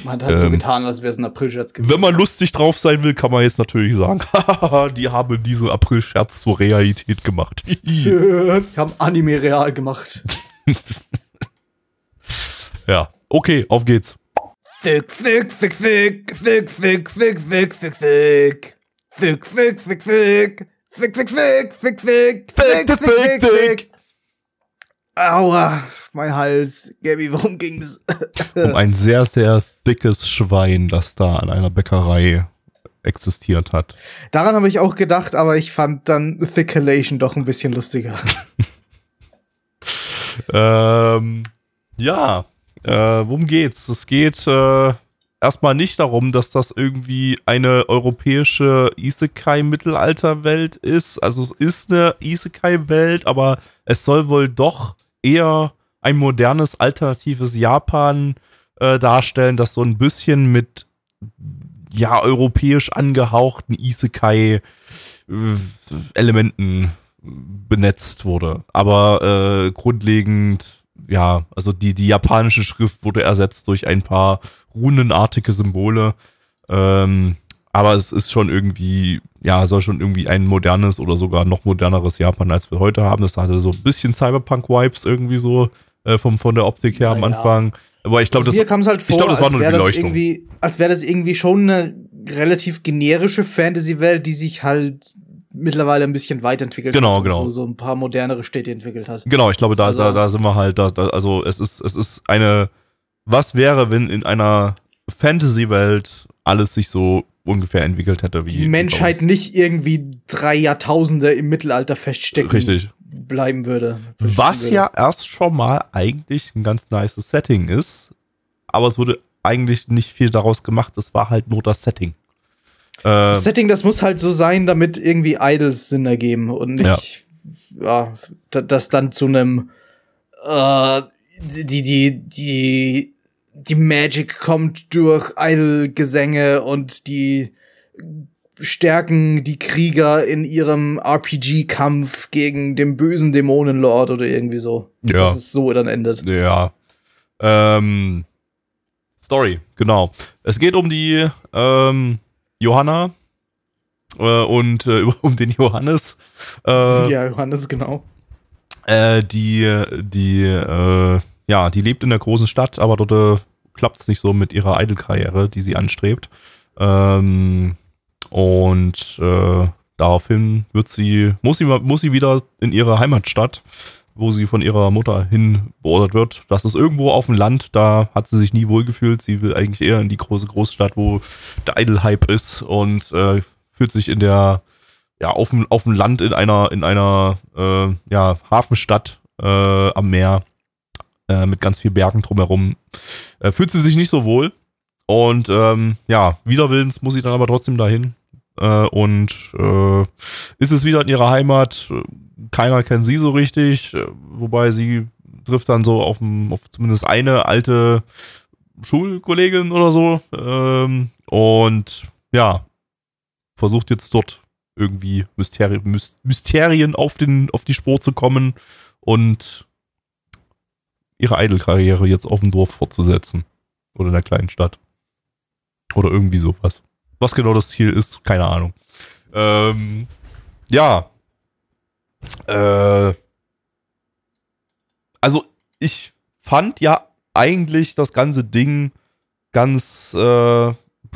Speaker 2: Man hat halt so
Speaker 1: Ähm,
Speaker 2: getan, als wäre es ein April-Scherz gewesen.
Speaker 1: wenn man lustig drauf sein will, kann man jetzt natürlich sagen, haha, die haben diesen April-Scherz zur Realität gemacht.
Speaker 2: Die haben Anime real gemacht.
Speaker 1: ja, okay, auf geht's.
Speaker 2: Thick, thick, thick, thick, thick, thick, thick, thick, thick, thick. Fick, fick, fick, fick. Fick, fick, fick, fick, fick. Fick, fick, fick, fick. Aua, mein Hals. Gabby, worum ging's?
Speaker 1: um ein sehr, sehr dickes Schwein, das da an einer Bäckerei existiert hat.
Speaker 2: Daran habe ich auch gedacht, aber ich fand dann Thickelation doch ein bisschen lustiger.
Speaker 1: ähm, ja, äh, worum geht's? Es geht äh, erstmal nicht darum, dass das irgendwie eine europäische Isekai-Mittelalterwelt ist. Also es ist eine Isekai-Welt, aber es soll wohl doch eher ein modernes, alternatives Japan äh, darstellen, das so ein bisschen mit ja, europäisch angehauchten Isekai-Elementen benetzt wurde. Aber äh, grundlegend ja, also die, die japanische Schrift wurde ersetzt durch ein paar runenartige Symbole. Ähm, aber es ist schon irgendwie, ja, soll schon irgendwie ein modernes oder sogar noch moderneres Japan, als wir heute haben. Das hatte so ein bisschen Cyberpunk-Vibes irgendwie so äh, vom, von der Optik her am
Speaker 2: Naja.
Speaker 1: Anfang. Aber ich glaube,
Speaker 2: Also
Speaker 1: das,
Speaker 2: halt vor,
Speaker 1: ich glaube, das war
Speaker 2: als
Speaker 1: nur
Speaker 2: wäre
Speaker 1: die Beleuchtung.
Speaker 2: irgendwie, als wäre das irgendwie schon eine relativ generische Fantasy-Welt, die sich halt mittlerweile ein bisschen weiterentwickelt
Speaker 1: Genau,
Speaker 2: hat und
Speaker 1: genau.
Speaker 2: so, so ein paar modernere Städte entwickelt hat.
Speaker 1: Genau, ich glaube, da,
Speaker 2: Also-
Speaker 1: da, da sind wir halt, da, da, also es ist, es ist eine, was wäre, wenn in einer Fantasy-Welt alles sich so ungefähr entwickelt hätte wie
Speaker 2: Die Menschheit nicht irgendwie drei Jahrtausende im Mittelalter feststecken
Speaker 1: Richtig.
Speaker 2: bleiben würde.
Speaker 1: Was
Speaker 2: würde.
Speaker 1: ja erst schon mal eigentlich ein ganz nices Setting ist, aber es wurde eigentlich nicht viel daraus gemacht, es war halt nur das Setting. Äh,
Speaker 2: Das Setting, das muss halt so sein, damit irgendwie Idols Sinn ergeben und nicht, ja, da- das dann zu einem, äh, die, die, die, die Magic kommt durch Idol-Gesänge und die stärken die Krieger in ihrem RPG-Kampf gegen den bösen Dämonenlord oder irgendwie so.
Speaker 1: Ja.
Speaker 2: Dass es so dann endet.
Speaker 1: Ja. Ähm, Story, genau. Es geht um die ähm, Johanna äh, und äh, um den Johannes. Äh,
Speaker 2: ja, Johannes, genau.
Speaker 1: äh, die, die, äh, ja, die lebt in der großen Stadt, aber dort äh, klappt es nicht so mit ihrer Idol-Karriere, die sie anstrebt. Ähm, und daraufhin wird sie, muss sie, muss sie wieder in ihre Heimatstadt, wo sie von ihrer Mutter hin beordert wird. Das ist irgendwo auf dem Land, da hat sie sich nie wohlgefühlt. Sie will eigentlich eher in die große Großstadt, wo der Idol-Hype ist und äh, fühlt sich in der, ja, auf dem, auf dem Land in einer, in einer, äh, ja, Hafenstadt äh, am Meer äh, mit ganz viel Bergen drumherum. Äh, fühlt sie sich nicht so wohl. Und ähm, ja, widerwillens muss sie dann aber trotzdem dahin. Äh, und äh, ist es wieder in ihrer Heimat. Keiner kennt sie so richtig, äh, wobei sie trifft dann so auf, auf zumindest eine alte Schulkollegin oder so. Ähm, und ja, versucht jetzt dort irgendwie Mysteri Mys- Mysterien auf, den, auf die Spur zu kommen und ihre Idol-Karriere jetzt auf dem Dorf fortzusetzen. Oder in der kleinen Stadt. Oder irgendwie sowas. Was genau das Ziel ist, keine Ahnung. Ähm, ja. Äh, also, ich fand ja eigentlich das ganze Ding ganz äh,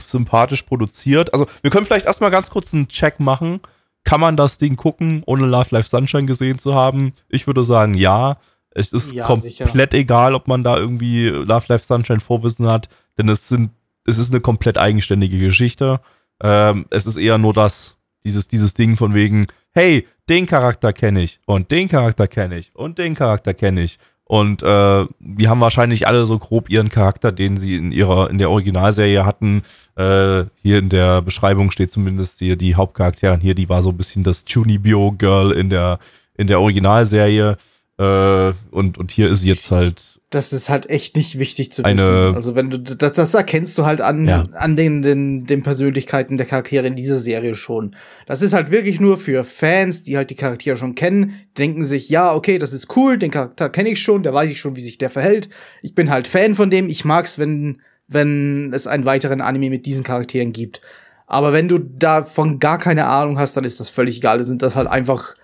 Speaker 1: sympathisch produziert. Also, wir können vielleicht erstmal ganz kurz einen Check machen. Kann man das Ding gucken, ohne Love Life Sunshine gesehen zu haben? Ich würde sagen, ja. Es ist
Speaker 2: Ja,
Speaker 1: komplett egal, ob man da irgendwie Love Life Sunshine Vorwissen hat, denn es sind, es ist eine komplett eigenständige Geschichte. Ähm, es ist eher nur das, dieses, dieses Ding von wegen, hey, den Charakter kenne ich und den Charakter kenne ich und den Charakter kenne ich. Und äh, die haben wahrscheinlich alle so grob ihren Charakter, den sie in ihrer, in der Originalserie hatten. Äh, hier in der Beschreibung steht zumindest hier die Hauptcharakterin hier, die war so ein bisschen das Chunibyo Girl in der, in der Originalserie. Äh, und, und hier ist sie jetzt halt
Speaker 2: das ist halt echt nicht wichtig zu
Speaker 1: Eine-
Speaker 2: wissen. Also wenn du das, das erkennst du halt an,
Speaker 1: Ja.
Speaker 2: an den, den, den Persönlichkeiten der Charaktere in dieser Serie schon. Das ist halt wirklich nur für Fans, die halt die Charaktere schon kennen, denken sich, ja, okay, das ist cool, den Charakter kenne ich schon, der weiß ich schon, wie sich der verhält. Ich bin halt Fan von dem, ich mag's, wenn, wenn es einen weiteren Anime mit diesen Charakteren gibt. Aber wenn du davon gar keine Ahnung hast, dann ist das völlig egal. Dann sind das halt einfach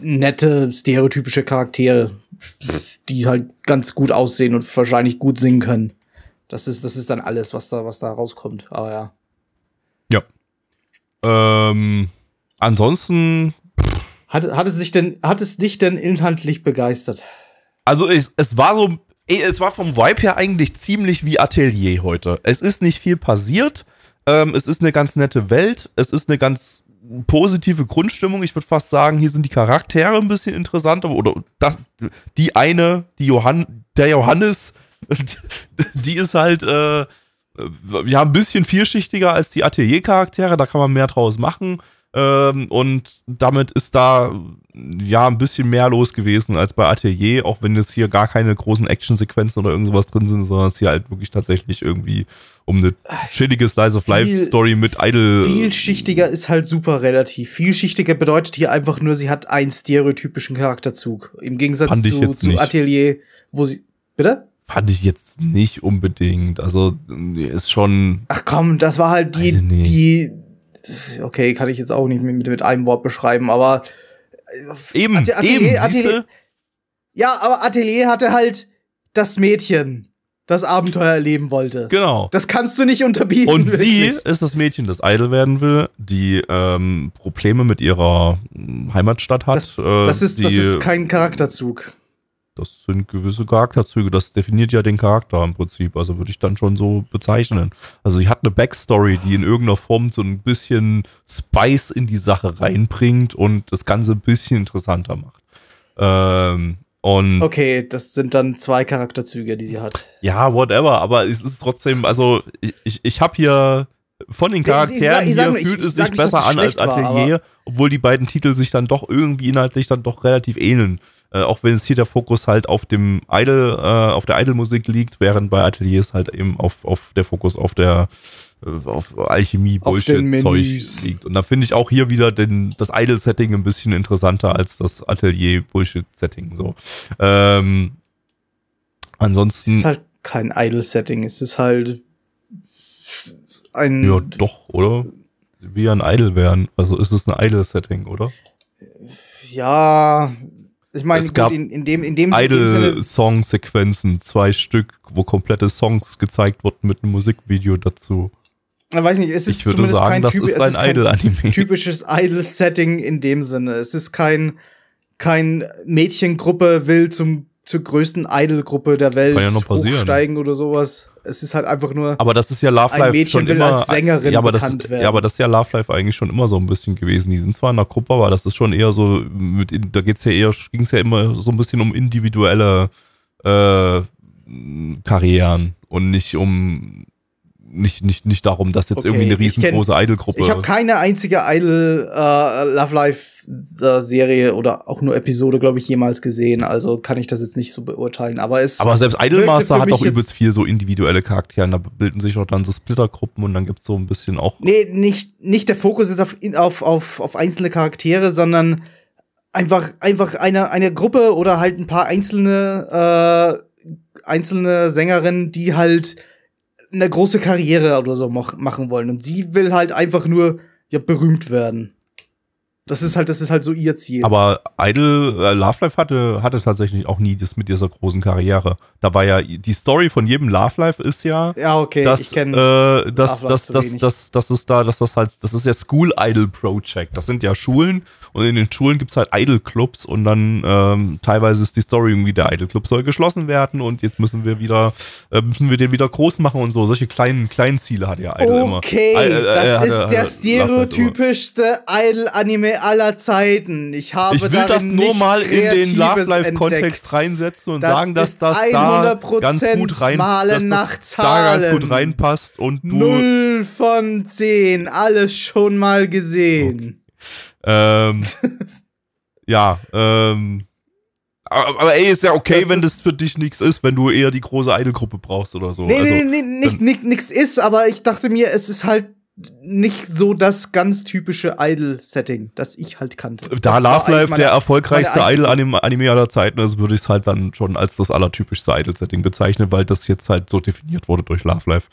Speaker 2: nette, stereotypische Charaktere, die halt ganz gut aussehen und wahrscheinlich gut singen können. Das ist, das ist dann alles, was da, was da rauskommt. Aber ja.
Speaker 1: Ähm, ansonsten,
Speaker 2: Hat, hat es sich denn, hat es dich denn inhaltlich begeistert?
Speaker 1: also es, es war so, eh, es war vom Vibe her eigentlich ziemlich wie Atelier heute. Es ist nicht viel passiert. Ähm, es ist eine ganz nette Welt. Es ist eine ganz positive Grundstimmung. Ich würde fast sagen, hier sind die Charaktere ein bisschen interessanter. Oder das, die eine, die Johann, der Johannes, die ist halt, äh, ja, ein bisschen vielschichtiger als die Atelier-Charaktere. Da kann man mehr draus machen. Ähm, und damit ist da ja ein bisschen mehr los gewesen als bei Atelier, auch wenn jetzt hier gar keine großen Actionsequenzen oder irgendwas drin sind, sondern es hier halt wirklich tatsächlich irgendwie um eine chillige Slice of Life Story mit Idle.
Speaker 2: Vielschichtiger ist halt super relativ. Vielschichtiger bedeutet hier einfach nur, sie hat einen stereotypischen Charakterzug. Im Gegensatz zu, zu
Speaker 1: nicht.
Speaker 2: Atelier, wo sie. Bitte?
Speaker 1: Fand ich jetzt nicht unbedingt. Also ist schon.
Speaker 2: Ach komm, das war halt die, die. Okay, kann ich jetzt auch nicht mit, mit einem Wort beschreiben, aber.
Speaker 1: Eben,
Speaker 2: Ate- Atelier-
Speaker 1: eben,
Speaker 2: Atelier-? Ja, aber Atelier hatte halt das Mädchen, das Abenteuer erleben wollte.
Speaker 1: Genau.
Speaker 2: Das kannst du nicht unterbieten.
Speaker 1: Und sie
Speaker 2: wirklich.
Speaker 1: ist das Mädchen, das idle werden will, die ähm, Probleme mit ihrer mm, Heimatstadt hat.
Speaker 2: Das,
Speaker 1: äh,
Speaker 2: das, ist,
Speaker 1: die,
Speaker 2: das ist kein Charakterzug.
Speaker 1: Das sind gewisse Charakterzüge. Das definiert ja den Charakter im Prinzip. Also würde ich dann schon so bezeichnen. Also sie hat eine Backstory, die in irgendeiner Form so ein bisschen Spice in die Sache reinbringt und das Ganze ein bisschen interessanter macht. Ähm, und
Speaker 2: Okay, das sind dann zwei Charakterzüge, die sie hat.
Speaker 1: Ja, whatever, aber es ist trotzdem, also ich, ich, ich habe hier von den
Speaker 2: Ich- ich
Speaker 1: Charakteren
Speaker 2: ich sag
Speaker 1: hier fühlt
Speaker 2: ich
Speaker 1: es sich besser
Speaker 2: es
Speaker 1: an als
Speaker 2: schlecht war,
Speaker 1: Atelier, obwohl die beiden Titel sich dann doch irgendwie inhaltlich dann doch relativ ähneln. Äh, auch wenn es hier der Fokus halt auf dem Idol, äh, auf der Idol-Musik liegt, während bei Ateliers halt eben auf, auf der Fokus auf der äh, auf Alchemie, Bullshit-Zeug liegt. Und da finde ich auch hier wieder den, das Idol-Setting ein bisschen interessanter als das Atelier-Bullshit-Setting. So. Ähm,
Speaker 2: Es
Speaker 1: ansonsten.
Speaker 2: ist halt kein Idle-Setting, es ist halt ein.
Speaker 1: Ja, doch, oder? Wie ein Idol wären. Also ist es ein Idol-Setting, oder?
Speaker 2: Ja, ich meine,
Speaker 1: Es
Speaker 2: gut,
Speaker 1: gab
Speaker 2: in, in dem, in dem, Sinne,
Speaker 1: Idol-Song-Sequenzen, zwei Stück, wo komplette Songs gezeigt wurden mit einem Musikvideo dazu.
Speaker 2: ich weiß nicht, es ist
Speaker 1: Ich würde sagen, das
Speaker 2: Typ,
Speaker 1: ist ein
Speaker 2: kein
Speaker 1: Idol-Anime.
Speaker 2: typisches Idle-Setting in dem Sinne. Es ist kein, kein Mädchengruppe will zum, zur größten Idol-Gruppe der Welt
Speaker 1: Kann ja noch passieren.
Speaker 2: hochsteigen oder sowas. Es ist halt einfach nur.
Speaker 1: Aber das ist ja Love
Speaker 2: Ein
Speaker 1: Life
Speaker 2: Mädchen
Speaker 1: schon
Speaker 2: will
Speaker 1: immer.
Speaker 2: als Sängerin
Speaker 1: ja, aber das,
Speaker 2: bekannt werden.
Speaker 1: ja, aber das ist ja Love Life eigentlich schon immer so ein bisschen gewesen. Die sind zwar in einer Gruppe, aber das ist schon eher so, mit, da geht's ja eher, ging es ja immer so ein bisschen um individuelle äh, Karrieren und nicht um nicht, nicht, nicht darum, dass jetzt
Speaker 2: Okay,
Speaker 1: irgendwie eine riesengroße Idol-Gruppe.
Speaker 2: Ich habe keine einzige Idol äh, Love Life äh, Serie oder auch nur Episode, glaube ich, jemals gesehen. Also kann ich das jetzt nicht so beurteilen. Aber es
Speaker 1: Aber selbst Idolmaster hat doch übelst
Speaker 2: jetzt-
Speaker 1: viel so individuelle Charaktere. Da bilden sich auch dann so Splittergruppen und dann gibt's so ein bisschen auch.
Speaker 2: Nee, nicht, nicht der Fokus ist auf, auf, auf, auf einzelne Charaktere, sondern einfach, einfach eine, eine Gruppe oder halt ein paar einzelne, äh, einzelne Sängerinnen, die halt eine große Karriere oder so mach, machen wollen. Und sie will halt einfach nur ja, berühmt werden. Das ist halt, das ist halt so ihr Ziel.
Speaker 1: Aber Idol, äh, Love Life hatte, hatte tatsächlich auch nie das mit dieser großen Karriere. Da war ja, die Story von jedem Love Life ist ja,
Speaker 2: ja, okay,
Speaker 1: dass,
Speaker 2: ich kenne.
Speaker 1: äh, dass, dass, dass, dass, dass es da, dass das halt, das ist ja School Idol Project. Das sind ja Schulen und in den Schulen gibt's halt Idol Clubs und dann ähm, teilweise ist die Story irgendwie, der Idol Club soll geschlossen werden und jetzt müssen wir wieder, äh, müssen wir den wieder groß machen und so. Solche kleinen, kleinen Ziele hat ja Idol immer.
Speaker 2: Okay,
Speaker 1: Äh, äh,
Speaker 2: das
Speaker 1: hatte-
Speaker 2: ist der stereotypischste Idol-Anime aller Zeiten. Ich habe
Speaker 1: Ich will das nur mal in den Love Life. Kontext reinsetzen und
Speaker 2: Das
Speaker 1: sagen, dass das da
Speaker 2: 100%
Speaker 1: ganz gut rein, dass das da ganz gut reinpasst und du
Speaker 2: Null von zehn, alles schon mal gesehen.
Speaker 1: ähm, ja, ähm, aber, ey, ist ja okay,
Speaker 2: Das
Speaker 1: wenn das für dich nichts ist, wenn du eher die große Idol-Gruppe brauchst oder so.
Speaker 2: Nee,
Speaker 1: also,
Speaker 2: nee, nee, nicht, nicht, nix ist, aber ich dachte mir, es ist halt nicht so das ganz typische Idol-Setting, das ich halt kannte.
Speaker 1: Da
Speaker 2: Das
Speaker 1: Love Life der erfolgreichste Idol-Anime aller Zeiten ist, würde ich es halt dann schon als das allertypischste Idol-Setting bezeichnen, weil das jetzt halt so definiert wurde durch Love Life.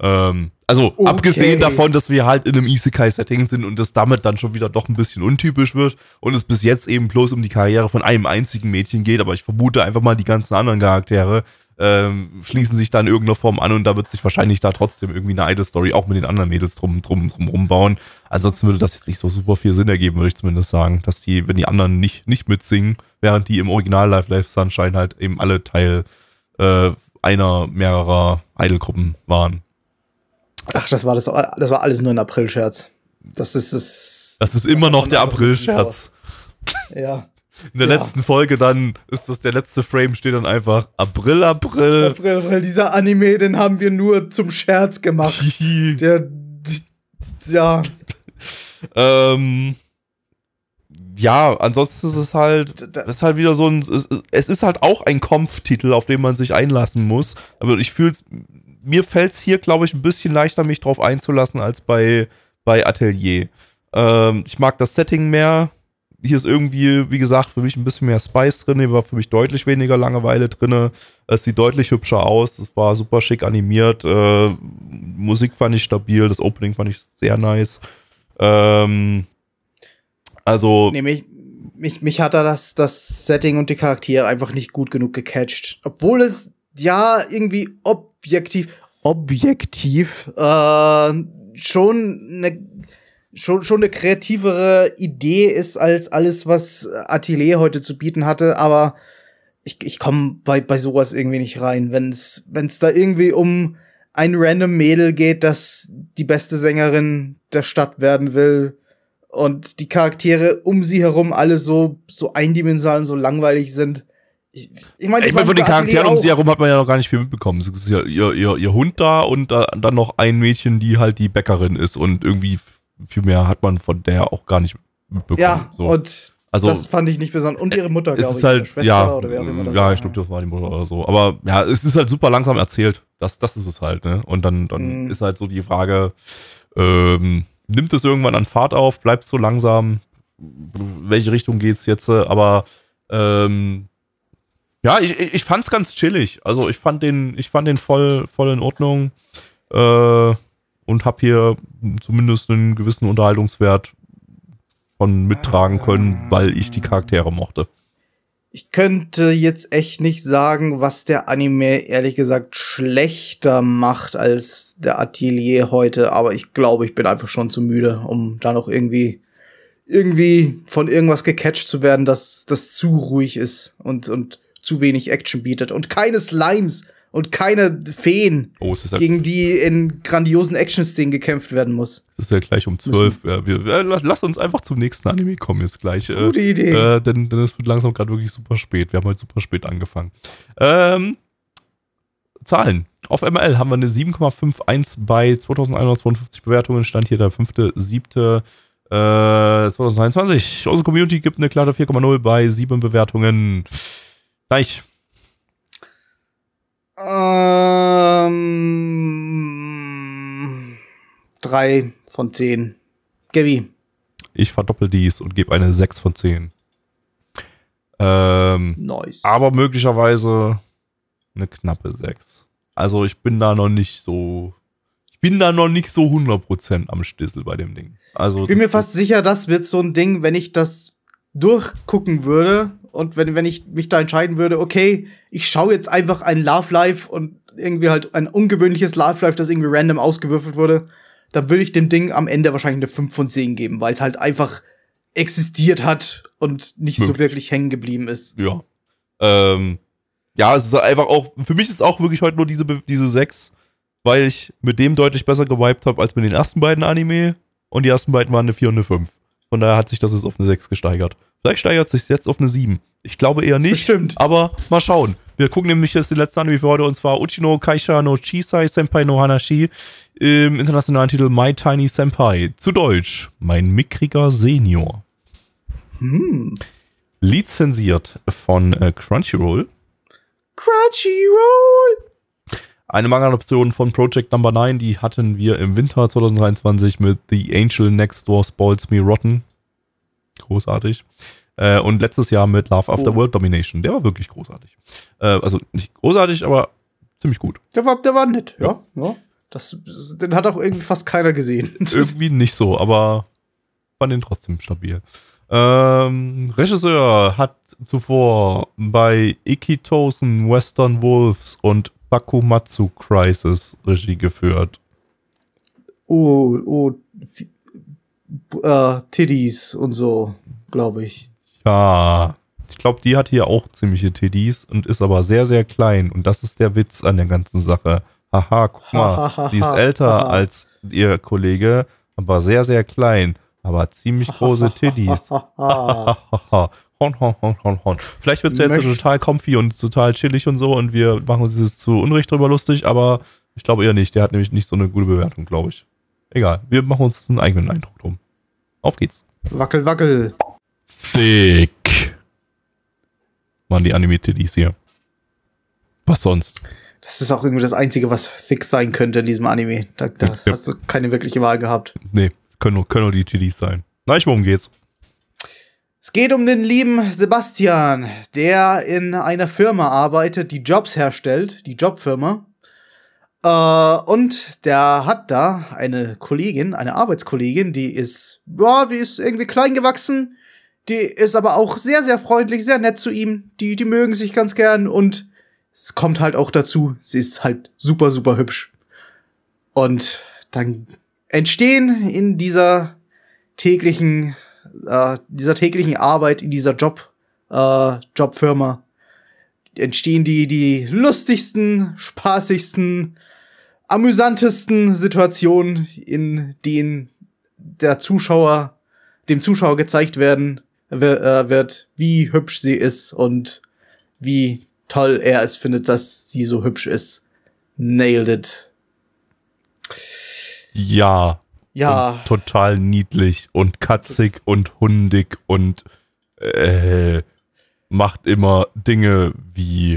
Speaker 1: Ähm, also,
Speaker 2: Okay.
Speaker 1: abgesehen davon, dass wir halt in einem Isekai-Setting sind und das damit dann schon wieder doch ein bisschen untypisch wird und es bis jetzt eben bloß um die Karriere von einem einzigen Mädchen geht, aber ich vermute einfach mal, die ganzen anderen Charaktere ähm, schließen sich da in irgendeiner Form an und da wird sich wahrscheinlich da trotzdem irgendwie eine Idol-Story auch mit den anderen Mädels drum, drum, drum rumbauen. Ansonsten würde das jetzt nicht so super viel Sinn ergeben, würde ich zumindest sagen, dass die, wenn die anderen nicht, nicht mitsingen, während die im Original Live Life Sunshine halt eben alle Teil äh, einer mehrerer Idol-Gruppen waren.
Speaker 2: Ach, das war das, das war alles nur ein April-Scherz. Das ist es.
Speaker 1: Das ist immer noch der April-Scherz.
Speaker 2: Ja.
Speaker 1: In der
Speaker 2: Ja.
Speaker 1: letzten Folge dann ist das der letzte Frame, steht dann einfach April, April.
Speaker 2: April, weil dieser Anime, den haben wir nur zum Scherz gemacht. Der, ja,
Speaker 1: Ähm, ja, ansonsten ist es halt, das ist halt wieder so ein, es, es ist halt auch ein Kampftitel, auf den man sich einlassen muss. Aber ich fühle, mir fällt es hier, glaube ich, ein bisschen leichter, mich drauf einzulassen als bei, bei Atelier. Ähm, ich mag das Setting mehr. Hier ist irgendwie, wie gesagt, für mich ein bisschen mehr Spice drin. Hier war für mich deutlich weniger Langeweile drin. Es sieht deutlich hübscher aus. Es war super schick animiert. Äh, Musik fand ich stabil. Das Opening fand ich sehr nice. Ähm, also.
Speaker 2: Nee, mich, mich, mich hat da das, das Setting und die Charaktere einfach nicht gut genug gecatcht. Obwohl es ja irgendwie objektiv, objektiv, äh, schon eine schon, schon eine kreativere Idee ist als alles, was Atelier heute zu bieten hatte, aber ich, ich komme bei, bei sowas irgendwie nicht rein. Wenn es da irgendwie um ein random Mädel geht, das die beste Sängerin der Stadt werden will und die Charaktere um sie herum alle so, so eindimensional und so langweilig sind.
Speaker 1: Ich, ich meine, ich mein, von den Charakteren um sie herum hat man ja noch gar nicht viel mitbekommen. Es ist ja ihr, ihr, ihr Hund da und da, dann noch ein Mädchen, die halt die Bäckerin ist und irgendwie viel mehr hat man von der auch gar nicht mitbekommen.
Speaker 2: Ja, so. und also, das fand ich nicht besonders. Und ihre Mutter,
Speaker 1: glaube ich. Halt, Schwester ja, oder wer auch immer. Ja, ich glaube, das war die Mutter oder so. Aber ja, es ist halt super langsam erzählt. Das, das ist es halt, ne? Und dann, dann mm. ist halt so die Frage, ähm, nimmt es irgendwann an Fahrt auf, bleibt so langsam, welche Richtung geht's jetzt, aber ähm, ja, ich, ich fand's ganz chillig. Also ich fand den, ich fand den voll, voll in Ordnung äh, und hab hier zumindest einen gewissen Unterhaltungswert von mittragen können, weil ich die Charaktere mochte.
Speaker 2: Ich könnte jetzt echt nicht sagen, was der Anime ehrlich gesagt schlechter macht als der Atelier heute, aber ich glaube, ich bin einfach schon zu müde, um da noch irgendwie irgendwie von irgendwas gecatcht zu werden, das das zu ruhig ist und und zu wenig Action bietet. Und keine Slimes und keine Feen, oh, ja gegen die in grandiosen Action-Szenen gekämpft werden muss.
Speaker 1: Es ist ja gleich um zwölf. Ja, wir, äh, lass uns einfach zum nächsten Anime kommen jetzt gleich.
Speaker 2: Äh, Gute Idee.
Speaker 1: Äh, denn, denn es wird langsam gerade wirklich super spät. Wir haben heute super spät angefangen. Ähm, Zahlen. Auf ML haben wir eine 7,51 bei 2152 Bewertungen. Stand hier der 5.7. Äh, 2023. Unsere Community gibt eine klare 4,0 bei 7 Bewertungen. Gleich.
Speaker 2: Ähm, drei von zehn. Gaby.
Speaker 1: Ich verdoppel dies und gebe eine 6 von 10. Ähm,
Speaker 2: nice.
Speaker 1: Aber möglicherweise eine knappe 6. Also ich bin da noch nicht so. Ich bin da noch nicht so 100% am Stissel bei dem Ding. Also
Speaker 2: ich bin mir fast sicher, das wird so ein Ding, wenn ich das durchgucken würde und wenn, wenn ich mich da entscheiden würde, okay, ich schaue jetzt einfach ein Love Life und irgendwie halt ein ungewöhnliches Love Life, das irgendwie random ausgewürfelt wurde, dann würde ich dem Ding am Ende wahrscheinlich eine 5 von 10 geben, weil es halt einfach existiert hat und nicht so wirklich hängen geblieben ist.
Speaker 1: Ja. Ähm, ja, es ist einfach auch, für mich ist auch wirklich heute nur diese, diese 6, weil ich mit dem deutlich besser gewiped habe als mit den ersten beiden Anime und die ersten beiden waren eine 4 und eine 5. Von daher hat sich das jetzt auf eine 6 gesteigert. Vielleicht steigert sich jetzt auf eine 7. Ich glaube eher nicht.
Speaker 2: Bestimmt.
Speaker 1: Aber mal schauen. Wir gucken nämlich jetzt die letzte Anime für heute und zwar Uchino Kaisha no Chisai Senpai no Hanashi im internationalen Titel My Tiny Senpai. Zu Deutsch, mein mickriger Senior.
Speaker 2: Hm.
Speaker 1: Lizenziert von äh, Crunchyroll.
Speaker 2: Crunchyroll!
Speaker 1: Eine Manga-Adaption von Project Number 9, die hatten wir im Winter 2023 mit The Angel Next Door Spoils Me Rotten. Großartig. Äh, und letztes Jahr mit Love After oh. World Domination. Der war wirklich großartig. Äh, also nicht großartig, aber ziemlich gut.
Speaker 2: Der war, der war nett, ja. ja. Das, den hat auch irgendwie fast keiner gesehen.
Speaker 1: irgendwie nicht so, aber fand den trotzdem stabil. Ähm, Regisseur hat zuvor bei Ikitosen, Western Wolves und Bakumatsu Crisis Regie geführt.
Speaker 2: Oh, oh, äh, Tiddies und so, glaube ich.
Speaker 1: Ja, ich glaube, die hat hier auch ziemliche Tiddies und ist aber sehr, sehr klein. Und das ist der Witz an der ganzen Sache. Haha, guck mal, sie ist älter als ihr Kollege, aber sehr, sehr klein. Aber ziemlich große Tiddies. hon, hon, hon, hon, hon. Vielleicht wird es jetzt total comfy und total chillig und so und wir machen uns dieses zu Unrecht drüber lustig, aber ich glaube eher nicht. Der hat nämlich nicht so eine gute Bewertung, glaube ich. Egal, wir machen uns einen eigenen Eindruck drum. Auf geht's.
Speaker 2: Wackel, wackel.
Speaker 1: Thick. Waren die Anime-Titties hier. Was sonst?
Speaker 2: Das ist auch irgendwie das Einzige, was thick sein könnte in diesem Anime. Da, da
Speaker 1: Ja.
Speaker 2: hast du keine wirkliche Wahl gehabt.
Speaker 1: Nee, können nur, können nur die Titties sein. Na, ich, worum geht's?
Speaker 2: Es geht um den lieben Sebastian, der in einer Firma arbeitet, die Jobs herstellt, die Jobfirma. Äh, und der hat da eine Kollegin, eine Arbeitskollegin, die ist, ja, die ist irgendwie klein gewachsen. Die ist aber auch sehr, sehr freundlich, sehr nett zu ihm. Die, die mögen sich ganz gern und es kommt halt auch dazu, sie ist halt super, super hübsch. Und dann entstehen in dieser täglichen, äh, dieser täglichen Arbeit, in dieser Job, äh, Jobfirma, entstehen die, die lustigsten, spaßigsten, amüsantesten Situationen, in denen der Zuschauer, dem Zuschauer gezeigt werden wer- äh, wird, wie hübsch sie ist und wie toll er es findet, dass sie so hübsch ist. Nailed it.
Speaker 1: Ja.
Speaker 2: Ja.
Speaker 1: Total niedlich und katzig und hundig und äh, macht immer Dinge wie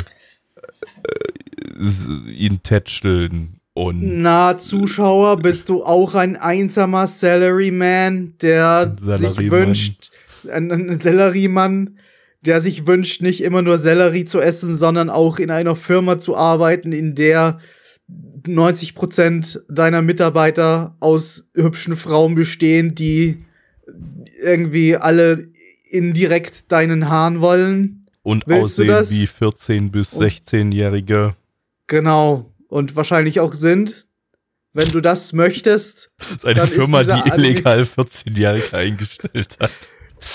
Speaker 1: äh, ihn tätscheln und
Speaker 2: Na, Zuschauer, bist du auch ein einsamer Salaryman, der sich
Speaker 1: Selleriemann.
Speaker 2: wünscht, ein, ein Selleriemann, der sich wünscht, nicht immer nur Sellerie zu essen, sondern auch in einer Firma zu arbeiten, in der 90% deiner Mitarbeiter aus hübschen Frauen bestehen, die irgendwie alle indirekt deinen Hahn wollen.
Speaker 1: und
Speaker 2: Willst
Speaker 1: aussehen wie 14- bis
Speaker 2: Und-
Speaker 1: 16-Jährige.
Speaker 2: Genau. Und wahrscheinlich auch sind. Wenn du das möchtest,
Speaker 1: Das ist eine
Speaker 2: Dann ist
Speaker 1: Firma,
Speaker 2: dieser
Speaker 1: die illegal 14-Jährige eingestellt hat.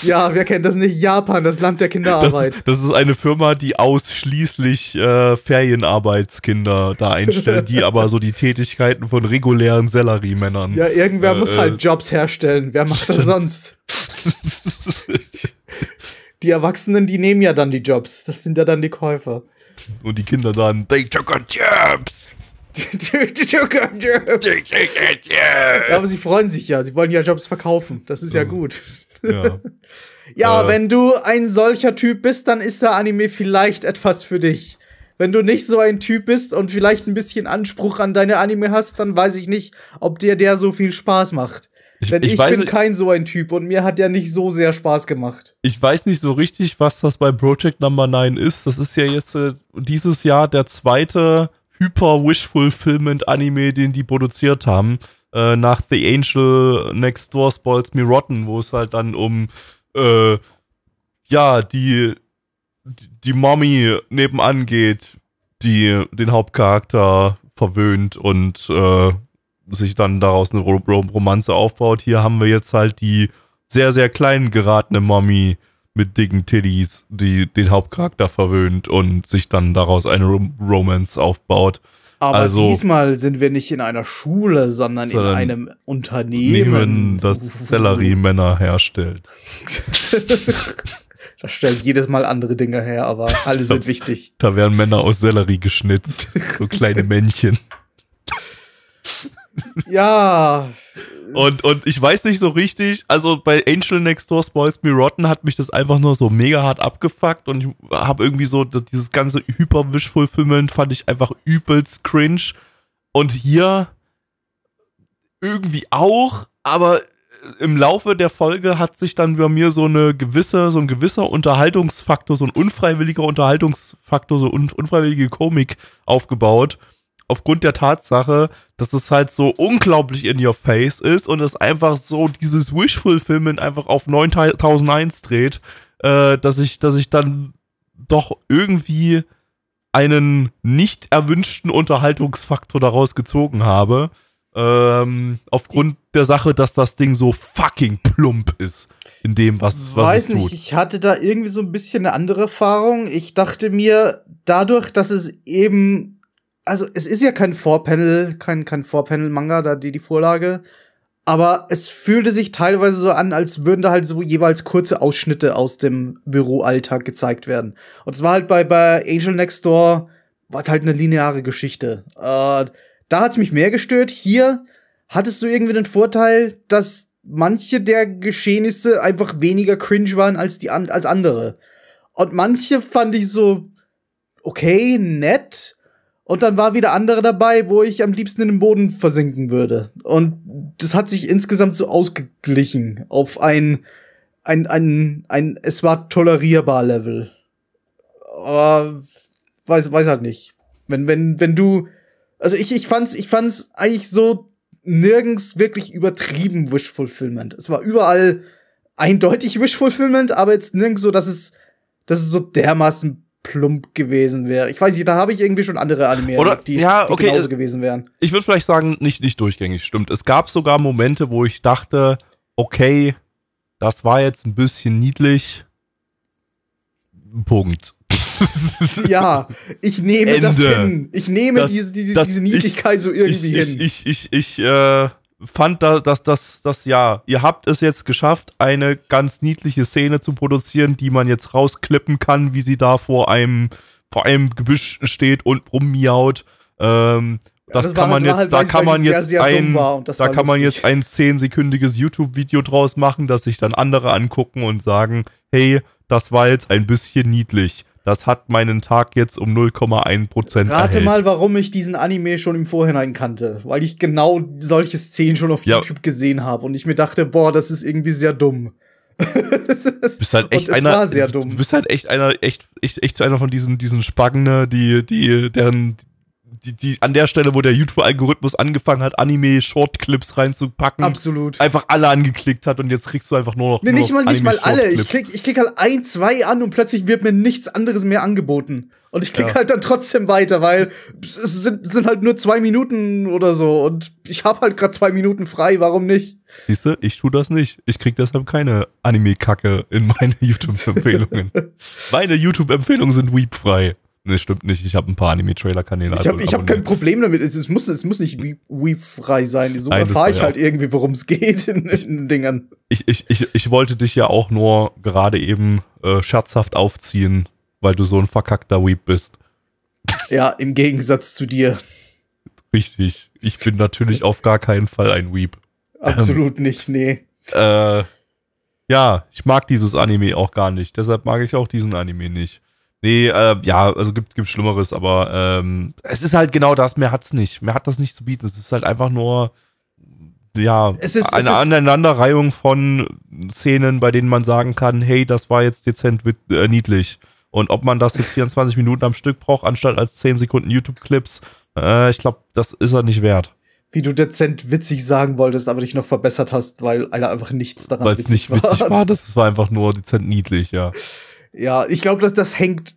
Speaker 2: Ja, wer kennt das nicht? Japan, das Land der
Speaker 1: Das
Speaker 2: Kinderarbeit.
Speaker 1: ist, das ist eine Firma, die ausschließlich äh, Ferienarbeitskinder da einstellt, die aber so die Tätigkeiten von regulären Selleriemännern.
Speaker 2: ja, irgendwer
Speaker 1: Äh,
Speaker 2: muss halt Jobs herstellen. Wer macht das sonst? Die Erwachsenen, die nehmen ja dann die Jobs. Das sind ja dann die Käufer.
Speaker 1: Und die Kinder dann, they took our jobs.
Speaker 2: ja,
Speaker 1: They took our jobs.
Speaker 2: aber sie freuen sich ja. Sie wollen ja Jobs verkaufen. Das ist ja gut.
Speaker 1: Ja.
Speaker 2: Ja,
Speaker 1: Äh.
Speaker 2: wenn du ein solcher Typ bist, dann ist der Anime vielleicht etwas für dich. Wenn du nicht so ein Typ bist und vielleicht ein bisschen Anspruch an deine Anime hast, dann weiß ich nicht, ob dir der so viel Spaß macht.
Speaker 1: Ich-
Speaker 2: Denn
Speaker 1: ich
Speaker 2: ich,
Speaker 1: weiß-
Speaker 2: bin kein so ein Typ und mir hat der nicht so sehr Spaß gemacht.
Speaker 1: Ich weiß nicht so richtig, was das bei Project Number 9 ist. Das ist ja jetzt äh, dieses Jahr der zweite Hyper-Wish-Fulfillment-Anime, den die produziert haben. Äh, nach The Angel Next Door Spoils Me Rotten, wo es halt dann um äh, ja, die, die, die Mommy nebenan geht, die den Hauptcharakter verwöhnt und äh, sich dann daraus eine Ro Ro Romanze aufbaut. Hier haben wir jetzt halt die sehr, sehr klein geratene Mommy mit dicken Titties, die den Hauptcharakter verwöhnt und sich dann daraus eine Rom Romance aufbaut.
Speaker 2: Aber
Speaker 1: Also-
Speaker 2: diesmal sind wir nicht in einer Schule, sondern in einem Unternehmen.
Speaker 1: Nehmen, das Sellerie-Männer herstellt.
Speaker 2: Das stellt jedes Mal andere Dinge her, aber alle sind wichtig.
Speaker 1: Da werden Männer aus Sellerie geschnitzt. So kleine Männchen.
Speaker 2: Ja,
Speaker 1: Und, und ich weiß nicht so richtig, also bei Angel Next Door Spoils Me Rotten hat mich das einfach nur so mega hart abgefuckt und ich habe irgendwie so dieses ganze Hyper-Wish-Fulfillment fand ich einfach übelst cringe. Und hier irgendwie auch, aber im Laufe der Folge hat sich dann bei mir so eine gewisse, so ein gewisser Unterhaltungsfaktor, so ein unfreiwilliger Unterhaltungsfaktor, so un, unfreiwillige Komik aufgebaut. Aufgrund der Tatsache, dass es halt so unglaublich in your face ist und es einfach so dieses Wish-Fulfillment einfach auf 9001 dreht, äh, dass ich, dass ich dann doch irgendwie einen nicht erwünschten Unterhaltungsfaktor daraus gezogen habe. Ähm, aufgrund der Sache, dass das Ding so fucking plump ist in dem, was, was
Speaker 2: weiß
Speaker 1: es
Speaker 2: nicht,
Speaker 1: tut.
Speaker 2: ich hatte da irgendwie so ein bisschen eine andere Erfahrung. Ich dachte mir, dadurch, dass es eben, also es ist ja kein Vorpanel, kein, kein Vorpanel-Manga, da die, die Vorlage, aber es fühlte sich teilweise so an, als würden da halt so jeweils kurze Ausschnitte aus dem Büroalltag gezeigt werden. Und es war halt bei, bei Angel Next Door, war halt eine lineare Geschichte. Äh, da hat's mich mehr gestört. Hier hattest du irgendwie den Vorteil, dass manche der Geschehnisse einfach weniger cringe waren als die als andere. Und manche fand ich so okay, nett. Und dann war wieder andere dabei, wo ich am liebsten in den Boden versinken würde. Und das hat sich insgesamt so ausgeglichen auf ein, ein, ein, ein, es war tolerierbar Level. Aber weiß, weiß halt nicht. Wenn, wenn, wenn du, also ich, ich fand's, ich fand's eigentlich so nirgends wirklich übertrieben Wish Fulfillment. Es war überall eindeutig Wish Fulfillment, aber jetzt nirgends so, dass es, dass es so dermaßen plump gewesen wäre. Ich weiß nicht, da habe ich irgendwie schon andere Anime,
Speaker 1: Oder,
Speaker 2: die,
Speaker 1: ja,
Speaker 2: die
Speaker 1: okay,
Speaker 2: genauso
Speaker 1: äh,
Speaker 2: gewesen wären.
Speaker 1: Ich würde vielleicht sagen, nicht, nicht durchgängig, stimmt. Es gab sogar Momente, wo ich dachte, okay, das war jetzt ein bisschen niedlich. Punkt.
Speaker 2: Ja, ich nehme das
Speaker 1: Ende.
Speaker 2: hin. Ich nehme
Speaker 1: Das-
Speaker 2: diese, diese,
Speaker 1: das-
Speaker 2: diese Niedlichkeit so irgendwie
Speaker 1: ich,
Speaker 2: hin.
Speaker 1: Ich, ich, ich, ich äh, fand, da, dass das, das, ja, ihr habt es jetzt geschafft, eine ganz niedliche Szene zu produzieren, die man jetzt rausklippen kann, wie sie da vor einem, vor einem Gebüsch steht und rummiaut. Ähm,
Speaker 2: Ja,
Speaker 1: das,
Speaker 2: das
Speaker 1: kann man
Speaker 2: halt-
Speaker 1: jetzt,
Speaker 2: halt,
Speaker 1: da kann man
Speaker 2: sehr,
Speaker 1: jetzt
Speaker 2: sehr
Speaker 1: ein, da kann man jetzt ein zehnsekündiges YouTube-Video draus machen, das sich dann andere angucken und sagen, hey, das war jetzt ein bisschen niedlich. Das hat meinen Tag jetzt um 0,1%
Speaker 2: Rate
Speaker 1: erhellt.
Speaker 2: mal, warum ich diesen Anime schon im Vorhinein kannte. Weil ich genau solche Szenen schon auf
Speaker 1: Ja.
Speaker 2: YouTube gesehen habe und ich mir dachte, boah, das ist irgendwie sehr dumm.
Speaker 1: Du bist halt echt einer,
Speaker 2: war sehr dumm.
Speaker 1: Du bist halt echt einer, echt, echt, echt einer von diesen, diesen Spagne, die, die, deren, die, die, an der Stelle, wo der YouTube-Algorithmus angefangen hat, Anime-Shortclips reinzupacken,
Speaker 2: Absolut.
Speaker 1: einfach alle angeklickt hat und jetzt kriegst du einfach nur noch.
Speaker 2: Nee,
Speaker 1: nur
Speaker 2: nicht
Speaker 1: noch
Speaker 2: mal, nicht mal alle. Ich klick, ich klick halt ein, zwei an und plötzlich wird mir nichts anderes mehr angeboten. Und ich klicke
Speaker 1: Ja.
Speaker 2: halt dann trotzdem weiter, weil es sind, sind halt nur zwei Minuten oder so. Und ich habe halt gerade zwei Minuten frei, warum nicht?
Speaker 1: Siehst du, ich tu das nicht. Ich krieg deshalb keine Anime-Kacke in meine YouTube-Empfehlungen. meine YouTube-Empfehlungen sind weepfrei. Ne, stimmt nicht. Ich habe ein paar Anime-Trailer-Kanäle.
Speaker 2: Ich habe ich hab kein. Problem damit. Es, es, muss, es muss nicht weep-frei sein. So erfahre ich
Speaker 1: ja
Speaker 2: halt irgendwie, worum es geht in, den Dingern.
Speaker 1: ich, ich, ich, ich wollte dich ja auch nur gerade eben äh, scherzhaft aufziehen, weil du so ein verkackter Weep bist.
Speaker 2: Ja, im Gegensatz zu dir.
Speaker 1: Richtig. Ich bin natürlich auf gar keinen Fall ein Weep.
Speaker 2: Absolut nicht, nee.
Speaker 1: Äh, ja, ich mag dieses Anime auch gar nicht. Deshalb mag ich auch diesen Anime nicht. Nee, äh, ja, also gibt, gibt Schlimmeres, aber ähm, es ist halt genau das, mehr hat's nicht. Mehr hat das nicht zu bieten. Es ist halt einfach nur, ja,
Speaker 2: Es ist- es
Speaker 1: eine
Speaker 2: ist-
Speaker 1: Aneinanderreihung von Szenen, bei denen man sagen kann, hey, das war jetzt dezent äh, niedlich. Und ob man das jetzt 24 Minuten am Stück braucht, anstatt als 10 Sekunden YouTube-Clips, äh, ich glaube, das ist er nicht wert.
Speaker 2: Wie du dezent witzig sagen wolltest, aber dich noch verbessert hast, weil Alter, einfach nichts daran
Speaker 1: Weil es nicht witzig war, das war einfach nur dezent niedlich, ja.
Speaker 2: Ja, ich glaube, dass das hängt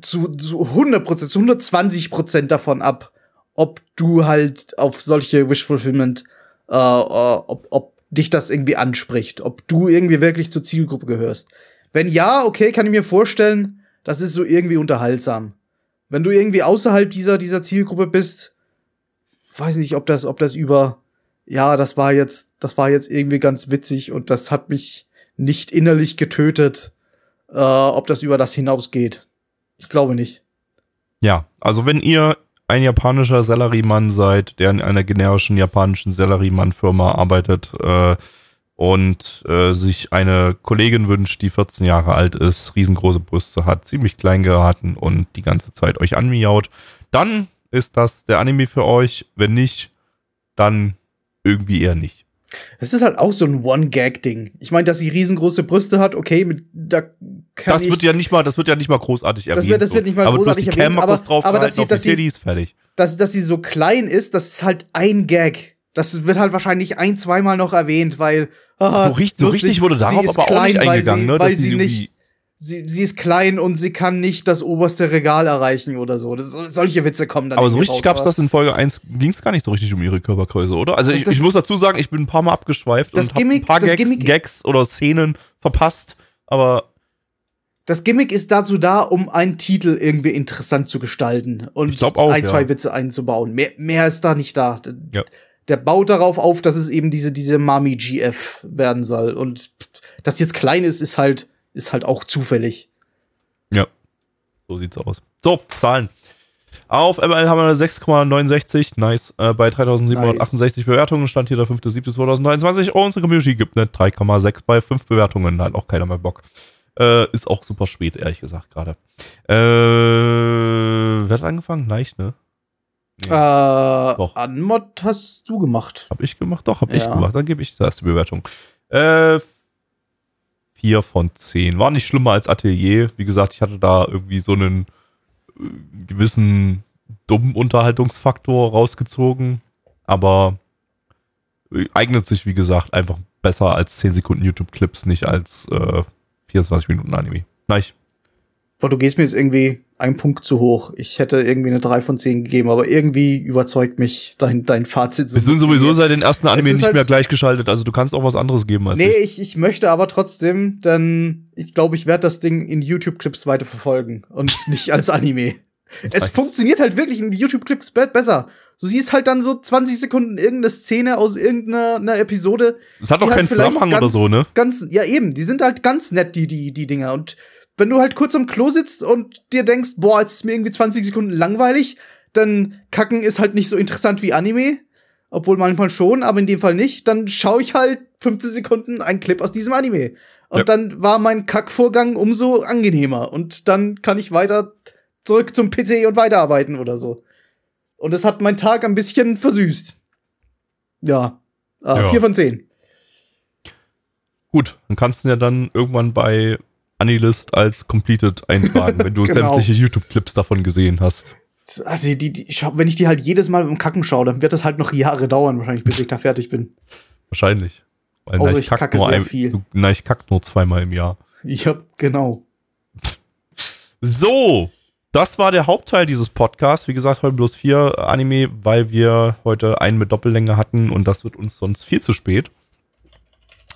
Speaker 2: zu, zu 100 Prozent, zu 120 Prozent davon ab, ob du halt auf solche Wish Fulfillment, äh, äh, ob, ob dich das irgendwie anspricht, ob du irgendwie wirklich zur Zielgruppe gehörst. Wenn ja, okay, kann ich mir vorstellen, das ist so irgendwie unterhaltsam. Wenn du irgendwie außerhalb dieser, dieser Zielgruppe bist, weiß nicht, ob das, ob das über, ja, das war jetzt, das war jetzt irgendwie ganz witzig und das hat mich nicht innerlich getötet äh, ob das über das hinausgeht. Ich glaube nicht.
Speaker 1: Ja, also wenn ihr ein japanischer Selleriemann seid, der in einer generischen japanischen Selleriemann-Firma arbeitet äh, und äh, sich eine Kollegin wünscht, die 14 Jahre alt ist, riesengroße Brüste hat, ziemlich klein geraten und die ganze Zeit euch anmiaut, dann ist das der Anime für euch. Wenn nicht, dann irgendwie eher nicht.
Speaker 2: Es ist halt auch so ein One-Gag-Ding. Ich meine, dass sie riesengroße Brüste hat, okay, mit, da kann
Speaker 1: Das
Speaker 2: ich,
Speaker 1: wird ja nicht mal, das wird ja nicht mal großartig erwähnt.
Speaker 2: wird- das wird nicht mal
Speaker 1: aber
Speaker 2: großartig
Speaker 1: du hast die
Speaker 2: erwähnt, aber-
Speaker 1: aber, drauf
Speaker 2: aber dass sie- dass
Speaker 1: die
Speaker 2: sie-
Speaker 1: fertig.
Speaker 2: dass, dass sie so klein ist, das ist halt ein Gag. Das wird halt wahrscheinlich ein, zweimal noch erwähnt, weil ah,
Speaker 1: So richtig- so richtig wurde darauf aber auch nicht
Speaker 2: weil
Speaker 1: eingegangen,
Speaker 2: sie,
Speaker 1: ne,
Speaker 2: Weil
Speaker 1: dass sie
Speaker 2: sie nicht, sie, sie ist klein und sie kann nicht das oberste Regal erreichen oder so. Das, solche Witze kommen dann
Speaker 1: Aber so richtig
Speaker 2: raus,
Speaker 1: gab's das in Folge 1, ging es gar nicht so richtig um ihre Körpergröße, oder? Also ich,
Speaker 2: Das-
Speaker 1: ich muss dazu sagen, ich bin ein paar Mal abgeschweift
Speaker 2: Das
Speaker 1: und hab ein paar
Speaker 2: das
Speaker 1: Gags,
Speaker 2: Gimmick-
Speaker 1: Gags oder Szenen verpasst, aber
Speaker 2: Das Gimmick ist dazu da, um einen Titel irgendwie interessant zu gestalten und
Speaker 1: Ich auch,
Speaker 2: ein, zwei
Speaker 1: ja.
Speaker 2: Witze einzubauen. Mehr, mehr ist da nicht da.
Speaker 1: Ja.
Speaker 2: Der baut darauf auf, dass es eben diese, diese Mami GF werden soll. Und dass sie jetzt klein ist, ist halt, ist halt auch zufällig.
Speaker 1: ja, so sieht's aus. So, Zahlen. Auf ML haben wir eine 6,69. Nice. Äh, bei 3768 Bewertungen stand hier der 5.7.2023. Und unsere Community gibt eine 3,6 bei 5 Bewertungen. Hat auch keiner mehr Bock. Äh, ist auch super spät, ehrlich gesagt, gerade. Äh, wer hat angefangen? Nein, ne?
Speaker 2: Nee. Äh, Doch. Anmod hast du gemacht.
Speaker 1: Hab ich gemacht? Doch, hab ja. ich gemacht. Dann gebe ich die erste Bewertung. Äh, 4 von 10. War nicht schlimmer als Atelier. Wie gesagt, ich hatte da irgendwie so einen äh, gewissen dummen Unterhaltungsfaktor rausgezogen. Aber äh, eignet sich, wie gesagt, einfach besser als 10 Sekunden YouTube-Clips, nicht als äh, 24 Minuten Anime. Nein.
Speaker 2: Boah, du gehst mir jetzt irgendwie einen Punkt zu hoch. Ich hätte irgendwie eine 3 von 10 gegeben, aber irgendwie überzeugt mich dein, dein Fazit.
Speaker 1: So Wir sind sowieso seit den ersten Anime nicht halt mehr gleichgeschaltet, also du kannst auch was anderes geben
Speaker 2: als Nee, ich, ich möchte aber trotzdem, denn ich glaube, ich werde das Ding in YouTube-Clips weiter verfolgen und nicht als Anime. es funktioniert halt wirklich in YouTube-Clips besser. Du siehst halt dann so 20 Sekunden irgendeine Szene aus irgendeiner Episode.
Speaker 1: Es hat doch keinen halt Zusammenhang oder so, ne?
Speaker 2: Ganz, ja, eben. Die sind halt ganz nett, die, die, die Dinger. Und wenn du halt kurz am Klo sitzt und dir denkst, boah, jetzt ist mir irgendwie 20 Sekunden langweilig, dann Kacken ist halt nicht so interessant wie Anime. Obwohl manchmal schon, aber in dem Fall nicht. Dann schaue ich halt 15 Sekunden einen Clip aus diesem Anime. Und ja. dann war mein Kackvorgang umso angenehmer. Und dann kann ich weiter zurück zum PC und weiterarbeiten oder so. Und es hat meinen Tag ein bisschen versüßt. Ja. Äh, ja. Vier von zehn.
Speaker 1: Gut, dann kannst du ja dann irgendwann bei Anilist als completed eintragen, wenn du genau. sämtliche YouTube-Clips davon gesehen hast.
Speaker 2: Also die, die, wenn ich die halt jedes Mal im Kacken schaue, dann wird das halt noch Jahre dauern, wahrscheinlich, bis ich da fertig bin.
Speaker 1: Wahrscheinlich.
Speaker 2: Weil also ich kacke nur sehr ein, viel.
Speaker 1: Na, ich kack nur zweimal im Jahr.
Speaker 2: Ja, genau.
Speaker 1: So, das war der Hauptteil dieses Podcasts. Wie gesagt, heute bloß vier Anime, weil wir heute einen mit Doppellänge hatten und das wird uns sonst viel zu spät.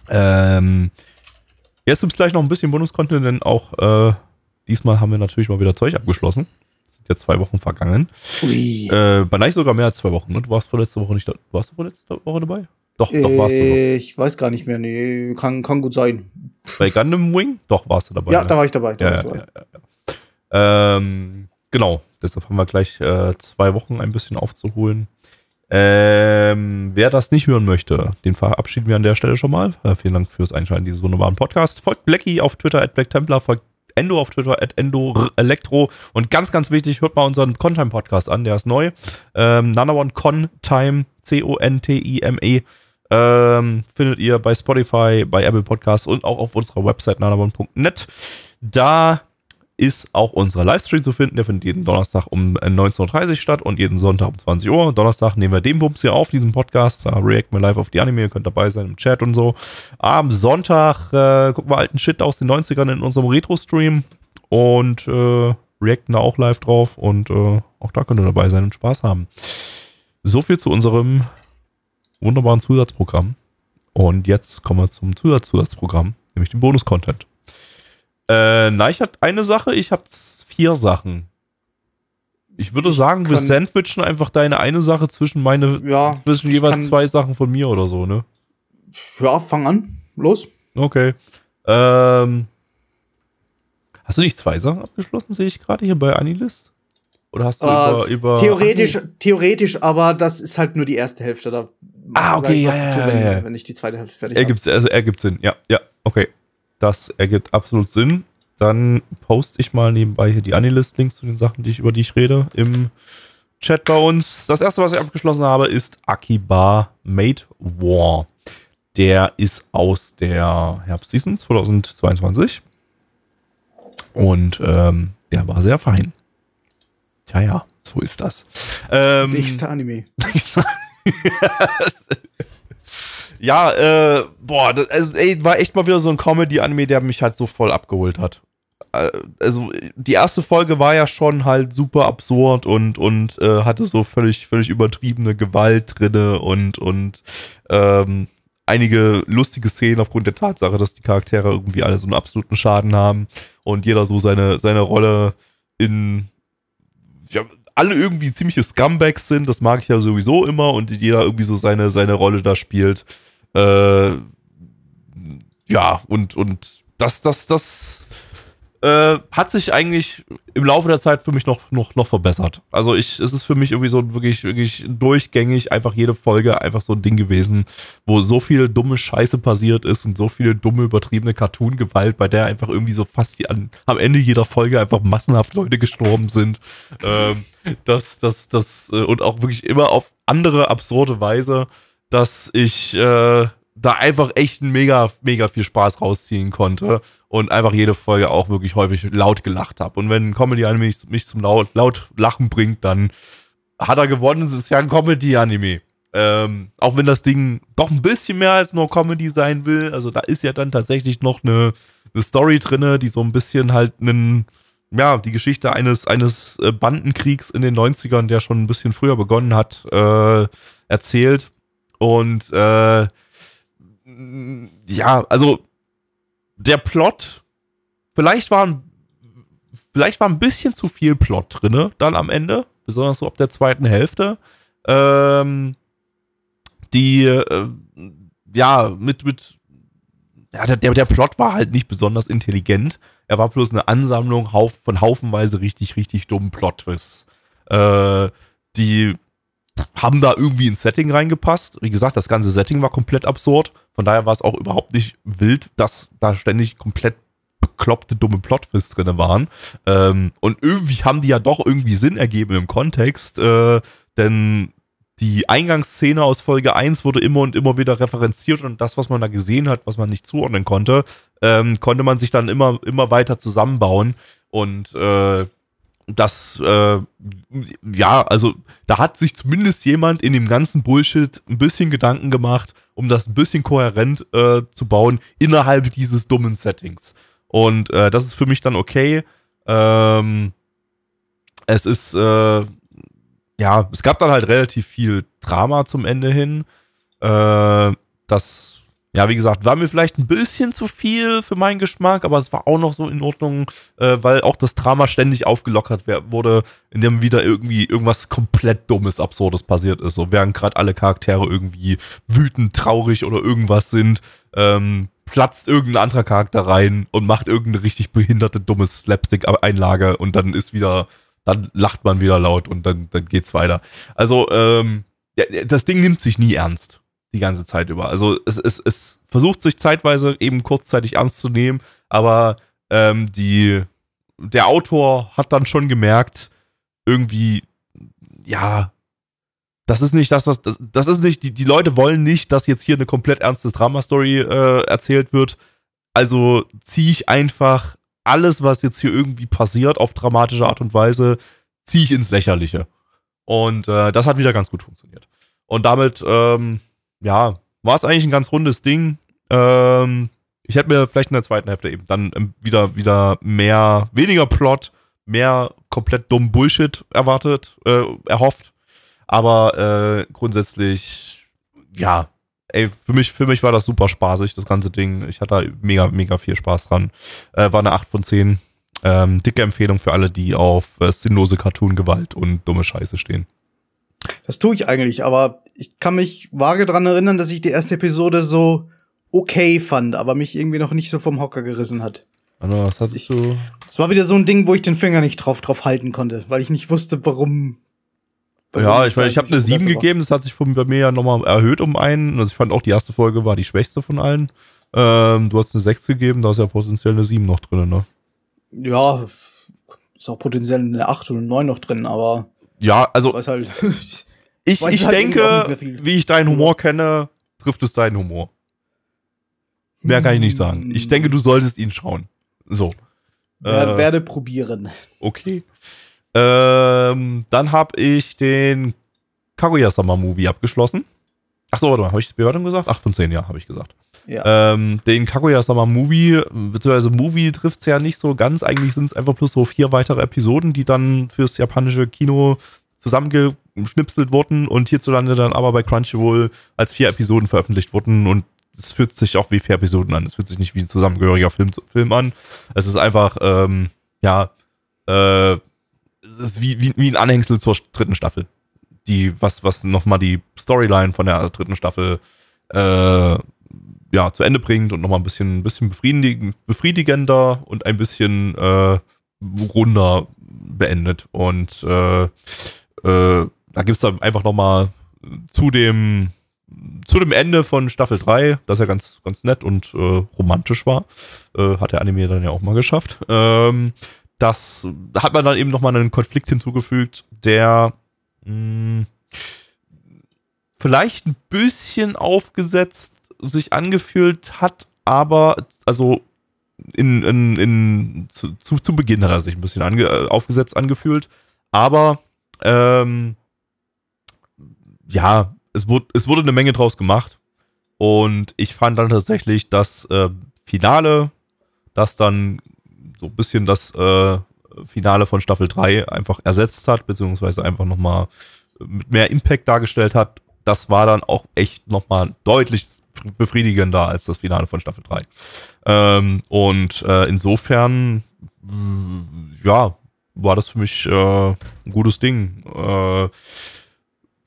Speaker 1: Ähm, Jetzt gibt es gleich noch ein bisschen Bonus-Content, denn auch äh, diesmal haben wir natürlich mal wieder Zeug abgeschlossen. Es sind ja zwei Wochen vergangen. Ui. Äh, bei Neich sogar mehr als zwei Wochen. Ne? Du warst vorletzte Woche nicht da. Warst du vorletzte Woche dabei?
Speaker 2: Doch, äh, doch warst du. Doch. Ich weiß gar nicht mehr. Nee, kann, kann gut sein.
Speaker 1: Bei Gundam Wing? Doch, warst du dabei.
Speaker 2: Ja, ne? da war ich dabei. Da
Speaker 1: ja,
Speaker 2: war ich dabei.
Speaker 1: Ja, ja, ähm, genau. Deshalb haben wir gleich äh, zwei Wochen ein bisschen aufzuholen. Ähm, wer das nicht hören möchte, den verabschieden wir an der Stelle schon mal. Äh, vielen Dank fürs Einschalten dieses wunderbaren Podcast. Folgt Blackie auf Twitter at BlackTemplar, folgt Endo auf Twitter at Endo Elektro und ganz, ganz wichtig, hört mal unseren Contime-Podcast an, der ist neu. Ähm, Nanaone Contime, C-O-N-T-I-M-E. Ähm, findet ihr bei Spotify, bei Apple Podcasts und auch auf unserer Website nanavon.net. Da ist auch unser Livestream zu finden. Der findet jeden Donnerstag um 19.30 Uhr statt und jeden Sonntag um 20 Uhr. Donnerstag nehmen wir den Bums hier auf, diesen Podcast. Da react wir live auf die Anime. Ihr könnt dabei sein im Chat und so. Am Sonntag äh, gucken wir alten Shit aus den 90ern in unserem Retro-Stream und äh, reacten da auch live drauf. Und äh, auch da könnt ihr dabei sein und Spaß haben. So viel zu unserem wunderbaren Zusatzprogramm. Und jetzt kommen wir zum Zusatzzusatzprogramm, nämlich dem Bonus-Content. Äh, Neich hat eine Sache, ich habe vier Sachen. Ich würde ich sagen, wir sandwichen einfach deine eine Sache zwischen meine, ja, zwischen jeweils zwei Sachen von mir oder so, ne?
Speaker 2: Ja, fang an. Los.
Speaker 1: Okay. Ähm, hast du nicht zwei Sachen abgeschlossen, sehe ich gerade hier bei Anilist? Oder hast du äh, über, über.
Speaker 2: Theoretisch, theoretisch, aber das ist halt nur die erste Hälfte. Da
Speaker 1: ah, okay, ja, ja,
Speaker 2: wenn,
Speaker 1: ja,
Speaker 2: wenn ich die zweite Hälfte fertig
Speaker 1: habe. Ergibt Sinn, ja, ja, okay. Das ergibt absolut Sinn. Dann poste ich mal nebenbei hier die Anilist-Links zu den Sachen, die ich, über die ich rede, im Chat bei uns. Das erste, was ich abgeschlossen habe, ist Akiba Made War. Der ist aus der Herbstseason 2022. Und ähm, der war sehr fein. Tja, ja, so ist das.
Speaker 2: Ähm, nächster Anime. Nächster
Speaker 1: Ja, äh, boah, das also, ey, war echt mal wieder so ein Comedy-Anime, der mich halt so voll abgeholt hat. Äh, also, die erste Folge war ja schon halt super absurd und, und äh, hatte so völlig, völlig übertriebene Gewalt drinne und, und ähm, einige lustige Szenen aufgrund der Tatsache, dass die Charaktere irgendwie alle so einen absoluten Schaden haben und jeder so seine, seine Rolle in ja, alle irgendwie ziemliche Scumbags sind, das mag ich ja sowieso immer und jeder irgendwie so seine, seine Rolle da spielt. Äh, ja, und, und das, das, das äh, hat sich eigentlich im Laufe der Zeit für mich noch, noch, noch verbessert. Also ich, es ist für mich irgendwie so wirklich, wirklich durchgängig einfach jede Folge einfach so ein Ding gewesen, wo so viel dumme Scheiße passiert ist und so viele dumme, übertriebene Cartoon-Gewalt, bei der einfach irgendwie so fast die, an, am Ende jeder Folge einfach massenhaft Leute gestorben sind. Ähm, das, das, das, äh, und auch wirklich immer auf andere absurde Weise, dass ich äh, da einfach echt mega, mega viel Spaß rausziehen konnte und einfach jede Folge auch wirklich häufig laut gelacht habe. Und wenn ein Comedy-Anime mich, mich, zum laut, laut Lachen bringt, dann hat er gewonnen. Es ist ja ein Comedy-Anime. Ähm, auch wenn das Ding doch ein bisschen mehr als nur Comedy sein will. Also da ist ja dann tatsächlich noch eine, eine Story drinne, die so ein bisschen halt einen, ja, die Geschichte eines, eines äh, Bandenkriegs in den 90ern, der schon ein bisschen früher begonnen hat, äh, erzählt. Und äh, ja, also der Plot, vielleicht war ein, vielleicht war ein bisschen zu viel Plot drinne dann am Ende, besonders so ab der zweiten Hälfte. Ähm, die, äh, ja, mit, mit, ja, der, der Plot war halt nicht besonders intelligent. Er war bloß eine Ansammlung von haufenweise richtig, richtig dummen Plot-Twists. Äh, die haben da irgendwie ins Setting reingepasst. Wie gesagt, das ganze Setting war komplett absurd. Von daher war es auch überhaupt nicht wild, dass da ständig komplett bekloppte, dumme Plotwists drin waren. Ähm, und irgendwie haben die ja doch irgendwie Sinn ergeben im Kontext, äh, denn die Eingangsszene aus Folge 1 wurde immer und immer wieder referenziert und das, was man da gesehen hat, was man nicht zuordnen konnte, ähm, konnte man sich dann immer, immer weiter zusammenbauen. Und äh, das, äh, ja, also da hat sich zumindest jemand in dem ganzen Bullshit ein bisschen Gedanken gemacht, um das ein bisschen kohärent äh, zu bauen innerhalb dieses dummen Settings. Und äh, das ist für mich dann okay. Ähm, es ist, äh, ja, es gab dann halt relativ viel Drama zum Ende hin. Äh, das ja, wie gesagt, war mir vielleicht ein bisschen zu viel für meinen Geschmack, aber es war auch noch so in Ordnung, äh, weil auch das Drama ständig aufgelockert wurde, indem wieder irgendwie irgendwas komplett Dummes, Absurdes passiert ist. So während gerade alle Charaktere irgendwie wütend, traurig oder irgendwas sind, ähm, platzt irgendein anderer Charakter rein und macht irgendeine richtig behinderte, dumme Slapstick-Einlage und dann ist wieder, dann lacht man wieder laut und dann, dann geht's weiter. Also, ähm, das Ding nimmt sich nie ernst die ganze Zeit über. Also es, es, es versucht sich zeitweise eben kurzzeitig ernst zu nehmen, aber ähm, die, der Autor hat dann schon gemerkt, irgendwie, ja, das ist nicht das, was, das, das ist nicht, die, die Leute wollen nicht, dass jetzt hier eine komplett ernste Drama-Story äh, erzählt wird. Also ziehe ich einfach alles, was jetzt hier irgendwie passiert, auf dramatische Art und Weise, ziehe ich ins Lächerliche. Und äh, das hat wieder ganz gut funktioniert. Und damit, ähm, ja, war es eigentlich ein ganz rundes Ding. Ähm, ich hätte mir vielleicht in der zweiten Hälfte eben dann ähm, wieder, wieder mehr, weniger Plot, mehr komplett dumm Bullshit erwartet, äh, erhofft. Aber äh, grundsätzlich, ja, ey, für mich, für mich war das super spaßig, das ganze Ding. Ich hatte mega, mega viel Spaß dran. Äh, war eine 8 von 10. Ähm, dicke Empfehlung für alle, die auf äh, sinnlose Cartoon-Gewalt und dumme Scheiße stehen.
Speaker 2: Das tue ich eigentlich, aber ich kann mich vage dran erinnern, dass ich die erste Episode so okay fand, aber mich irgendwie noch nicht so vom Hocker gerissen hat.
Speaker 1: Also, was hattest du?
Speaker 2: Es war wieder so ein Ding, wo ich den Finger nicht drauf, drauf halten konnte, weil ich nicht wusste, warum.
Speaker 1: warum ja, ich meine, ich habe eine 7 gegeben, das hat sich von, bei mir ja nochmal erhöht um einen. Also ich fand auch, die erste Folge war die schwächste von allen. Ähm, du hast eine 6 gegeben, da ist ja potenziell eine 7 noch drin, ne?
Speaker 2: Ja, ist auch potenziell eine 8 oder eine 9 noch drin, aber
Speaker 1: ja, also halt, ich, ich halt denke, wie ich deinen Humor kenne, trifft es deinen Humor. Mehr kann ich nicht sagen. Ich denke, du solltest ihn schauen. So.
Speaker 2: Werde, äh, werde probieren.
Speaker 1: Okay. Ähm, dann habe ich den Kaguya-Sama-Movie abgeschlossen. Ach so, warte mal, habe ich die Bewertung gesagt? 8 von 10, ja, habe ich gesagt. Ja. Ähm, den Kaguya-sama beziehungsweise Movie trifft es ja nicht so ganz. Eigentlich sind es einfach bloß so vier weitere Episoden, die dann fürs japanische Kino zusammengeschnipselt wurden und hierzulande dann aber bei Crunchyroll als vier Episoden veröffentlicht wurden und es fühlt sich auch wie vier Episoden an. Es fühlt sich nicht wie ein zusammengehöriger Film, Film an. Es ist einfach, ähm, ja, äh, es ist wie, wie, wie ein Anhängsel zur dritten Staffel. Die, was, was nochmal die Storyline von der dritten Staffel äh, ja, zu Ende bringt und nochmal ein bisschen, ein bisschen befriedig befriedigender und ein bisschen äh, runder beendet. Und äh, äh, da gibt es dann einfach nochmal zu dem zu dem Ende von Staffel 3, das ja ganz, ganz nett und äh, romantisch war, äh, hat der Anime dann ja auch mal geschafft. Ähm, das hat man dann eben nochmal einen Konflikt hinzugefügt, der mh, hm, vielleicht ein bisschen aufgesetzt sich angefühlt hat, aber also in, in, in zu, zu, zu Beginn hat er sich ein bisschen ange, äh, aufgesetzt angefühlt, aber ähm, ja, es wurde, es wurde eine Menge draus gemacht. Und ich fand dann tatsächlich das äh, Finale, das dann so ein bisschen das äh, Finale von Staffel 3 einfach ersetzt hat, beziehungsweise einfach nochmal mit mehr Impact dargestellt hat, das war dann auch echt nochmal deutlich befriedigender als das Finale von Staffel 3. Ähm, und äh, insofern, ja, war das für mich äh, ein gutes Ding. Äh,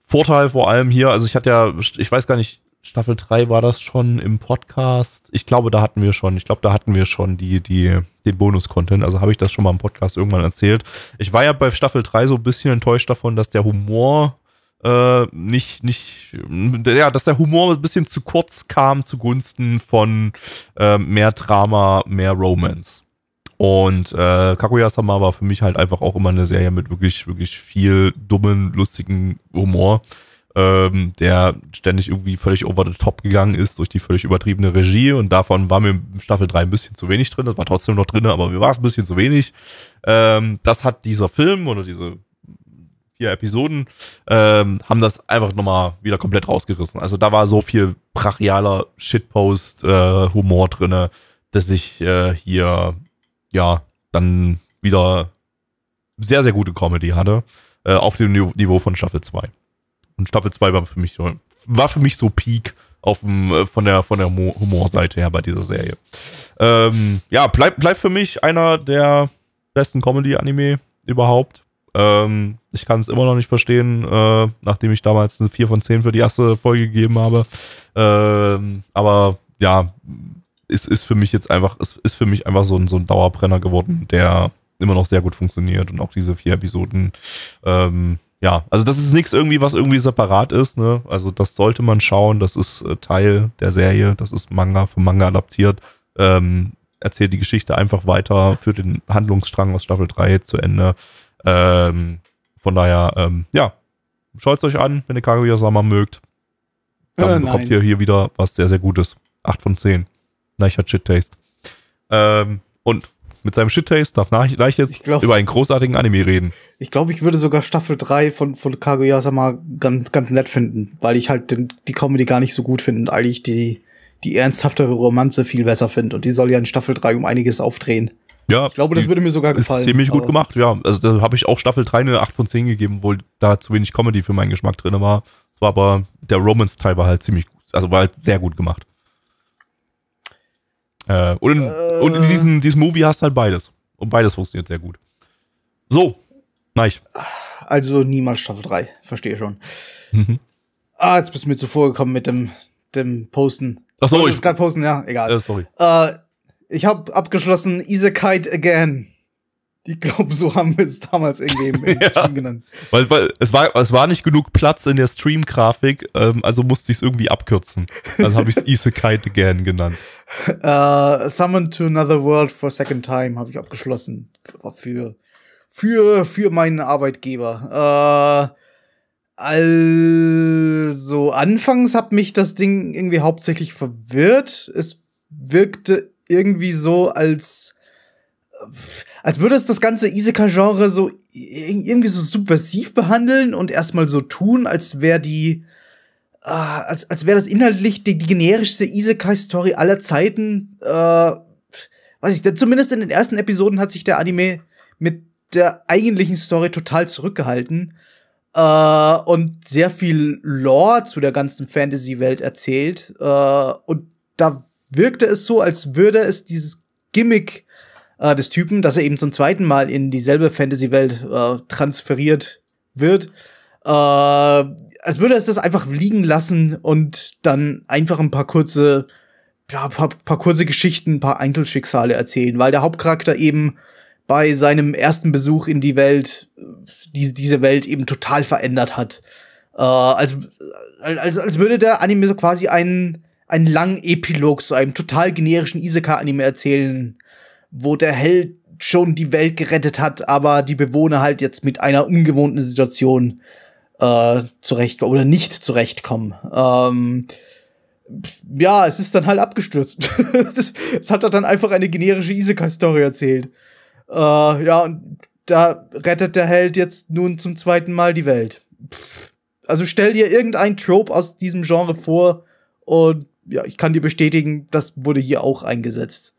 Speaker 1: Vorteil vor allem hier, also ich hatte ja, ich weiß gar nicht, Staffel 3 war das schon im Podcast. Ich glaube, da hatten wir schon, ich glaube, da hatten wir schon die, die, den Bonus-Content. Also habe ich das schon mal im Podcast irgendwann erzählt. Ich war ja bei Staffel 3 so ein bisschen enttäuscht davon, dass der Humor äh, nicht, nicht, ja, dass der Humor ein bisschen zu kurz kam zugunsten von äh, mehr Drama, mehr Romance. Und äh, Kaguya-sama war für mich halt einfach auch immer eine Serie mit wirklich, wirklich viel dummen, lustigen Humor, ähm, der ständig irgendwie völlig over the top gegangen ist durch die völlig übertriebene Regie und davon war mir Staffel 3 ein bisschen zu wenig drin. Das war trotzdem noch drin, aber mir war es ein bisschen zu wenig. Ähm, das hat dieser Film oder diese vier Episoden ähm, haben das einfach nochmal wieder komplett rausgerissen. Also da war so viel brachialer Shitpost-Humor äh, drinne, dass ich äh, hier ja, dann wieder sehr, sehr gute Comedy hatte. Äh, auf dem Niveau von Staffel 2. Und Staffel 2 war für mich so, war für mich so Peak auf dem, äh, von der, von der Humorseite her bei dieser Serie. Ähm, ja, bleibt bleib für mich einer der besten Comedy-Anime überhaupt. Ähm, ich kann es immer noch nicht verstehen, äh, nachdem ich damals eine 4 von 10 für die erste Folge gegeben habe. Ähm, aber ja, ist, ist für mich jetzt einfach, ist, ist für mich einfach so ein, so ein Dauerbrenner geworden, der immer noch sehr gut funktioniert und auch diese vier Episoden, ähm, ja, also das ist nichts irgendwie, was irgendwie separat ist, ne? Also das sollte man schauen, das ist äh, Teil der Serie, das ist Manga, vom Manga adaptiert, ähm, erzählt die Geschichte einfach weiter, führt den Handlungsstrang aus Staffel 3 zu Ende. Ähm, von daher, ähm, ja, schaut es euch an, wenn ihr Kaguya-sama mögt. Dann äh, bekommt ihr hier wieder was sehr, sehr Gutes. 8 von 10. Neich hat Shit-Taste. Ähm, und mit seinem Shit-Taste darf Neich jetzt glaub, über einen großartigen Anime reden.
Speaker 2: Ich glaube, ich würde sogar Staffel 3 von, von Kaguya-sama ganz, ganz nett finden, weil ich halt den, die Comedy gar nicht so gut finde und eigentlich die, die ernsthaftere Romanze viel besser finde. Und die soll ja in Staffel 3 um einiges aufdrehen.
Speaker 1: Ja.
Speaker 2: Ich glaube, das würde mir sogar gefallen.
Speaker 1: Ist ziemlich gut gemacht, ja. Also da habe ich auch Staffel 3 eine 8 von 10 gegeben, obwohl da zu wenig Comedy für meinen Geschmack drin war. Es war aber, der Romance-Teil war halt ziemlich gut, also war halt sehr gut gemacht. Äh, und, in, äh. und in diesem, diesem Movie hast du halt beides. Und beides funktioniert sehr gut. So, nein.
Speaker 2: Also niemals Staffel 3, verstehe schon. Mhm. Ah, jetzt bist du mir zuvor gekommen mit dem, dem Posten.
Speaker 1: Ach so,
Speaker 2: ich gerade posten, ja, egal.
Speaker 1: Äh, sorry.
Speaker 2: Äh, ich habe abgeschlossen Isekite Again. Ich glaube, so haben wir es damals irgendwie im, im ja, Stream genannt.
Speaker 1: Weil, weil es, war, es war nicht genug Platz in der Stream-Grafik, ähm, also musste ich es irgendwie abkürzen. Also habe ich es Isekai Again genannt.
Speaker 2: Uh, Summon to Another World for a Second Time habe ich abgeschlossen. Für, für, für meinen Arbeitgeber. Uh, also, anfangs hat mich das Ding irgendwie hauptsächlich verwirrt. Es wirkte irgendwie so, als als würde es das ganze Isekai-Genre so irgendwie so subversiv behandeln und erstmal so tun, als wäre die, äh, als, als wäre das inhaltlich die, die generischste Isekai-Story aller Zeiten. Äh, weiß ich, denn zumindest in den ersten Episoden hat sich der Anime mit der eigentlichen Story total zurückgehalten äh, und sehr viel Lore zu der ganzen Fantasy-Welt erzählt. Äh, und da wirkte es so, als würde es dieses Gimmick äh, des Typen, dass er eben zum zweiten Mal in dieselbe Fantasy-Welt äh, transferiert wird. Äh, als würde es das einfach liegen lassen und dann einfach ein paar kurze ja, paar, paar kurze Geschichten, ein paar Einzelschicksale erzählen, weil der Hauptcharakter eben bei seinem ersten Besuch in die Welt die, diese Welt eben total verändert hat. Äh, als, als, als würde der Anime so quasi einen, einen langen Epilog zu einem total generischen Isekai-Anime erzählen, wo der Held schon die Welt gerettet hat, aber die Bewohner halt jetzt mit einer ungewohnten Situation äh, zurechtkommen oder nicht zurechtkommen. Ähm, ja, es ist dann halt abgestürzt. Es hat er dann einfach eine generische Isekai-Story erzählt. Äh, ja, und da rettet der Held jetzt nun zum zweiten Mal die Welt. Also stell dir irgendein Trope aus diesem Genre vor und ja, ich kann dir bestätigen, das wurde hier auch eingesetzt.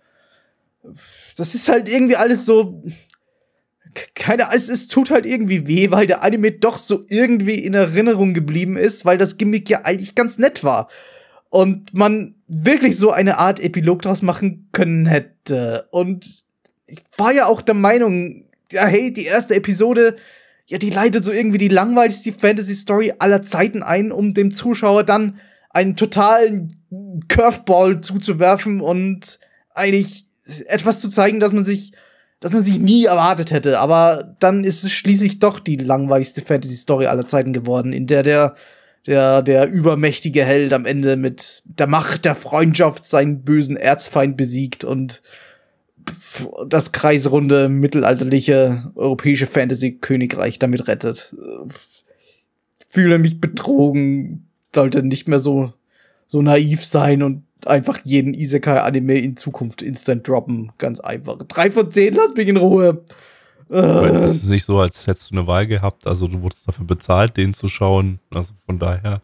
Speaker 2: Das ist halt irgendwie alles so. Keine, es, es tut halt irgendwie weh, weil der Anime doch so irgendwie in Erinnerung geblieben ist, weil das Gimmick ja eigentlich ganz nett war. Und man wirklich so eine Art Epilog draus machen können hätte. Und ich war ja auch der Meinung, ja, hey, die erste Episode, ja, die leitet so irgendwie die langweiligste Fantasy-Story aller Zeiten ein, um dem Zuschauer dann einen totalen Curveball zuzuwerfen und eigentlich etwas zu zeigen, dass man sich, dass man sich nie erwartet hätte. Aber dann ist es schließlich doch die langweiligste Fantasy-Story aller Zeiten geworden, in der der der, der übermächtige Held am Ende mit der Macht der Freundschaft seinen bösen Erzfeind besiegt und das kreisrunde mittelalterliche europäische Fantasy-Königreich damit rettet. Fühle mich betrogen, sollte nicht mehr so, so naiv sein und einfach jeden Isekai-Anime in Zukunft instant droppen. Ganz einfach. Drei von zehn, lass mich in Ruhe.
Speaker 1: Es ist nicht so, als hättest du eine Wahl gehabt. Also du wurdest dafür bezahlt, den zu schauen. Also von daher.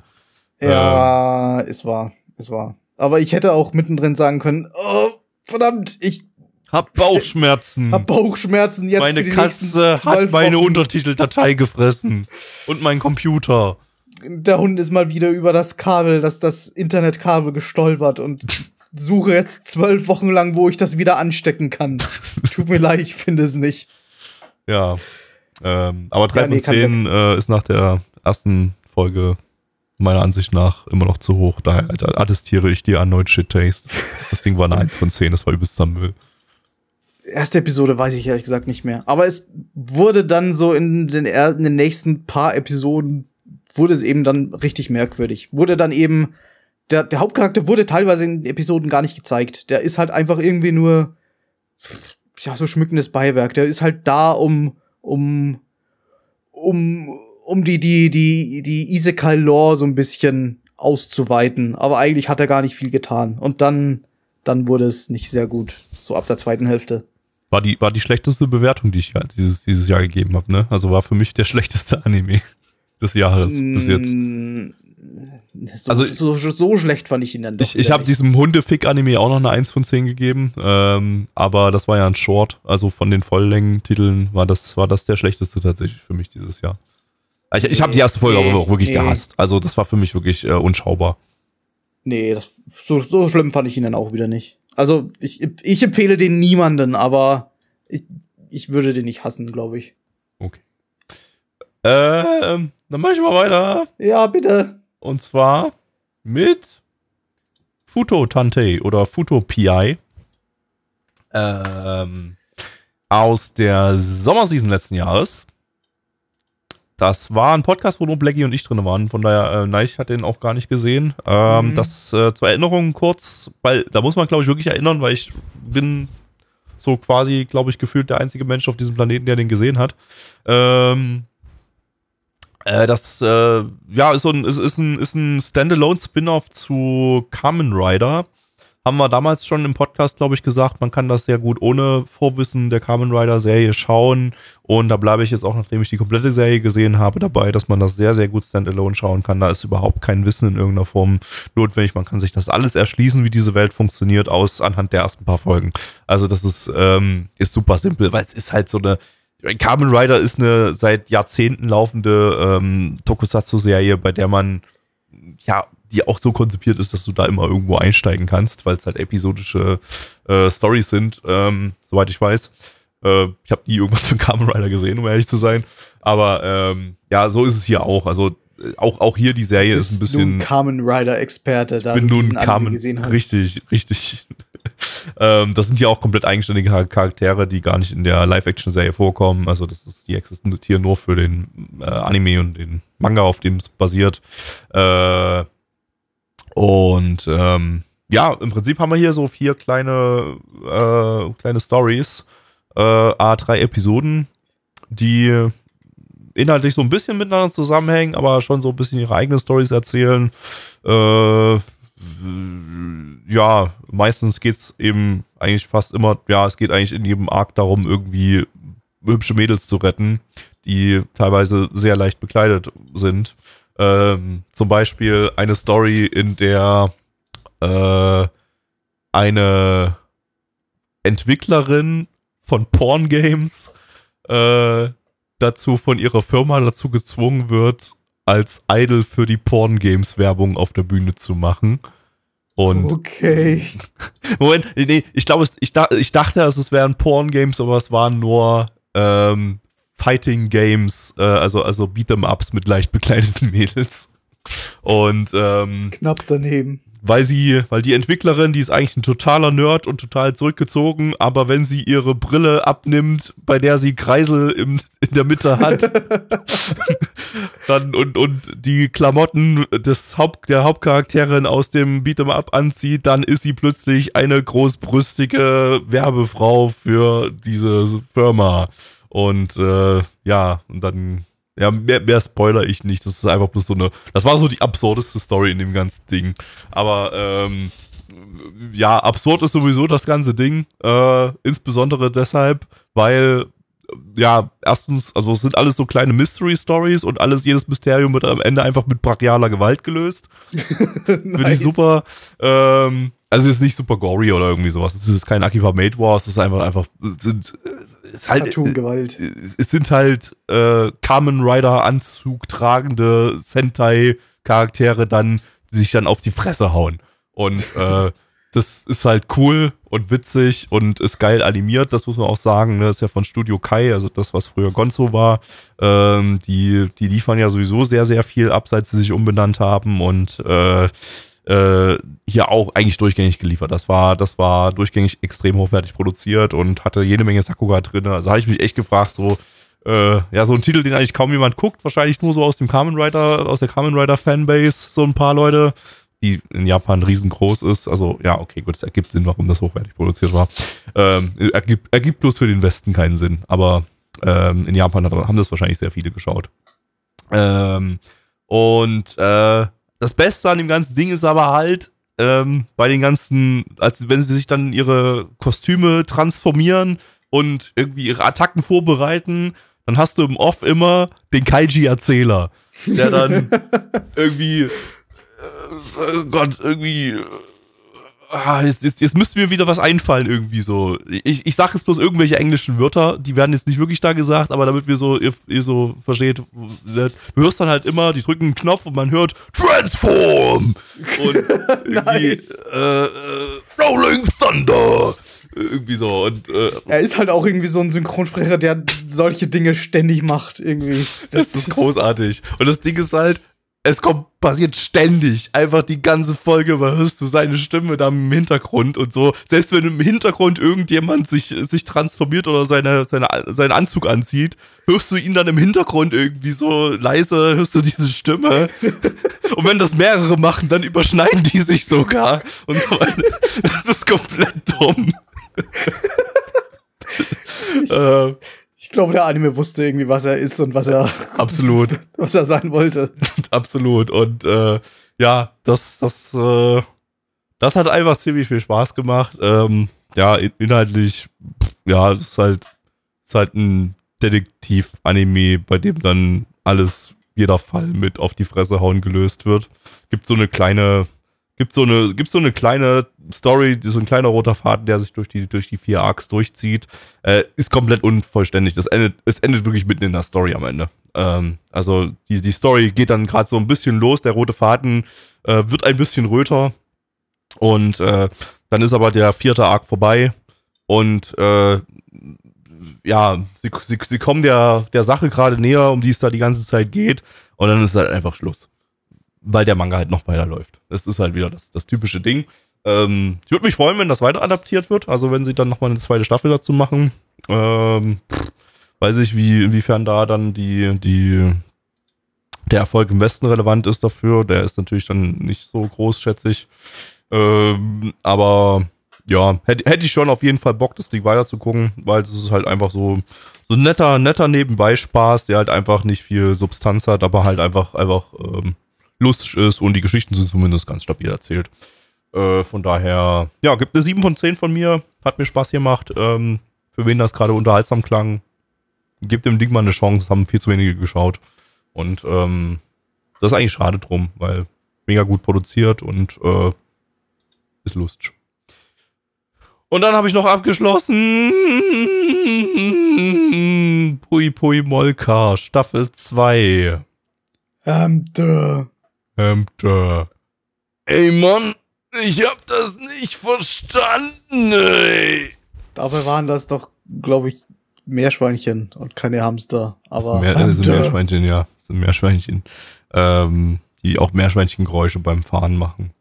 Speaker 2: Ja, äh, es war, es war. Aber ich hätte auch mittendrin sagen können, oh, verdammt, ich
Speaker 1: hab Bauchschmerzen.
Speaker 2: Hab Bauchschmerzen jetzt
Speaker 1: Meine Katze hat meine Untertiteldatei gefressen. Und mein Computer.
Speaker 2: Der Hund ist mal wieder über das Kabel, das, das Internetkabel gestolpert und suche jetzt zwölf Wochen lang, wo ich das wieder anstecken kann. Tut mir leid, ich finde es nicht.
Speaker 1: Ja. Ähm, aber 3 ja, nee, von 10 äh, ist nach der ersten Folge meiner Ansicht nach immer noch zu hoch. Daher attestiere ich dir erneut Shit Taste. Das Ding war eine 1 von 10, das war übelster Müll
Speaker 2: erste Episode weiß ich ehrlich gesagt nicht mehr. Aber es wurde dann so in den, in den nächsten paar Episoden wurde es eben dann richtig merkwürdig. Wurde dann eben, der, der Hauptcharakter wurde teilweise in Episoden gar nicht gezeigt. Der ist halt einfach irgendwie nur, ja, so schmückendes Beiwerk. Der ist halt da, um, um, um, um die, die, die, die Isekai-Lore so ein bisschen auszuweiten. Aber eigentlich hat er gar nicht viel getan. Und dann, dann wurde es nicht sehr gut. So ab der zweiten Hälfte.
Speaker 1: War die, war die schlechteste Bewertung, die ich dieses, dieses Jahr gegeben habe, ne? Also war für mich der schlechteste Anime des Jahres mm, bis jetzt.
Speaker 2: So, also, so, so, schlecht fand ich ihn dann
Speaker 1: doch. Ich, ich habe diesem Hundefick-Anime auch noch eine 1 von 10 gegeben, ähm, aber das war ja ein Short. Also von den Volllängen-Titeln war das, war das der schlechteste tatsächlich für mich dieses Jahr. Ich, ich habe die erste Folge nee, aber auch wirklich nee. gehasst. Also das war für mich wirklich äh, unschaubar.
Speaker 2: Nee, das, so, so schlimm fand ich ihn dann auch wieder nicht. Also ich, ich empfehle den niemanden, aber ich, ich würde den nicht hassen, glaube ich.
Speaker 1: Okay. Ähm, dann mach ich mal weiter.
Speaker 2: Ja, bitte.
Speaker 1: Und zwar mit Futo Tante oder Futo PI. Ähm, aus der Sommerseason letzten Jahres. Das war ein Podcast, wo nur Blackie und ich drin waren. Von daher, äh, Neich hat den auch gar nicht gesehen. Ähm, mhm. Das äh, zur Erinnerung kurz, weil da muss man, glaube ich, wirklich erinnern, weil ich bin so quasi, glaube ich, gefühlt der einzige Mensch auf diesem Planeten, der den gesehen hat. Ähm, äh, das, äh, ja, ist, so ein, ist, ist ein, ist ein Standalone-Spin-Off zu Kamen Rider haben wir damals schon im Podcast, glaube ich, gesagt, man kann das sehr gut ohne Vorwissen der Kamen Rider Serie schauen. Und da bleibe ich jetzt auch, nachdem ich die komplette Serie gesehen habe, dabei, dass man das sehr, sehr gut standalone schauen kann. Da ist überhaupt kein Wissen in irgendeiner Form notwendig. Man kann sich das alles erschließen, wie diese Welt funktioniert, aus anhand der ersten paar Folgen. Also das ist, ähm, ist super simpel, weil es ist halt so eine, Kamen Rider ist eine seit Jahrzehnten laufende ähm, Tokusatsu-Serie, bei der man ja die auch so konzipiert ist, dass du da immer irgendwo einsteigen kannst, weil es halt episodische äh, Stories sind, ähm, soweit ich weiß. Äh, ich habe nie irgendwas von Kamen Rider gesehen, um ehrlich zu sein. Aber ähm, ja, so ist es hier auch. Also auch, auch hier die Serie ist ein
Speaker 2: Bist nun
Speaker 1: bisschen.
Speaker 2: Kamen Rider Experte, da
Speaker 1: bin
Speaker 2: du
Speaker 1: nun
Speaker 2: diesen
Speaker 1: Carmen.
Speaker 2: gesehen hast.
Speaker 1: Richtig, richtig. ähm, das sind ja auch komplett eigenständige Char- Charaktere, die gar nicht in der Live-Action-Serie vorkommen. Also das ist, die existieren nur für den äh, Anime und den Manga, auf dem es basiert. Äh, und ähm, ja, im Prinzip haben wir hier so vier kleine, äh, kleine Stories, äh, A3 Episoden, die inhaltlich so ein bisschen miteinander zusammenhängen, aber schon so ein bisschen ihre eigenen Stories erzählen. Äh, ja, meistens geht's eben eigentlich fast immer, ja, es geht eigentlich in jedem Arc darum, irgendwie hübsche Mädels zu retten, die teilweise sehr leicht bekleidet sind. Ähm, zum Beispiel eine Story, in der äh, eine Entwicklerin von Porn Games äh, dazu von ihrer Firma dazu gezwungen wird, als Idol für die Porn Games Werbung auf der Bühne zu machen. Und
Speaker 2: Okay.
Speaker 1: Moment, nee, ich glaube, ich, ich dachte, es wären Porn Games, aber es waren nur ähm, Fighting Games, äh, also, also Beat'em Ups mit leicht bekleideten Mädels. Und ähm,
Speaker 2: Knapp daneben.
Speaker 1: Weil sie, weil die Entwicklerin, die ist eigentlich ein totaler Nerd und total zurückgezogen, aber wenn sie ihre Brille abnimmt, bei der sie Kreisel im, in der Mitte hat, dann und, und die Klamotten des Haupt, der Hauptcharakterin aus dem Beat'em Up anzieht, dann ist sie plötzlich eine großbrüstige Werbefrau für diese Firma. Und äh, ja, und dann ja, mehr, mehr spoiler ich nicht. Das ist einfach bloß so eine. Das war so die absurdeste Story in dem ganzen Ding. Aber ähm, ja, absurd ist sowieso das ganze Ding. Äh, insbesondere deshalb, weil ja, erstens, also es sind alles so kleine Mystery Stories und alles, jedes Mysterium wird am Ende einfach mit brachialer Gewalt gelöst. Finde ich super. Ähm, also es ist nicht super gory oder irgendwie sowas. Es ist kein Akiba Made Wars, es ist einfach, einfach, es sind, es halt,
Speaker 2: Cartoon-Gewalt.
Speaker 1: es sind halt äh, Kamen Rider Anzug tragende Sentai Charaktere dann, die sich dann auf die Fresse hauen. Und äh, das ist halt cool und witzig und ist geil animiert, das muss man auch sagen. Ne? Das ist ja von Studio Kai, also das, was früher Gonzo war. Ähm, die, die liefern ja sowieso sehr, sehr viel ab, seit sie sich umbenannt haben und äh, äh, hier auch eigentlich durchgängig geliefert. Das war, das war durchgängig extrem hochwertig produziert und hatte jede Menge Sakuga drin. Also habe ich mich echt gefragt, so, äh, ja, so ein Titel, den eigentlich kaum jemand guckt, wahrscheinlich nur so aus dem Kamen Rider, aus der Kamen Rider Fanbase, so ein paar Leute, die in Japan riesengroß ist. Also, ja, okay, gut, es ergibt Sinn, warum das hochwertig produziert war. Ähm, ergibt, ergibt bloß für den Westen keinen Sinn, aber ähm, in Japan haben das wahrscheinlich sehr viele geschaut. Ähm, und äh, das Beste an dem ganzen Ding ist aber halt, ähm, bei den ganzen, als wenn sie sich dann in ihre Kostüme transformieren und irgendwie ihre Attacken vorbereiten, dann hast du im Off immer den Kaiji-Erzähler, der dann irgendwie, äh, oh Gott, irgendwie, äh, ah, jetzt, jetzt, jetzt müsste mir wieder was einfallen irgendwie so. Ich, ich sage jetzt bloß irgendwelche englischen Wörter, die werden jetzt nicht wirklich da gesagt, aber damit wir so, ihr, ihr so versteht, du hörst dann halt immer, die drücken einen Knopf und man hört Transform und irgendwie
Speaker 2: Nice.
Speaker 1: äh, äh, Rolling Thunder. Irgendwie so und äh,
Speaker 2: Er ist halt auch irgendwie so ein Synchronsprecher, der solche Dinge ständig macht, irgendwie.
Speaker 1: Das ist großartig. Und das Ding ist halt, es kommt, passiert ständig. Einfach die ganze Folge über hörst du seine Stimme da im Hintergrund und so. Selbst wenn im Hintergrund irgendjemand sich, sich transformiert oder seine, seine, seinen Anzug anzieht, hörst du ihn dann im Hintergrund irgendwie so leise, hörst du diese Stimme. Und wenn das mehrere machen, dann überschneiden die sich sogar und so weiter. Das ist komplett dumm. äh,
Speaker 2: Ich glaube, der Anime wusste irgendwie, was er ist und was er,
Speaker 1: absolut.
Speaker 2: was er sein wollte.
Speaker 1: Absolut. Und äh, ja, das, das, äh, das hat einfach ziemlich viel Spaß gemacht. Ähm, ja, in- inhaltlich, ja, es ist halt, ist halt ein Detektiv-Anime, bei dem dann alles, jeder Fall mit auf die Fresse hauen gelöst wird. Gibt so eine kleine, gibt so eine, gibt so eine kleine Story, so ein kleiner roter Faden, der sich durch die, durch die vier Arcs durchzieht. Äh, ist komplett unvollständig. Das endet, es endet wirklich mitten in der Story am Ende. Ähm, also die, die Story geht dann gerade so ein bisschen los, der rote Faden äh, wird ein bisschen röter und äh, dann ist aber der vierte Arc vorbei und äh, ja, sie, sie, sie kommen der, der Sache gerade näher, um die es da die ganze Zeit geht. Und dann ist halt einfach Schluss. Weil der Manga halt noch weiterläuft. Das ist halt wieder das, das typische Ding. Ähm, ich würde mich freuen, wenn das weiter adaptiert wird. Also wenn sie dann nochmal eine zweite Staffel dazu machen. Ähm, weiß ich, wie, inwiefern da dann die, die, der Erfolg im Westen relevant ist dafür. Der ist natürlich dann nicht so groß, schätze ich. Ähm, aber ja, hätte, hätte ich schon auf jeden Fall Bock, das Ding weiter zu gucken, weil es ist halt einfach so, so netter, netter Nebenbei-Spaß, der halt einfach nicht viel Substanz hat, aber halt einfach, einfach ähm, lustig ist und die Geschichten sind zumindest ganz stabil erzählt. Äh, von daher, ja, gibt eine 7 von 10 von mir, hat mir Spaß gemacht. Ähm, für wen das gerade unterhaltsam klang, gibt dem Ding mal eine Chance, haben viel zu wenige geschaut. Und ähm, das ist eigentlich schade drum, weil mega gut produziert und äh, ist lustig. Und dann habe ich noch abgeschlossen. Pui Pui Molka, Staffel 2.
Speaker 2: Ähm, duh.
Speaker 1: Ähm, da. Ey, Mann, ich hab das nicht verstanden, ey.
Speaker 2: Dabei waren das doch, glaube ich, Meerschweinchen und keine Hamster. Aber
Speaker 1: Mehr, das sind
Speaker 2: duh.
Speaker 1: Meerschweinchen, ja. Das sind Meerschweinchen. Ähm, die auch Meerschweinchengeräusche beim Fahren machen.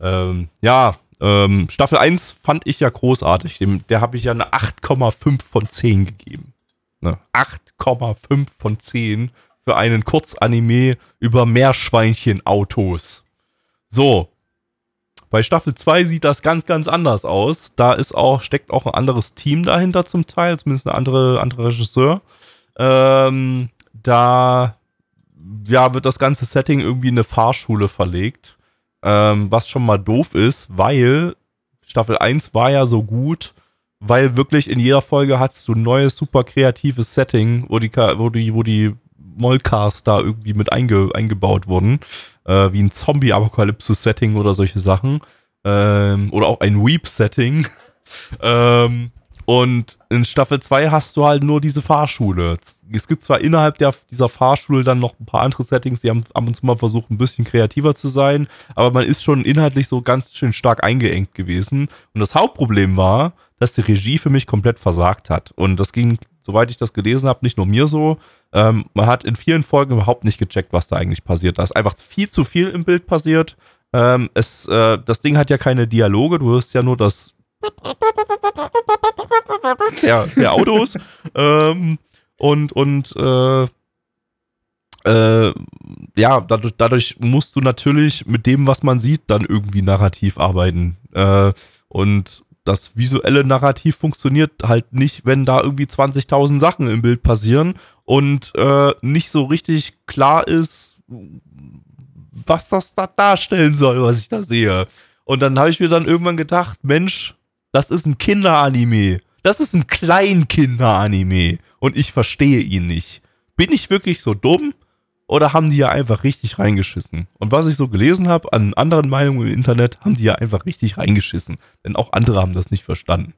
Speaker 1: Ähm, ja, ähm, Staffel 1 fand ich ja großartig. Dem, der habe ich ja eine 8,5 von 10 gegeben. Ne? 8,5 von 10 für einen Kurzanime über Meerschweinchen-Autos. So. Bei Staffel 2 sieht das ganz, ganz anders aus. Da ist auch, steckt auch ein anderes Team dahinter zum Teil, zumindest ein andere, anderer Regisseur. Ähm, da ja, wird das ganze Setting irgendwie in eine Fahrschule verlegt. Ähm, was schon mal doof ist, weil Staffel 1 war ja so gut, weil wirklich in jeder Folge hast du ein neues, super kreatives Setting, wo die, wo die, wo die Molcars da irgendwie mit einge, eingebaut wurden. Äh, wie ein Zombie-Apokalypse-Setting oder solche Sachen. Ähm, oder auch ein Weep-Setting. ähm, und in Staffel 2 hast du halt nur diese Fahrschule. Es gibt zwar innerhalb der, dieser Fahrschule dann noch ein paar andere Settings, die haben ab und zu mal versucht, ein bisschen kreativer zu sein, aber man ist schon inhaltlich so ganz schön stark eingeengt gewesen. Und das Hauptproblem war, dass die Regie für mich komplett versagt hat. Und das ging, soweit ich das gelesen habe, nicht nur mir so. Ähm, man hat in vielen Folgen überhaupt nicht gecheckt, was da eigentlich passiert. Da ist einfach viel zu viel im Bild passiert. Ähm, es, äh, das Ding hat ja keine Dialoge, du hörst ja nur das der, der Autos. ähm, und und äh, äh, ja, dadurch, dadurch musst du natürlich mit dem, was man sieht, dann irgendwie narrativ arbeiten. Äh, und das visuelle Narrativ funktioniert halt nicht, wenn da irgendwie 20.000 Sachen im Bild passieren und äh, nicht so richtig klar ist, was das da darstellen soll, was ich da sehe. Und dann habe ich mir dann irgendwann gedacht, Mensch, das ist ein Kinderanime. Das ist ein Kleinkinder-Anime. Und ich verstehe ihn nicht. Bin ich wirklich so dumm? Oder haben die ja einfach richtig reingeschissen? Und was ich so gelesen habe an anderen Meinungen im Internet, haben die ja einfach richtig reingeschissen. Denn auch andere haben das nicht verstanden.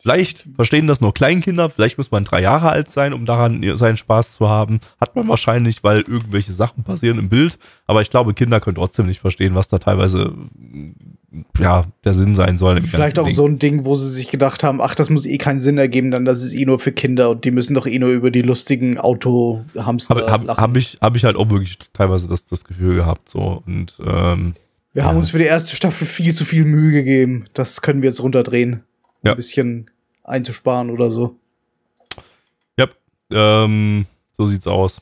Speaker 1: Vielleicht verstehen das nur Kleinkinder, vielleicht muss man drei Jahre alt sein, um daran seinen Spaß zu haben. Hat man wahrscheinlich, weil irgendwelche Sachen passieren im Bild. Aber ich glaube, Kinder können trotzdem nicht verstehen, was da teilweise ja, der Sinn sein soll.
Speaker 2: Vielleicht auch
Speaker 1: Ding.
Speaker 2: so ein Ding, wo sie sich gedacht haben, ach, das muss eh keinen Sinn ergeben, dann das ist eh nur für Kinder und die müssen doch eh nur über die lustigen Auto-Hamster
Speaker 1: Habe hab, hab ich, hab ich halt auch wirklich teilweise das, das Gefühl gehabt. So. Und ähm,
Speaker 2: Wir haben uns für die erste Staffel viel zu viel Mühe gegeben. Das können wir jetzt runterdrehen.
Speaker 1: Ja.
Speaker 2: Ein bisschen einzusparen oder so.
Speaker 1: ja, ähm, so sieht's aus.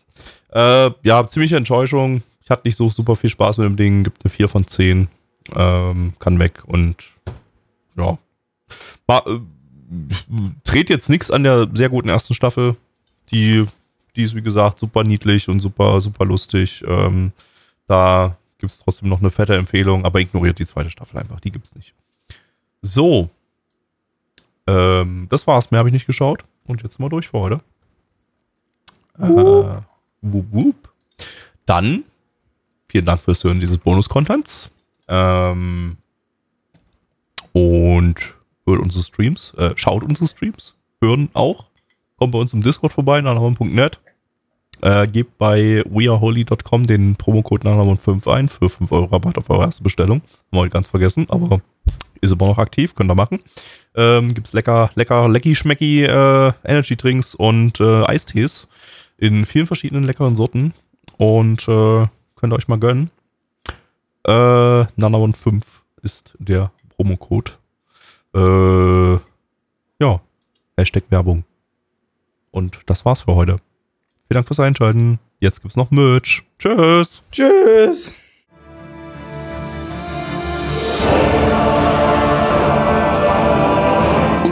Speaker 1: Äh, ja, ziemliche Enttäuschung. Ich hatte nicht so super viel Spaß mit dem Ding. Gibt eine 4 von 10. Ähm, kann weg und ja. War, äh, dreht jetzt nichts an der sehr guten ersten Staffel. Die, die ist, wie gesagt, super niedlich und super, super lustig. Ähm, da gibt es trotzdem noch eine fette Empfehlung, aber ignoriert die zweite Staffel einfach. Die gibt's nicht. So. Ähm, das war's. Mehr habe ich nicht geschaut. Und jetzt mal durch für heute. Äh, wup, wup. Dann, vielen Dank fürs Hören dieses Bonus-Contents. Ähm, und hört unsere Streams, äh, schaut unsere Streams, hören auch. Kommt bei uns im Discord vorbei, nachnamen.net. Äh, gebt bei weareholy.com den Promocode nachnamen5 ein für 5 Euro Rabatt auf eure erste Bestellung. Haben wir heute ganz vergessen, aber ist immer noch aktiv, könnt ihr machen. Ähm, gibt's lecker, lecker, lecky, schmecky äh, Energy Drinks und äh, Eistees in vielen verschiedenen leckeren Sorten und äh, könnt ihr euch mal gönnen. Äh, Nana15 ist der Promocode. Äh, ja, Hashtag Werbung. Und das war's für heute. Vielen Dank fürs Einschalten. Jetzt gibt's noch Merch. Tschüss.
Speaker 2: Tschüss.